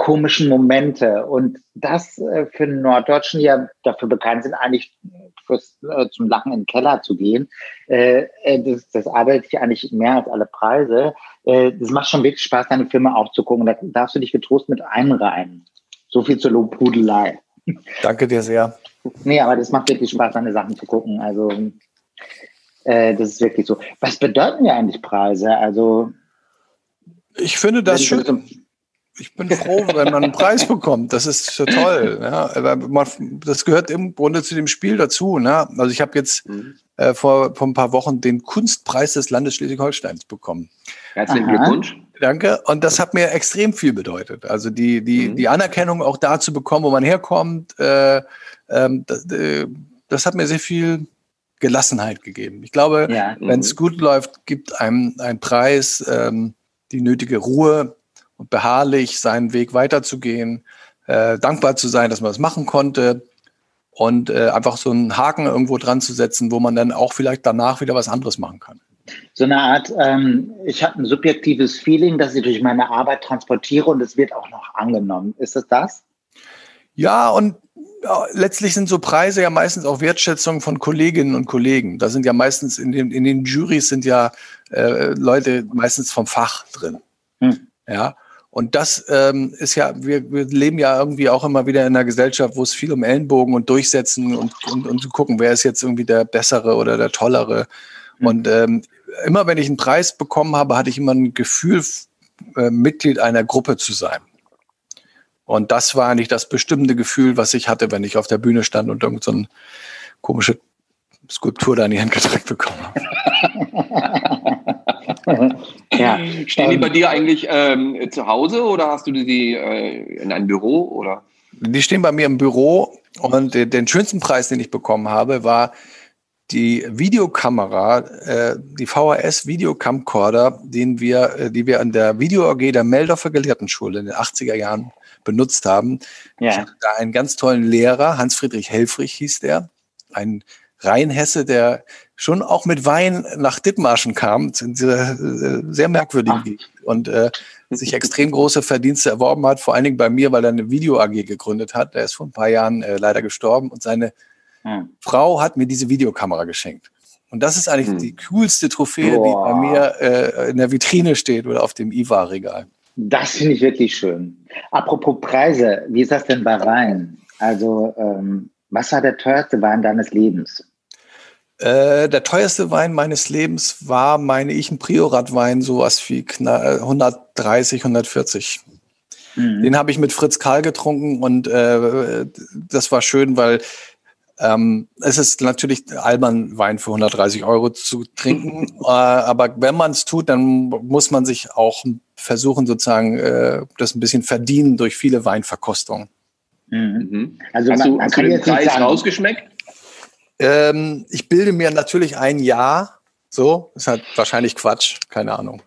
komischen Momente. Und das äh, für einen Norddeutschen, die ja dafür bekannt sind, eigentlich fürs, äh, zum Lachen in den Keller zu gehen, äh, äh das, das arbeitet sich eigentlich mehr als alle Preise. Äh, das macht schon wirklich Spaß, deine Filme aufzugucken. Da darfst du dich getrost mit einreihen. So viel zur Lobhudelei. Danke dir sehr. Nee, aber das macht wirklich Spaß, deine Sachen zu gucken. Also, äh, das ist wirklich so. Was bedeuten ja eigentlich Preise? Also, ich finde das schön. Ich bin froh, wenn man einen Preis bekommt. Das ist so toll. Ja. Das gehört im Grunde zu dem Spiel dazu. Ne? Also ich habe jetzt mhm. äh, vor, vor ein paar Wochen den Kunstpreis des Landes Schleswig-Holsteins bekommen. Herzlichen Aha. Glückwunsch. Danke. Und das hat mir extrem viel bedeutet. Also die, die, mhm. die Anerkennung auch da zu bekommen, wo man herkommt, äh, ähm, das, äh, das, hat mir sehr viel Gelassenheit gegeben. Ich glaube, ja. mhm. wenn es gut läuft, gibt einem ein Preis ähm, die nötige Ruhe, und beharrlich seinen Weg weiterzugehen, äh, dankbar zu sein, dass man das machen konnte und äh, einfach so einen Haken irgendwo dran zu setzen, wo man dann auch vielleicht danach wieder was anderes machen kann. So eine Art, ähm, ich habe ein subjektives Feeling, dass ich durch meine Arbeit transportiere und es wird auch noch angenommen. Ist es das? Ja, und ja, letztlich sind so Preise ja meistens auch Wertschätzung von Kolleginnen und Kollegen. Da sind ja meistens in den, in den Juries sind ja äh, Leute meistens vom Fach drin. Hm. Ja. Und das ähm, ist ja, wir, wir leben ja irgendwie auch immer wieder in einer Gesellschaft, wo es viel um Ellenbogen und Durchsetzen und, und, und zu gucken, wer ist jetzt irgendwie der Bessere oder der Tollere. Mhm. Und ähm, immer wenn ich einen Preis bekommen habe, hatte ich immer ein Gefühl, äh, Mitglied einer Gruppe zu sein. Und das war eigentlich das bestimmende Gefühl, was ich hatte, wenn ich auf der Bühne stand und irgend so eine komische Skulptur da in die Hand gedrückt bekommen habe. Ja. Stehen die bei dir eigentlich ähm, zu Hause oder hast du die äh, in einem Büro oder? Die stehen bei mir im Büro und äh, den schönsten Preis, den ich bekommen habe, war die Videokamera, äh, die VHS Videocamcorder, den wir, äh, die wir an der Video AG der Meldorfer Gelehrtenschule in den 80er Jahren benutzt haben. Ja. Ich hatte da einen ganz tollen Lehrer, Hans-Friedrich Helfrich hieß der, ein Rheinhesse, der schon auch mit Wein nach Dithmarschen kam, sehr, äh, sehr merkwürdig und äh, sich extrem große Verdienste erworben hat, vor allen Dingen bei mir, weil er eine Video AG gegründet hat. Er ist vor ein paar Jahren äh, leider gestorben und seine hm. Frau hat mir diese Videokamera geschenkt. Und das ist eigentlich hm. die coolste Trophäe, Boah. die bei mir äh, in der Vitrine steht oder auf dem IWA-Regal. Das finde ich wirklich schön. Apropos Preise, wie ist das denn bei Wein? Also, ähm, was war der teuerste Wein deines Lebens? Äh, der teuerste Wein meines Lebens war, meine ich, ein Priorat-Wein, sowas wie 130, 140. Mhm. Den habe ich mit Fritz Karl getrunken und äh, das war schön, weil ähm, es ist natürlich albern, Wein für 130 Euro zu trinken, äh, aber wenn man es tut, dann muss man sich auch versuchen, sozusagen äh, das ein bisschen verdienen durch viele Weinverkostungen. Mhm. Also hast man, du, man hast du den Preis rausgeschmeckt? Ähm, ich bilde mir natürlich ein Ja. So, ist halt wahrscheinlich Quatsch, keine Ahnung.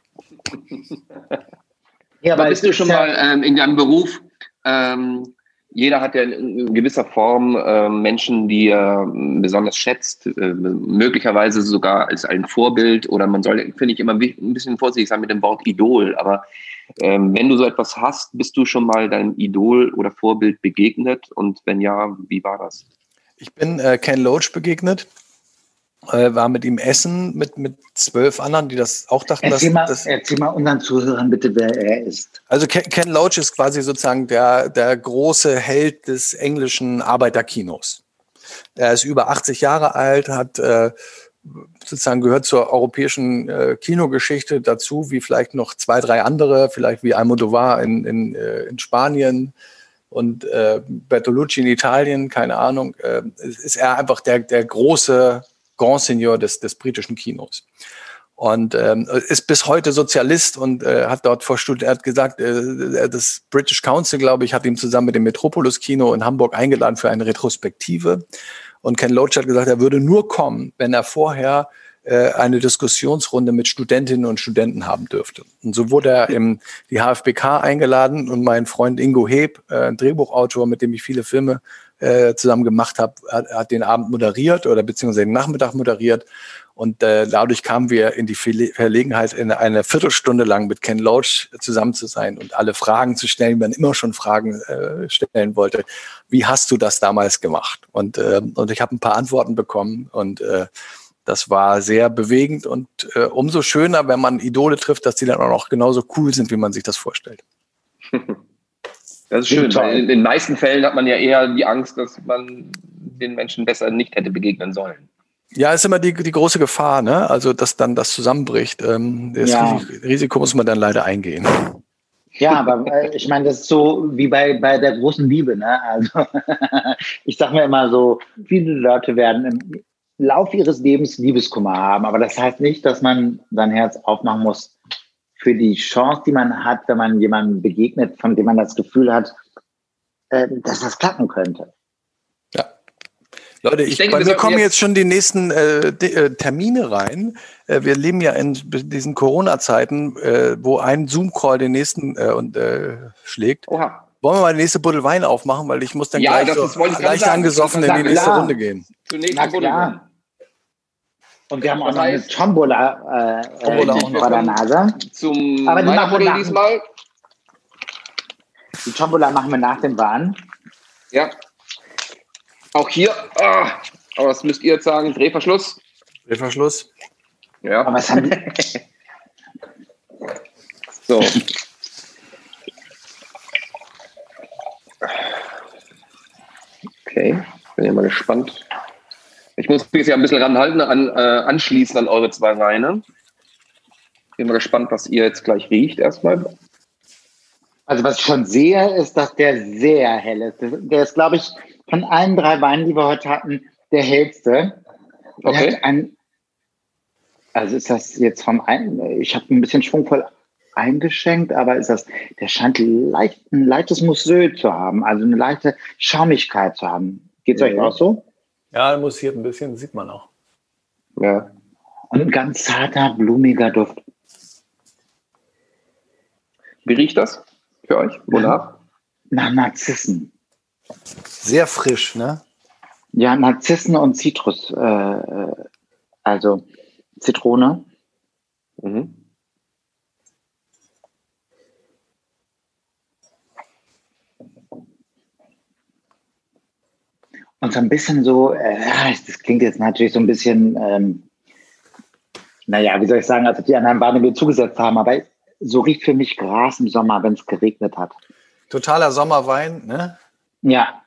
ja, aber bist du schon mal ähm, in deinem Beruf? Ähm, jeder hat ja in gewisser Form äh, Menschen, die er besonders schätzt, äh, möglicherweise sogar als ein Vorbild oder man soll, finde ich, immer ein bisschen vorsichtig sein mit dem Wort Idol. Aber ähm, wenn du so etwas hast, bist du schon mal deinem Idol oder Vorbild begegnet? Und wenn ja, wie war das? Ich bin äh, Ken Loach begegnet, äh, war mit ihm essen, mit, mit zwölf anderen, die das auch dachten. Erzähl, dass, mal, dass, erzähl mal unseren Zuhörern bitte, wer er ist. Also Ken, Ken Loach ist quasi sozusagen der, der große Held des englischen Arbeiterkinos. Er ist über 80 Jahre alt, hat äh, sozusagen gehört zur europäischen äh, Kinogeschichte dazu, wie vielleicht noch zwei, drei andere, vielleicht wie Almodovar in, in, äh, in Spanien, und äh, Bertolucci in Italien, keine Ahnung, äh, ist er einfach der, der große Grand Seigneur des, des britischen Kinos. Und ähm, ist bis heute Sozialist und äh, hat dort vor hat gesagt, äh, das British Council, glaube ich, hat ihn zusammen mit dem Metropolis Kino in Hamburg eingeladen für eine Retrospektive. Und Ken Loach hat gesagt, er würde nur kommen, wenn er vorher äh, eine Diskussionsrunde mit Studentinnen und Studenten haben dürfte. Und so wurde er in die HFBK eingeladen und mein Freund Ingo Heb, äh, ein Drehbuchautor, mit dem ich viele Filme äh, zusammen gemacht habe, hat, hat den Abend moderiert oder beziehungsweise den Nachmittag moderiert. Und äh, dadurch kamen wir in die Verlegenheit, in eine Viertelstunde lang mit Ken Loach zusammen zu sein und alle Fragen zu stellen, die man immer schon Fragen äh, stellen wollte. Wie hast du das damals gemacht? Und, äh, und ich habe ein paar Antworten bekommen und äh, das war sehr bewegend und äh, umso schöner, wenn man Idole trifft, dass die dann auch noch genauso cool sind, wie man sich das vorstellt. Das ist schön, weil in den meisten Fällen hat man ja eher die Angst, dass man den Menschen besser nicht hätte begegnen sollen. Ja, ist immer die, die große Gefahr, ne? Also, dass dann das zusammenbricht. Ähm, das ja. Risiko muss man dann leider eingehen. Ja, aber äh, ich meine, das ist so wie bei, bei der großen Liebe. Ne? Also ich sage mir immer so, viele Leute werden im Lauf ihres Lebens Liebeskummer haben, aber das heißt nicht, dass man sein Herz aufmachen muss für die Chance, die man hat, wenn man jemandem begegnet, von dem man das Gefühl hat, äh, dass das klappen könnte. Leute, ich, ich denke, bei mir kommen jetzt schon die nächsten äh, die, äh, Termine rein. Äh, wir leben ja in diesen Corona-Zeiten, äh, wo ein Zoom-Call den nächsten äh, und, äh, schlägt. Oha. Wollen wir mal die nächste Buddel Wein aufmachen, weil ich muss dann ja, gleich, so, leicht angesoffen in die nächste klar. Runde gehen. Na klar. Und wir haben auch noch eine Tombola, äh, Tombola äh, vor der Nase. Zum Aber die machen wir diesmal. Die Tombola machen wir nach dem Wein. Ja. Auch hier, ah, aber das müsst ihr jetzt sagen, Drehverschluss. Drehverschluss. Ja. Aber was haben die? so. Okay, bin ja mal gespannt. Ich muss mich ja ein bisschen ranhalten, an, äh, anschließen an eure zwei Weine. Bin mal gespannt, was ihr jetzt gleich riecht erstmal. Also was ich schon sehe, ist, dass der sehr hell ist. Der ist, glaube ich, von allen drei Weinen, die wir heute hatten, der hellste. Okay. Ein, also ist das jetzt vom einen, ich habe ein bisschen schwungvoll eingeschenkt, aber ist das, der scheint leicht, ein leichtes Musseux zu haben, also eine leichte Schaumigkeit zu haben. Geht es ja. euch auch so? Ja, mussiert ein bisschen, sieht man auch. Ja. Und ein ganz zarter, blumiger Duft. Wie riecht das für euch? Wonach? Nach Narzissen. Sehr frisch, ne? Ja, Narzissen und Zitrus, äh, äh, also Zitrone. Mhm. Und so ein bisschen so, äh, das klingt jetzt natürlich so ein bisschen, ähm, naja, wie soll ich sagen, als ob die anderen Weine mir zugesetzt haben, aber so riecht für mich Gras im Sommer, wenn es geregnet hat. Totaler Sommerwein, ne? Ja.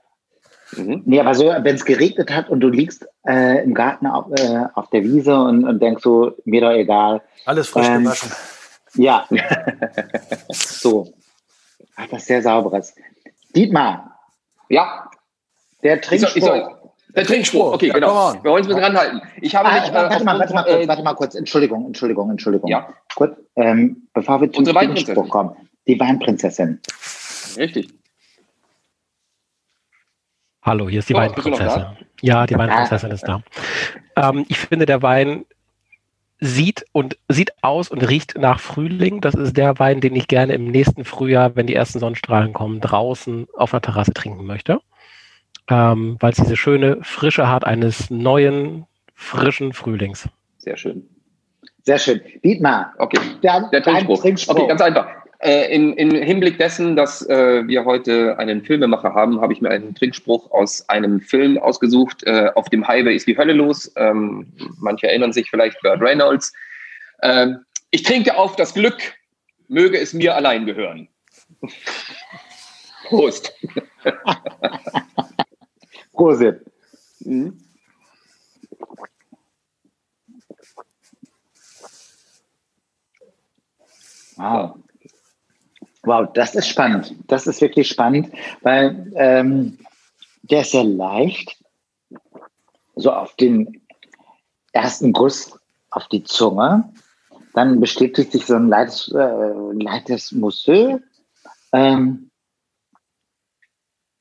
Mhm. Nee, aber so, wenn es geregnet hat und du liegst äh, im Garten auf, äh, auf der Wiese und, und, denkst so, mir doch egal. Alles frisch ähm, gewaschen. Ja. so. Ach, das sehr sauberes. Dietmar. Ja. Der Trinkspruch. Ich soll, ich soll, der Trinkspruch, okay, ja, genau. Wir wollen uns mit ranhalten. Ich habe ah, warte, äh, mal, warte, mal kurz, äh, warte mal kurz, Entschuldigung, Entschuldigung, Entschuldigung. Ja. Kurz, ähm, bevor wir zum Trinkspruch kommen. Die Weinprinzessin. Richtig. Hallo, hier ist die oh, Weinprinzessin. Ja, die Weinprinzessin ist da. Ähm, ich finde, der Wein sieht und sieht aus und riecht nach Frühling. Das ist der Wein, den ich gerne im nächsten Frühjahr, wenn die ersten Sonnenstrahlen kommen, draußen auf der Terrasse trinken möchte. Ähm, weil es diese schöne Frische hat eines neuen, frischen Frühlings. Sehr schön. Sehr schön. Dietmar. Okay. Der, der Trinkspruch. Trinkspruch. Okay, ganz einfach. Äh, im, Im Hinblick dessen, dass äh, wir heute einen Filmemacher haben, habe ich mir einen Trinkspruch aus einem Film ausgesucht. Äh, auf dem Highway ist die Hölle los. Ähm, manche erinnern sich vielleicht Burt Reynolds. Ähm, ich trinke auf das Glück, möge es mir allein gehören. Prost. Prosit. Mhm. Wow. Wow, das ist spannend. Das ist wirklich spannend, weil ähm, der ist sehr leicht. So auf den ersten Guss auf die Zunge. Dann bestätigt sich so ein leichtes, äh, leichtes Mussel. Ähm,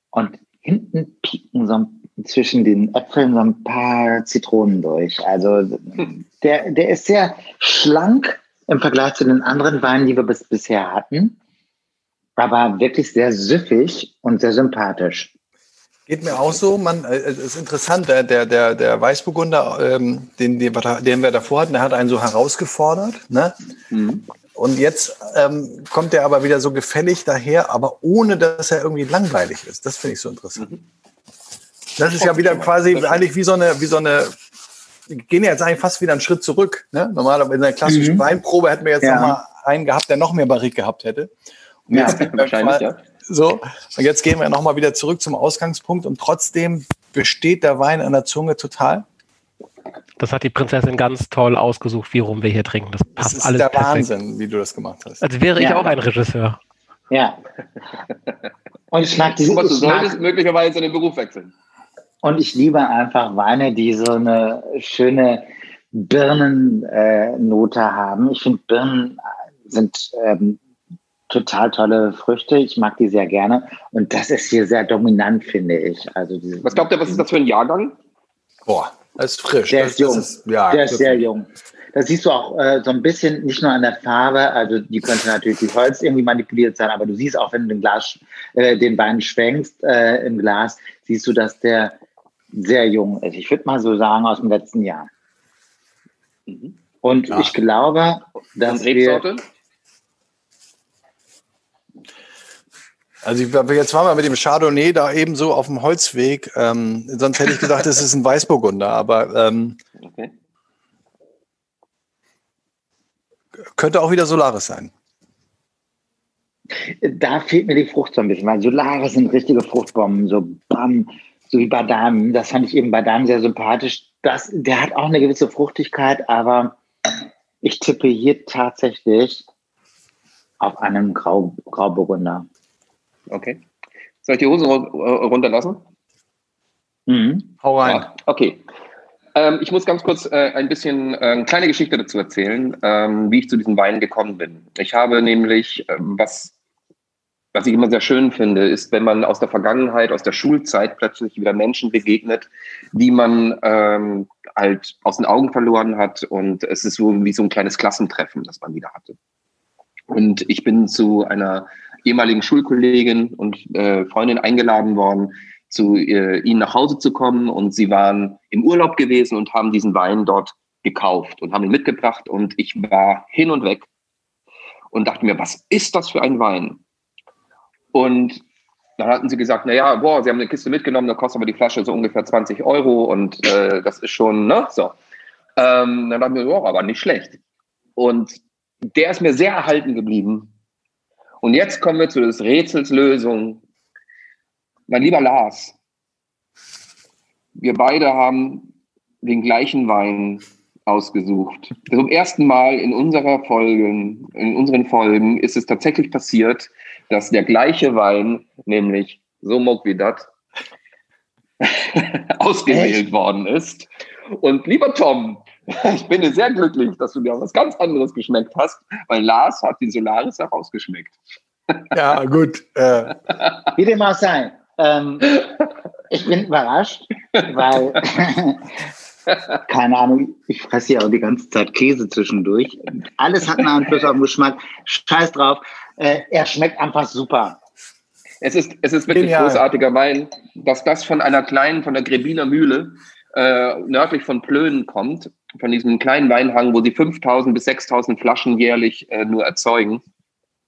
und hinten pieken so zwischen den Äpfeln so ein paar Zitronen durch. Also der, der ist sehr schlank im Vergleich zu den anderen Weinen, die wir bis bisher hatten aber wirklich sehr süffig und sehr sympathisch. Geht mir auch so. Man, äh, es ist interessant, der, der, der, der Weißburgunder, ähm, den, den, den wir davor hatten, der hat einen so herausgefordert. Ne? Mhm. Und jetzt ähm, kommt er aber wieder so gefällig daher, aber ohne dass er irgendwie langweilig ist. Das finde ich so interessant. Mhm. Das ist ja wieder quasi eigentlich wie so eine, wie so eine, wir gehen ja jetzt eigentlich fast wieder einen Schritt zurück. Ne? Normalerweise in der klassischen mhm. Weinprobe hätten wir jetzt ja. noch mal einen gehabt, der noch mehr Barrik gehabt hätte. Ja, wahrscheinlich, ja. So, und jetzt gehen wir nochmal wieder zurück zum Ausgangspunkt und trotzdem besteht der Wein an der Zunge total. Das hat die Prinzessin ganz toll ausgesucht, wie rum wir hier trinken. Das passt das ist alles der perfekt. Wahnsinn, wie du das gemacht hast. Als wäre ich ja. auch ein Regisseur. Ja. Und ich mag diese. du solltest möglicherweise den Beruf wechseln. Und ich liebe einfach Weine, die so eine schöne Birnennote äh, haben. Ich finde, Birnen sind ähm, total tolle Früchte. Ich mag die sehr gerne. Und das ist hier sehr dominant, finde ich. Also was glaubt ihr, was ist das für ein Jahrgang? Boah, das ist frisch. Der das, ist jung. Ist, ja, der ist sehr jung. Das siehst du auch äh, so ein bisschen, nicht nur an der Farbe, also die könnte natürlich durch Holz irgendwie manipuliert sein, aber du siehst auch, wenn du den Glas, äh, den Wein schwenkst äh, im Glas, siehst du, dass der sehr jung ist. Ich würde mal so sagen, aus dem letzten Jahr. Mhm. Und ja. ich glaube, dass wir... Also jetzt waren wir mit dem Chardonnay da eben so auf dem Holzweg. Ähm, sonst hätte ich gesagt, es ist ein Weißburgunder, aber ähm, okay. könnte auch wieder Solaris sein. Da fehlt mir die Frucht so ein bisschen, weil Solaris sind richtige Fruchtbomben, so bam, so wie Badam. Das fand ich eben Badam sehr sympathisch. Das, der hat auch eine gewisse Fruchtigkeit, aber ich tippe hier tatsächlich auf einen Grau, Grauburgunder. Okay. Soll ich die Hose runterlassen? Mhm. Hau rein. Ja, okay. Ähm, ich muss ganz kurz äh, ein bisschen äh, eine kleine Geschichte dazu erzählen, ähm, wie ich zu diesen Weinen gekommen bin. Ich habe nämlich, ähm, was, was ich immer sehr schön finde, ist, wenn man aus der Vergangenheit, aus der Schulzeit plötzlich wieder Menschen begegnet, die man ähm, halt aus den Augen verloren hat. Und es ist so wie so ein kleines Klassentreffen, das man wieder hatte. Und ich bin zu einer ehemaligen Schulkollegin und äh, Freundin eingeladen worden, zu äh, ihnen nach Hause zu kommen. Und sie waren im Urlaub gewesen und haben diesen Wein dort gekauft und haben ihn mitgebracht. Und ich war hin und weg und dachte mir, was ist das für ein Wein? Und dann hatten sie gesagt, naja, boah, sie haben eine Kiste mitgenommen, da kostet aber die Flasche so ungefähr 20 Euro und äh, das ist schon, ne, so. Ähm, dann dachten wir, boah, aber nicht schlecht. Und der ist mir sehr erhalten geblieben. Und jetzt kommen wir zu des Rätsels Lösung. Mein lieber Lars, wir beide haben den gleichen Wein ausgesucht. Zum ersten Mal in unserer Folgen, in unseren Folgen ist es tatsächlich passiert, dass der gleiche Wein, nämlich So Mok wie dat, ausgewählt Echt? worden ist. Und lieber Tom, ich bin sehr glücklich, dass du dir was ganz anderes geschmeckt hast, weil Lars hat die Solaris auch ausgeschmeckt. Ja, gut. Äh. Wie dem auch sei. Ähm, ich bin überrascht, weil, keine Ahnung, ich fresse ja auch die ganze Zeit Käse zwischendurch. Alles hat einen Einfluss auf den Geschmack. Scheiß drauf. Äh, er schmeckt einfach super. Es ist, es ist wirklich Genial. großartiger Wein, dass das von einer kleinen, von der Grebiner Mühle äh, nördlich von Plönen kommt, von diesem kleinen Weinhang, wo sie 5000 bis 6000 Flaschen jährlich äh, nur erzeugen.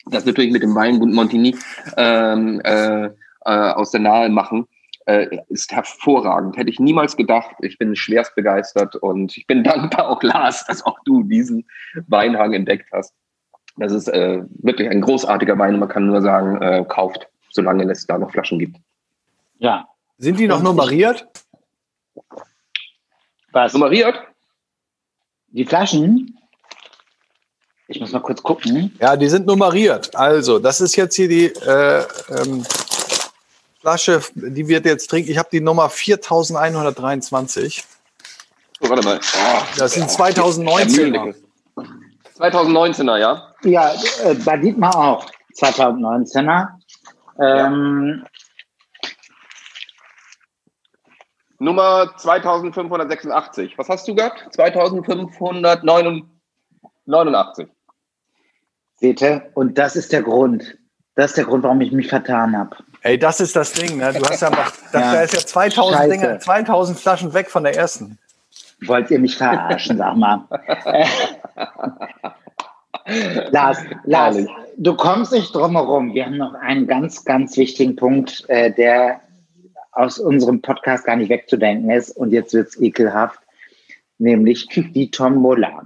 Das natürlich mit dem Weingut Montigny ähm, äh, äh, aus der Nahe machen, äh, ist hervorragend. Hätte ich niemals gedacht. Ich bin schwerst begeistert und ich bin dankbar auch Lars, dass auch du diesen Weinhang entdeckt hast. Das ist äh, wirklich ein großartiger Wein. Man kann nur sagen, äh, kauft, solange es da noch Flaschen gibt. Ja. Sind die noch nummeriert? Was? Nummeriert? Die Flaschen? Ich muss mal kurz gucken. Ja, die sind nummeriert. Also, das ist jetzt hier die äh, ähm, Flasche, die wird jetzt trinken. Ich habe die Nummer 4123. Oh, warte mal. Oh, das sind 2019er. 2019er, ja? Ja, äh, bei Dietmar auch. 2019er. Ähm, ja. Nummer 2586. Was hast du gehabt? 2589. Seht ihr? Und das ist der Grund. Das ist der Grund, warum ich mich vertan habe. Ey, das ist das Ding. Ne? Du hast ja noch, das, ja. da ist ja 2000, Dinge, 2000 Flaschen weg von der ersten. Wollt ihr mich verarschen, sag mal. Lars, Lars, du kommst nicht drum herum. Wir haben noch einen ganz, ganz wichtigen Punkt, äh, der aus unserem Podcast gar nicht wegzudenken ist. Und jetzt wird es ekelhaft, nämlich die Tombola.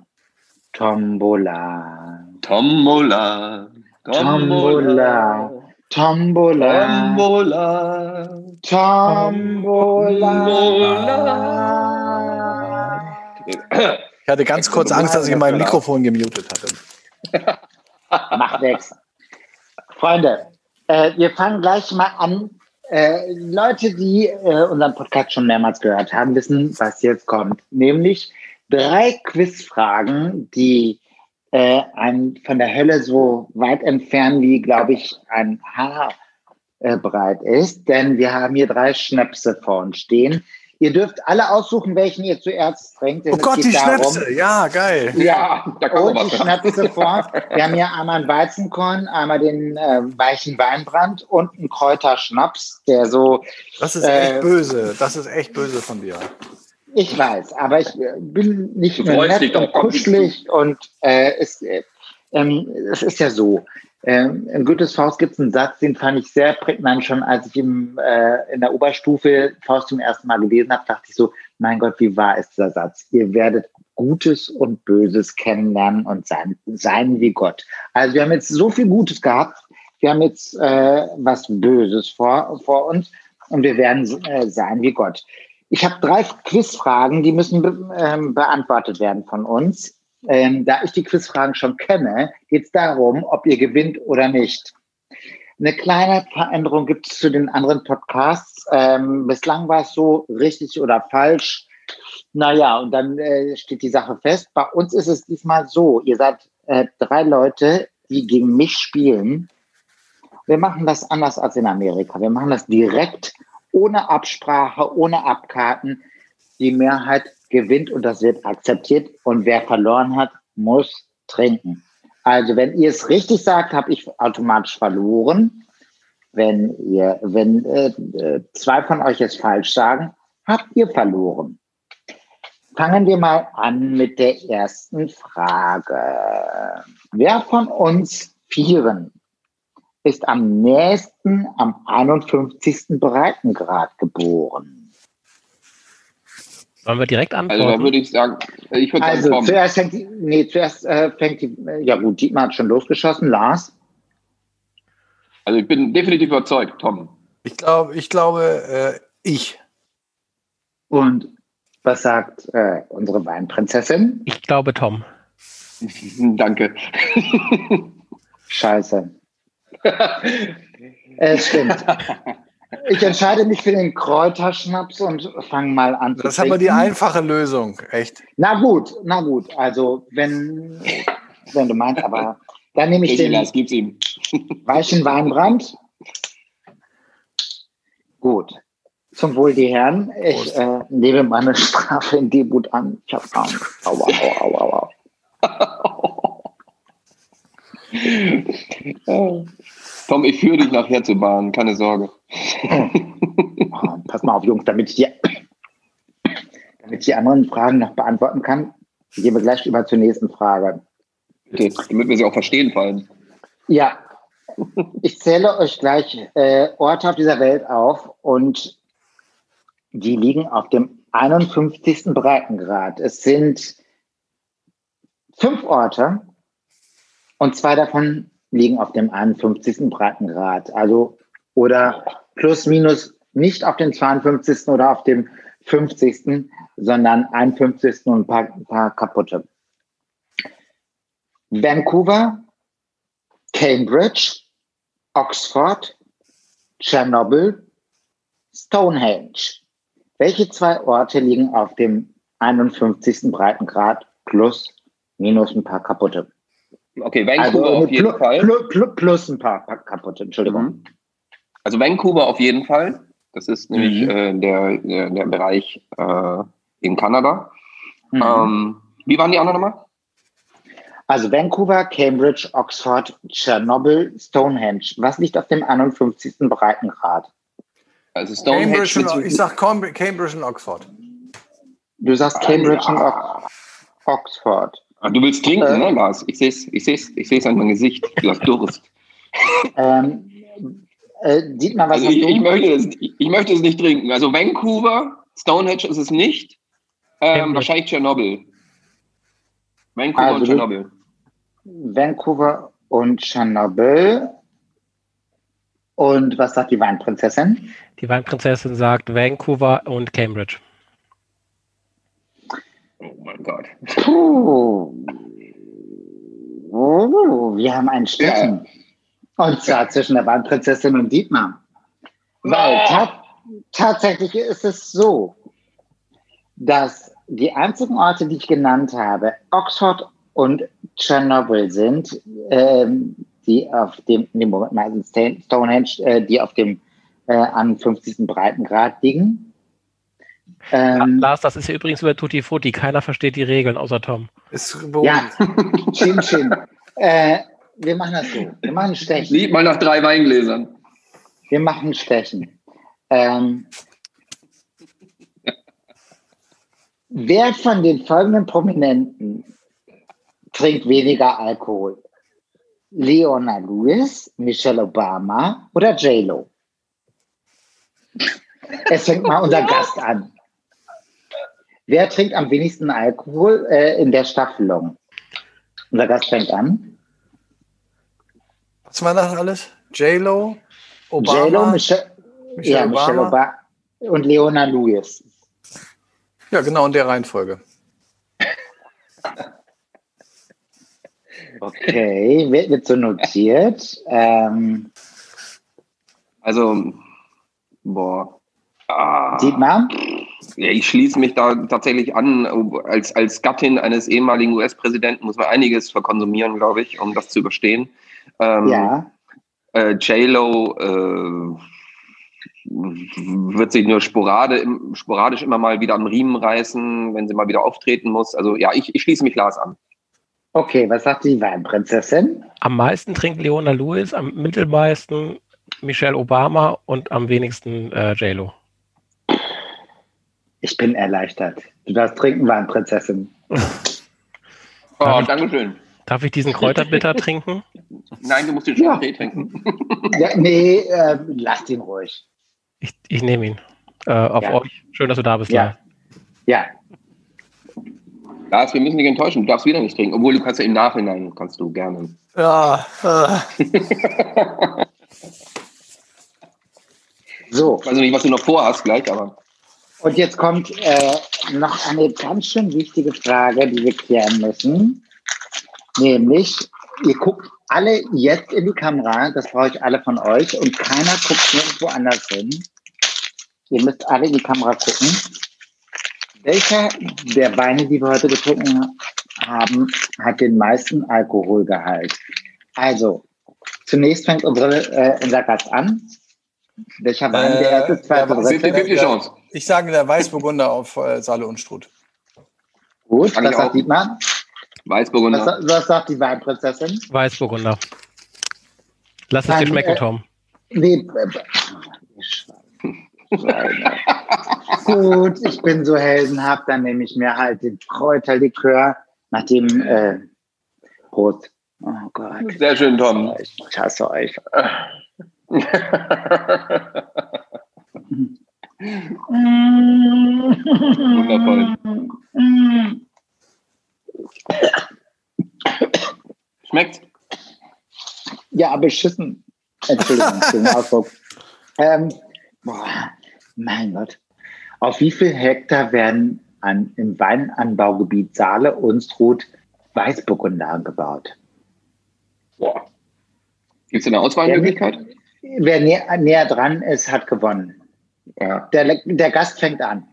Tombola. Tombola. Tombola. Tombola. Tombola. Tombola. Ich hatte ganz kurz Angst, dass ich mein Mikrofon gemutet hatte. Macht nichts. Freunde, äh, wir fangen gleich mal an. Äh, Leute, die äh, unseren Podcast schon mehrmals gehört haben, wissen, was jetzt kommt. Nämlich drei Quizfragen, die äh, ein, von der Hölle so weit entfernt wie, glaube ich, ein Haar äh, breit ist. Denn wir haben hier drei Schnäpse vor uns stehen. Ihr dürft alle aussuchen, welchen ihr zuerst trinkt. Oh Gott, die darum, Schnäpse, ja, geil. Ja, da kommt und die Schnäpse vor. Wir haben hier einmal einen Weizenkorn, einmal den äh, weichen Weinbrand und einen Kräuterschnaps, der so. Das ist echt äh, böse. Das ist echt böse von dir. Ich weiß, aber ich äh, bin nicht nur nett und kuschelig und äh, es, äh, ähm, es ist ja so. Ähm, in Goethes Faust gibt es einen Satz, den fand ich sehr prägnant schon, als ich im, äh, in der Oberstufe Faust zum ersten Mal gelesen habe, dachte ich so, mein Gott, wie wahr ist dieser Satz? Ihr werdet Gutes und Böses kennenlernen und sein, sein wie Gott. Also wir haben jetzt so viel Gutes gehabt, wir haben jetzt äh, was Böses vor, vor uns und wir werden äh, sein wie Gott. Ich habe drei Quizfragen, die müssen be ähm, beantwortet werden von uns. Ähm, da ich die Quizfragen schon kenne, geht es darum, ob ihr gewinnt oder nicht. Eine kleine Veränderung gibt es zu den anderen Podcasts. Ähm, bislang war es so richtig oder falsch. Naja, und dann äh, steht die Sache fest. Bei uns ist es diesmal so, ihr seid äh, drei Leute, die gegen mich spielen. Wir machen das anders als in Amerika. Wir machen das direkt ohne Absprache, ohne Abkarten. Die Mehrheit gewinnt und das wird akzeptiert. Und wer verloren hat, muss trinken. Also wenn ihr es richtig sagt, habe ich automatisch verloren. Wenn ihr, wenn äh, zwei von euch es falsch sagen, habt ihr verloren. Fangen wir mal an mit der ersten Frage. Wer von uns Vieren ist am nächsten am 51. Breitengrad geboren. Sollen wir direkt antworten? Also da würde ich sagen, ich würde also, sagen, zuerst fängt die, nee, zuerst äh, fängt die, ja gut, Dietmar hat schon losgeschossen, Lars? Also ich bin definitiv überzeugt, Tom. Ich glaube, ich glaube, äh, ich. Und was sagt äh, unsere Weinprinzessin? Ich glaube, Tom. Danke. Scheiße. es stimmt. Ich entscheide mich für den Kräuterschnaps und fange mal an zu Das haben wir die einfache Lösung, echt. Na gut, na gut. Also wenn, wenn du meinst, aber dann nehme ich den weichen Weinbrand. Gut. Zum Wohl die Herren. Ich äh, nehme meine Strafe in Debut an. Ich habe Angst. Aua, aua, aua, aua. Tom, ich führe dich nachher zur Bahn, keine Sorge. Oh, pass mal auf, Jungs, damit ich, die, damit ich die anderen Fragen noch beantworten kann, gehen wir gleich über zur nächsten Frage. Bitte, damit wir sie auch verstehen fallen. Ja, ich zähle euch gleich äh, Orte auf dieser Welt auf und die liegen auf dem 51. Breitengrad. Es sind fünf Orte und zwei davon liegen auf dem 51. Breitengrad. Also oder plus minus nicht auf dem 52. oder auf dem 50., sondern 51. und ein paar, paar kaputte. Vancouver, Cambridge, Oxford, Tschernobyl, Stonehenge. Welche zwei Orte liegen auf dem 51. Breitengrad plus minus ein paar kaputte? Okay, Vancouver also, auf jeden plus, Fall. Plus, plus, ein paar kaputte, Entschuldigung. Mhm. Also Vancouver auf jeden Fall. Das ist mhm. nämlich äh, der, der, der, Bereich äh, in Kanada. Mhm. Ähm, wie waren die anderen nochmal? Also Vancouver, Cambridge, Oxford, Tschernobyl, Stonehenge. Was liegt auf dem 51. Breitengrad? Also Stonehenge. Cambridge und, ich sag Cambridge und Oxford. Du sagst Cambridge ah, und Oxford. Ah, du willst trinken, äh, ne, Lars? Ich sehe es ich seh's, ich seh's an meinem Gesicht. Du hast Durst. ähm, äh, Dietmar, was also ich, ich, möchte es, ich, ich, möchte es nicht trinken. Also Vancouver, Stonehenge ist es nicht. Ähm, wahrscheinlich Tschernobyl. Vancouver also, und Tschernobyl. Vancouver und Tschernobyl. Und was sagt die Weinprinzessin? Die Weinprinzessin sagt Vancouver und Cambridge. Oh mein Gott. Puh. Oh, wir haben einen Steffen. Und zwar zwischen der Weinprinzessin und Dietmar. Weil ta tatsächlich ist es so, dass die einzigen Orte, die ich genannt habe, Oxford und Tschernobyl sind, ähm, die auf dem, nee, Moment mal, Stonehenge, äh, die auf dem äh, am 50. Breitengrad liegen. Ähm, Lars, das ist ja übrigens über Tutti Frutti. Keiner versteht die Regeln außer Tom. Ist ja, schön, schön. Äh, wir machen das so. Wir machen Stechen. Lieb mal nach drei Weingläsern. Wir machen Stechen. Ähm, wer von den folgenden Prominenten trinkt weniger Alkohol? Leona Lewis, Michelle Obama oder J-Lo? Es fängt mal unser Gast an. Wer trinkt am wenigsten Alkohol äh, in der Staffelung? Unser Gast fängt an. Was war das alles? J-Lo, Obama, J-Lo, Michelle, Michelle, ja, Obama. Michelle Obama und Leona Lewis. Ja, genau in der Reihenfolge. Okay, wird, wird so notiert. Ähm, also, boah. Ah, Dietmar? Ja, ich schließe mich da tatsächlich an. Als, als Gattin eines ehemaligen US-Präsidenten muss man einiges verkonsumieren, glaube ich, um das zu überstehen. Ähm, ja. Äh, J-Lo äh, wird sich nur sporadisch, sporadisch immer mal wieder am Riemen reißen, wenn sie mal wieder auftreten muss. Also ja, ich, ich schließe mich Lars an. Okay, was sagt die Weinprinzessin? Am meisten trinkt Leona Lewis, am mittelmeisten Michelle Obama und am wenigsten äh, JLo. Ich bin erleichtert. Du darfst trinken, Weinprinzessin. oh, danke schön. Darf ich diesen Kräuterbitter trinken? Nein, du musst den Chardonnay ja. trinken. ja, nee, äh, lass ihn ruhig. Ich, ich nehme ihn. Äh, auf ja. euch. Schön, dass du da bist. Ja. Ja. Lars, wir müssen dich enttäuschen. Du darfst wieder nicht trinken, obwohl du kannst ja im Nachhinein, kannst du gerne. Ja. Äh. so. Ich weiß nicht, was du noch vorhast gleich, aber. Und jetzt kommt äh, noch eine ganz schön wichtige Frage, die wir klären müssen. Nämlich, ihr guckt alle jetzt in die Kamera, das brauche ich alle von euch, und keiner guckt nirgendwo anders hin. Ihr müsst alle in die Kamera gucken. Welcher der Weine, die wir heute getrunken haben, hat den meisten Alkoholgehalt? Also, zunächst fängt unsere, äh, unser Gast an. Welcher Wein? Äh, der erste, zweite, dritte? Ich sage der Weißburgunder auf äh, Saale und Struth. Gut, was sagt Dietmar? Weißburgunder. Was, was, sagt die Weinprinzessin? Weißburgunder. Lass es dir schmecken, äh, Tom. Nee, Gut, ich bin so heldenhaft, dann nehme ich mir halt den Kräuterlikör nach dem äh, Brot. Oh Gott. Sehr schön, Tom. Ich hasse euch. Wundervoll. Schmeckt? Ja, beschissen. Entschuldigung, den Ausdruck. Ähm, boah, mein Gott. Auf wie viel Hektar werden an, im Weinanbaugebiet Saale Unstrut Weißburgunder angebaut? Boah. Gibt es eine Auswahlmöglichkeit? Wer, wer näher, näher, dran ist, hat gewonnen. Ja. Der, der Gast fängt an.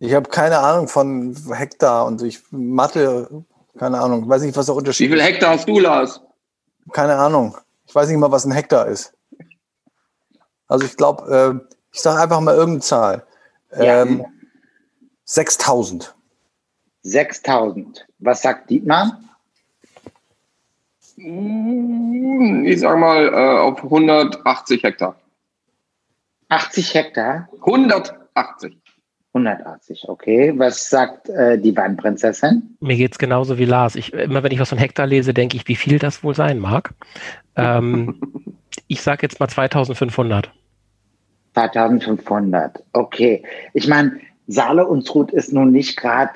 Ich habe keine Ahnung von Hektar und ich Mathe, keine Ahnung, weiß nicht, was der Unterschied ist. Wie viel Hektar hast du, Lars? Keine Ahnung. Ich weiß nicht mal, was ein Hektar ist. Also ich glaube, äh, ich sage einfach mal irgendeine Zahl. Ähm, 6000. 6000. Was sagt Dietmar? Ich sage mal äh, auf 180 Hektar. 80 Hektar? 180. 180, okay. Was sagt äh, die Weinprinzessin? Mir geht es genauso wie Lars. Ich, immer wenn ich was von Hektar lese, denke ich, wie viel das wohl sein mag. Ähm, ich sage jetzt mal 2500. 2500, okay. Ich meine, Saale und Trut ist nun nicht gerade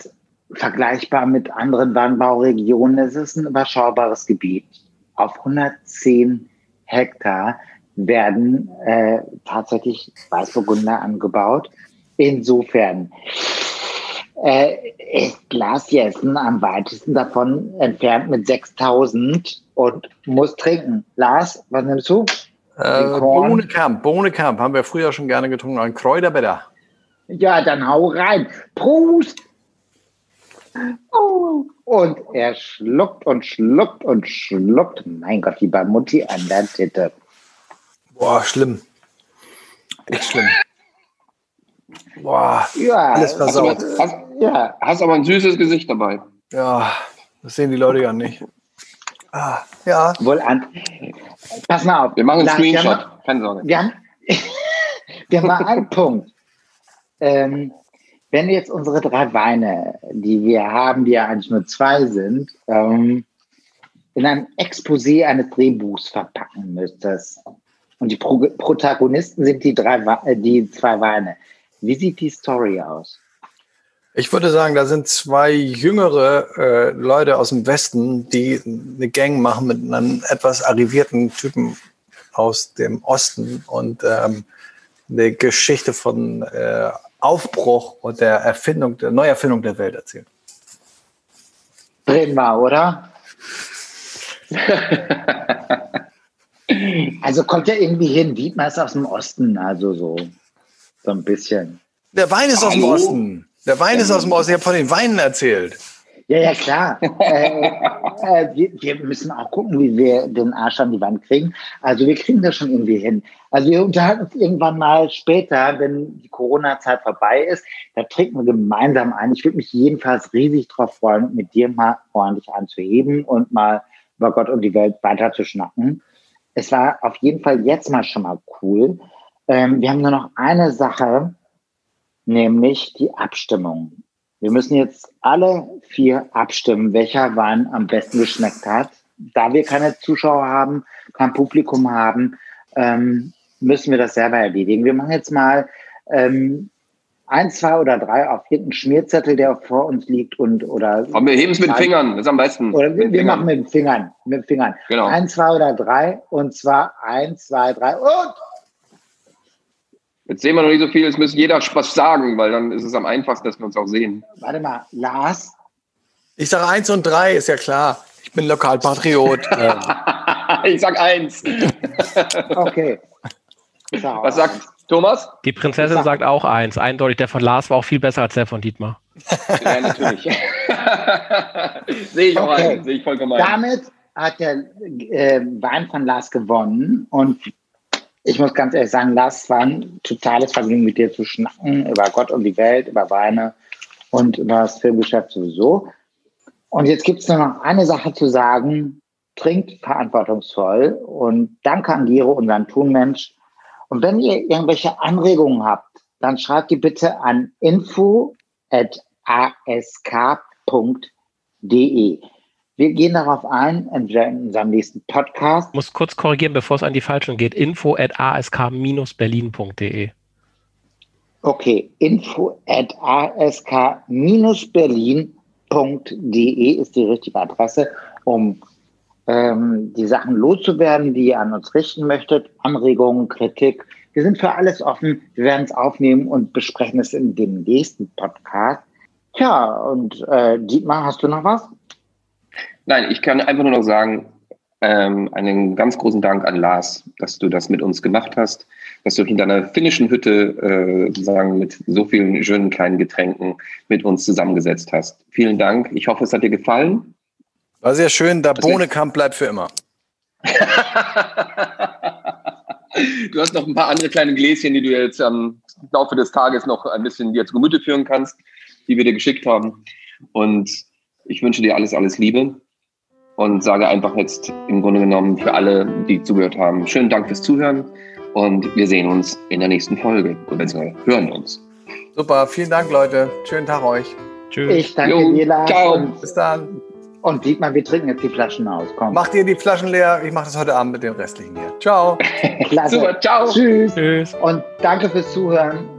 vergleichbar mit anderen Weinbauregionen. Es ist ein überschaubares Gebiet. Auf 110 Hektar werden äh, tatsächlich Weißburgunder angebaut. Insofern äh, ist Glasjessen am weitesten davon entfernt mit 6000 und muss trinken. Lars, was nimmst du? Äh, Bohnekamp, Bohnekamp haben wir früher schon gerne getrunken, ein Kräuterbitter. Ja, dann hau rein. Prost! Oh. Und er schluckt und schluckt und schluckt. Mein Gott, wie bei Mutti an der Titte. Boah, schlimm. Echt schlimm. Boah, ja, alles versaut. Hast, hast, ja. hast aber ein süßes Gesicht dabei. Ja, das sehen die Leute ja nicht. Ah, ja. Wohl an. Pass mal auf. Wir machen einen Screenshot. Keine Sorge. Wir haben, wir haben mal einen Punkt. Ähm, wenn wir jetzt unsere drei Weine, die wir haben, die ja eigentlich nur zwei sind, ähm, in einem Exposé eines Drehbuchs verpacken müsstest und die Pro Protagonisten sind die, drei, äh, die zwei Weine, wie sieht die Story aus? Ich würde sagen, da sind zwei jüngere äh, Leute aus dem Westen, die eine Gang machen mit einem etwas arrivierten Typen aus dem Osten und ähm, eine Geschichte von äh, Aufbruch und der Erfindung, der Neuerfindung der Welt erzählen. Drehen wir, oder? also kommt ja irgendwie hin, Dietmar ist aus dem Osten, also so, so ein bisschen. Der Wein ist Hallo? aus dem Osten. Der Wein ist aus dem Osten. Ich habe von den Weinen erzählt. Ja, ja, klar. äh, äh, wir, wir, müssen auch gucken, wie wir den Arsch an die Wand kriegen. Also wir kriegen das schon irgendwie hin. Also wir unterhalten uns irgendwann mal später, wenn die Corona-Zeit vorbei ist. Da trinken wir gemeinsam ein. Ich würde mich jedenfalls riesig darauf freuen, mit dir mal ordentlich anzuheben und mal über Gott und die Welt weiter zu schnacken. Es war auf jeden Fall jetzt mal schon mal cool. Ähm, wir haben nur noch eine Sache, nämlich die Abstimmung. Wir müssen jetzt alle vier abstimmen, welcher Wein am besten geschmeckt hat. Da wir keine Zuschauer haben, kein Publikum haben, ähm, müssen wir das selber erledigen. Wir machen jetzt mal ähm, ein, zwei oder drei auf hinten Schmierzettel, der vor uns liegt und oder. Aber wir heben es mit den Fingern, das ist am besten. Oder wir, wir machen mit den Fingern, mit den Fingern. Genau. Ein, zwei oder drei und zwar eins, zwei, drei und Jetzt sehen wir noch nicht so viel, jetzt müssen jeder was sagen, weil dann ist es am einfachsten, dass wir uns auch sehen. Warte mal, Lars? Ich sage eins und drei, ist ja klar. Ich bin Lokalpatriot. ich sag eins. okay. Was sagt Thomas? Die Prinzessin sagt auch eins. Eindeutig, der von Lars war auch viel besser als der von Dietmar. ja, natürlich. Sehe ich auch okay. ein. Sehe ich vollkommen ein. Damit hat der äh, Wein von Lars gewonnen und ich muss ganz ehrlich sagen, Lars, war ein totales Vergnügen, mit dir zu schnacken über Gott und die Welt, über Weine und über das Filmgeschäft sowieso. Und jetzt gibt es nur noch eine Sache zu sagen. Trinkt verantwortungsvoll und danke an Giro, unseren Tunmensch. Und wenn ihr irgendwelche Anregungen habt, dann schreibt die bitte an info.ask.de. Wir gehen darauf ein, in unserem nächsten Podcast. Ich muss kurz korrigieren, bevor es an die Falschen geht. Info at ask-berlin.de. Okay, info at ask-berlin.de ist die richtige Adresse, um ähm, die Sachen loszuwerden, die ihr an uns richten möchtet. Anregungen, Kritik. Wir sind für alles offen. Wir werden es aufnehmen und besprechen es in dem nächsten Podcast. Tja, und äh, Dietmar, hast du noch was? Nein, ich kann einfach nur noch sagen, ähm, einen ganz großen Dank an Lars, dass du das mit uns gemacht hast, dass du in deiner finnischen Hütte äh, sozusagen mit so vielen schönen kleinen Getränken mit uns zusammengesetzt hast. Vielen Dank. Ich hoffe, es hat dir gefallen. War sehr schön. Der Bohnekamp bleibt für immer. du hast noch ein paar andere kleine Gläschen, die du jetzt am Laufe des Tages noch ein bisschen dir zu Gemüte führen kannst, die wir dir geschickt haben. Und ich wünsche dir alles, alles Liebe und sage einfach jetzt im Grunde genommen für alle, die zugehört haben, schönen Dank fürs Zuhören und wir sehen uns in der nächsten Folge oder hören uns. Super, vielen Dank, Leute. Schönen Tag euch. Tschüss. Ich danke jo, dir, Lars. Ciao. Und bis dann. Und Dietmar, wir trinken jetzt die Flaschen aus. Komm. Macht ihr die Flaschen leer? Ich mache das heute Abend mit den restlichen hier. Ciao. Klasse. Super, ciao. Tschüss. Tschüss. Und danke fürs Zuhören.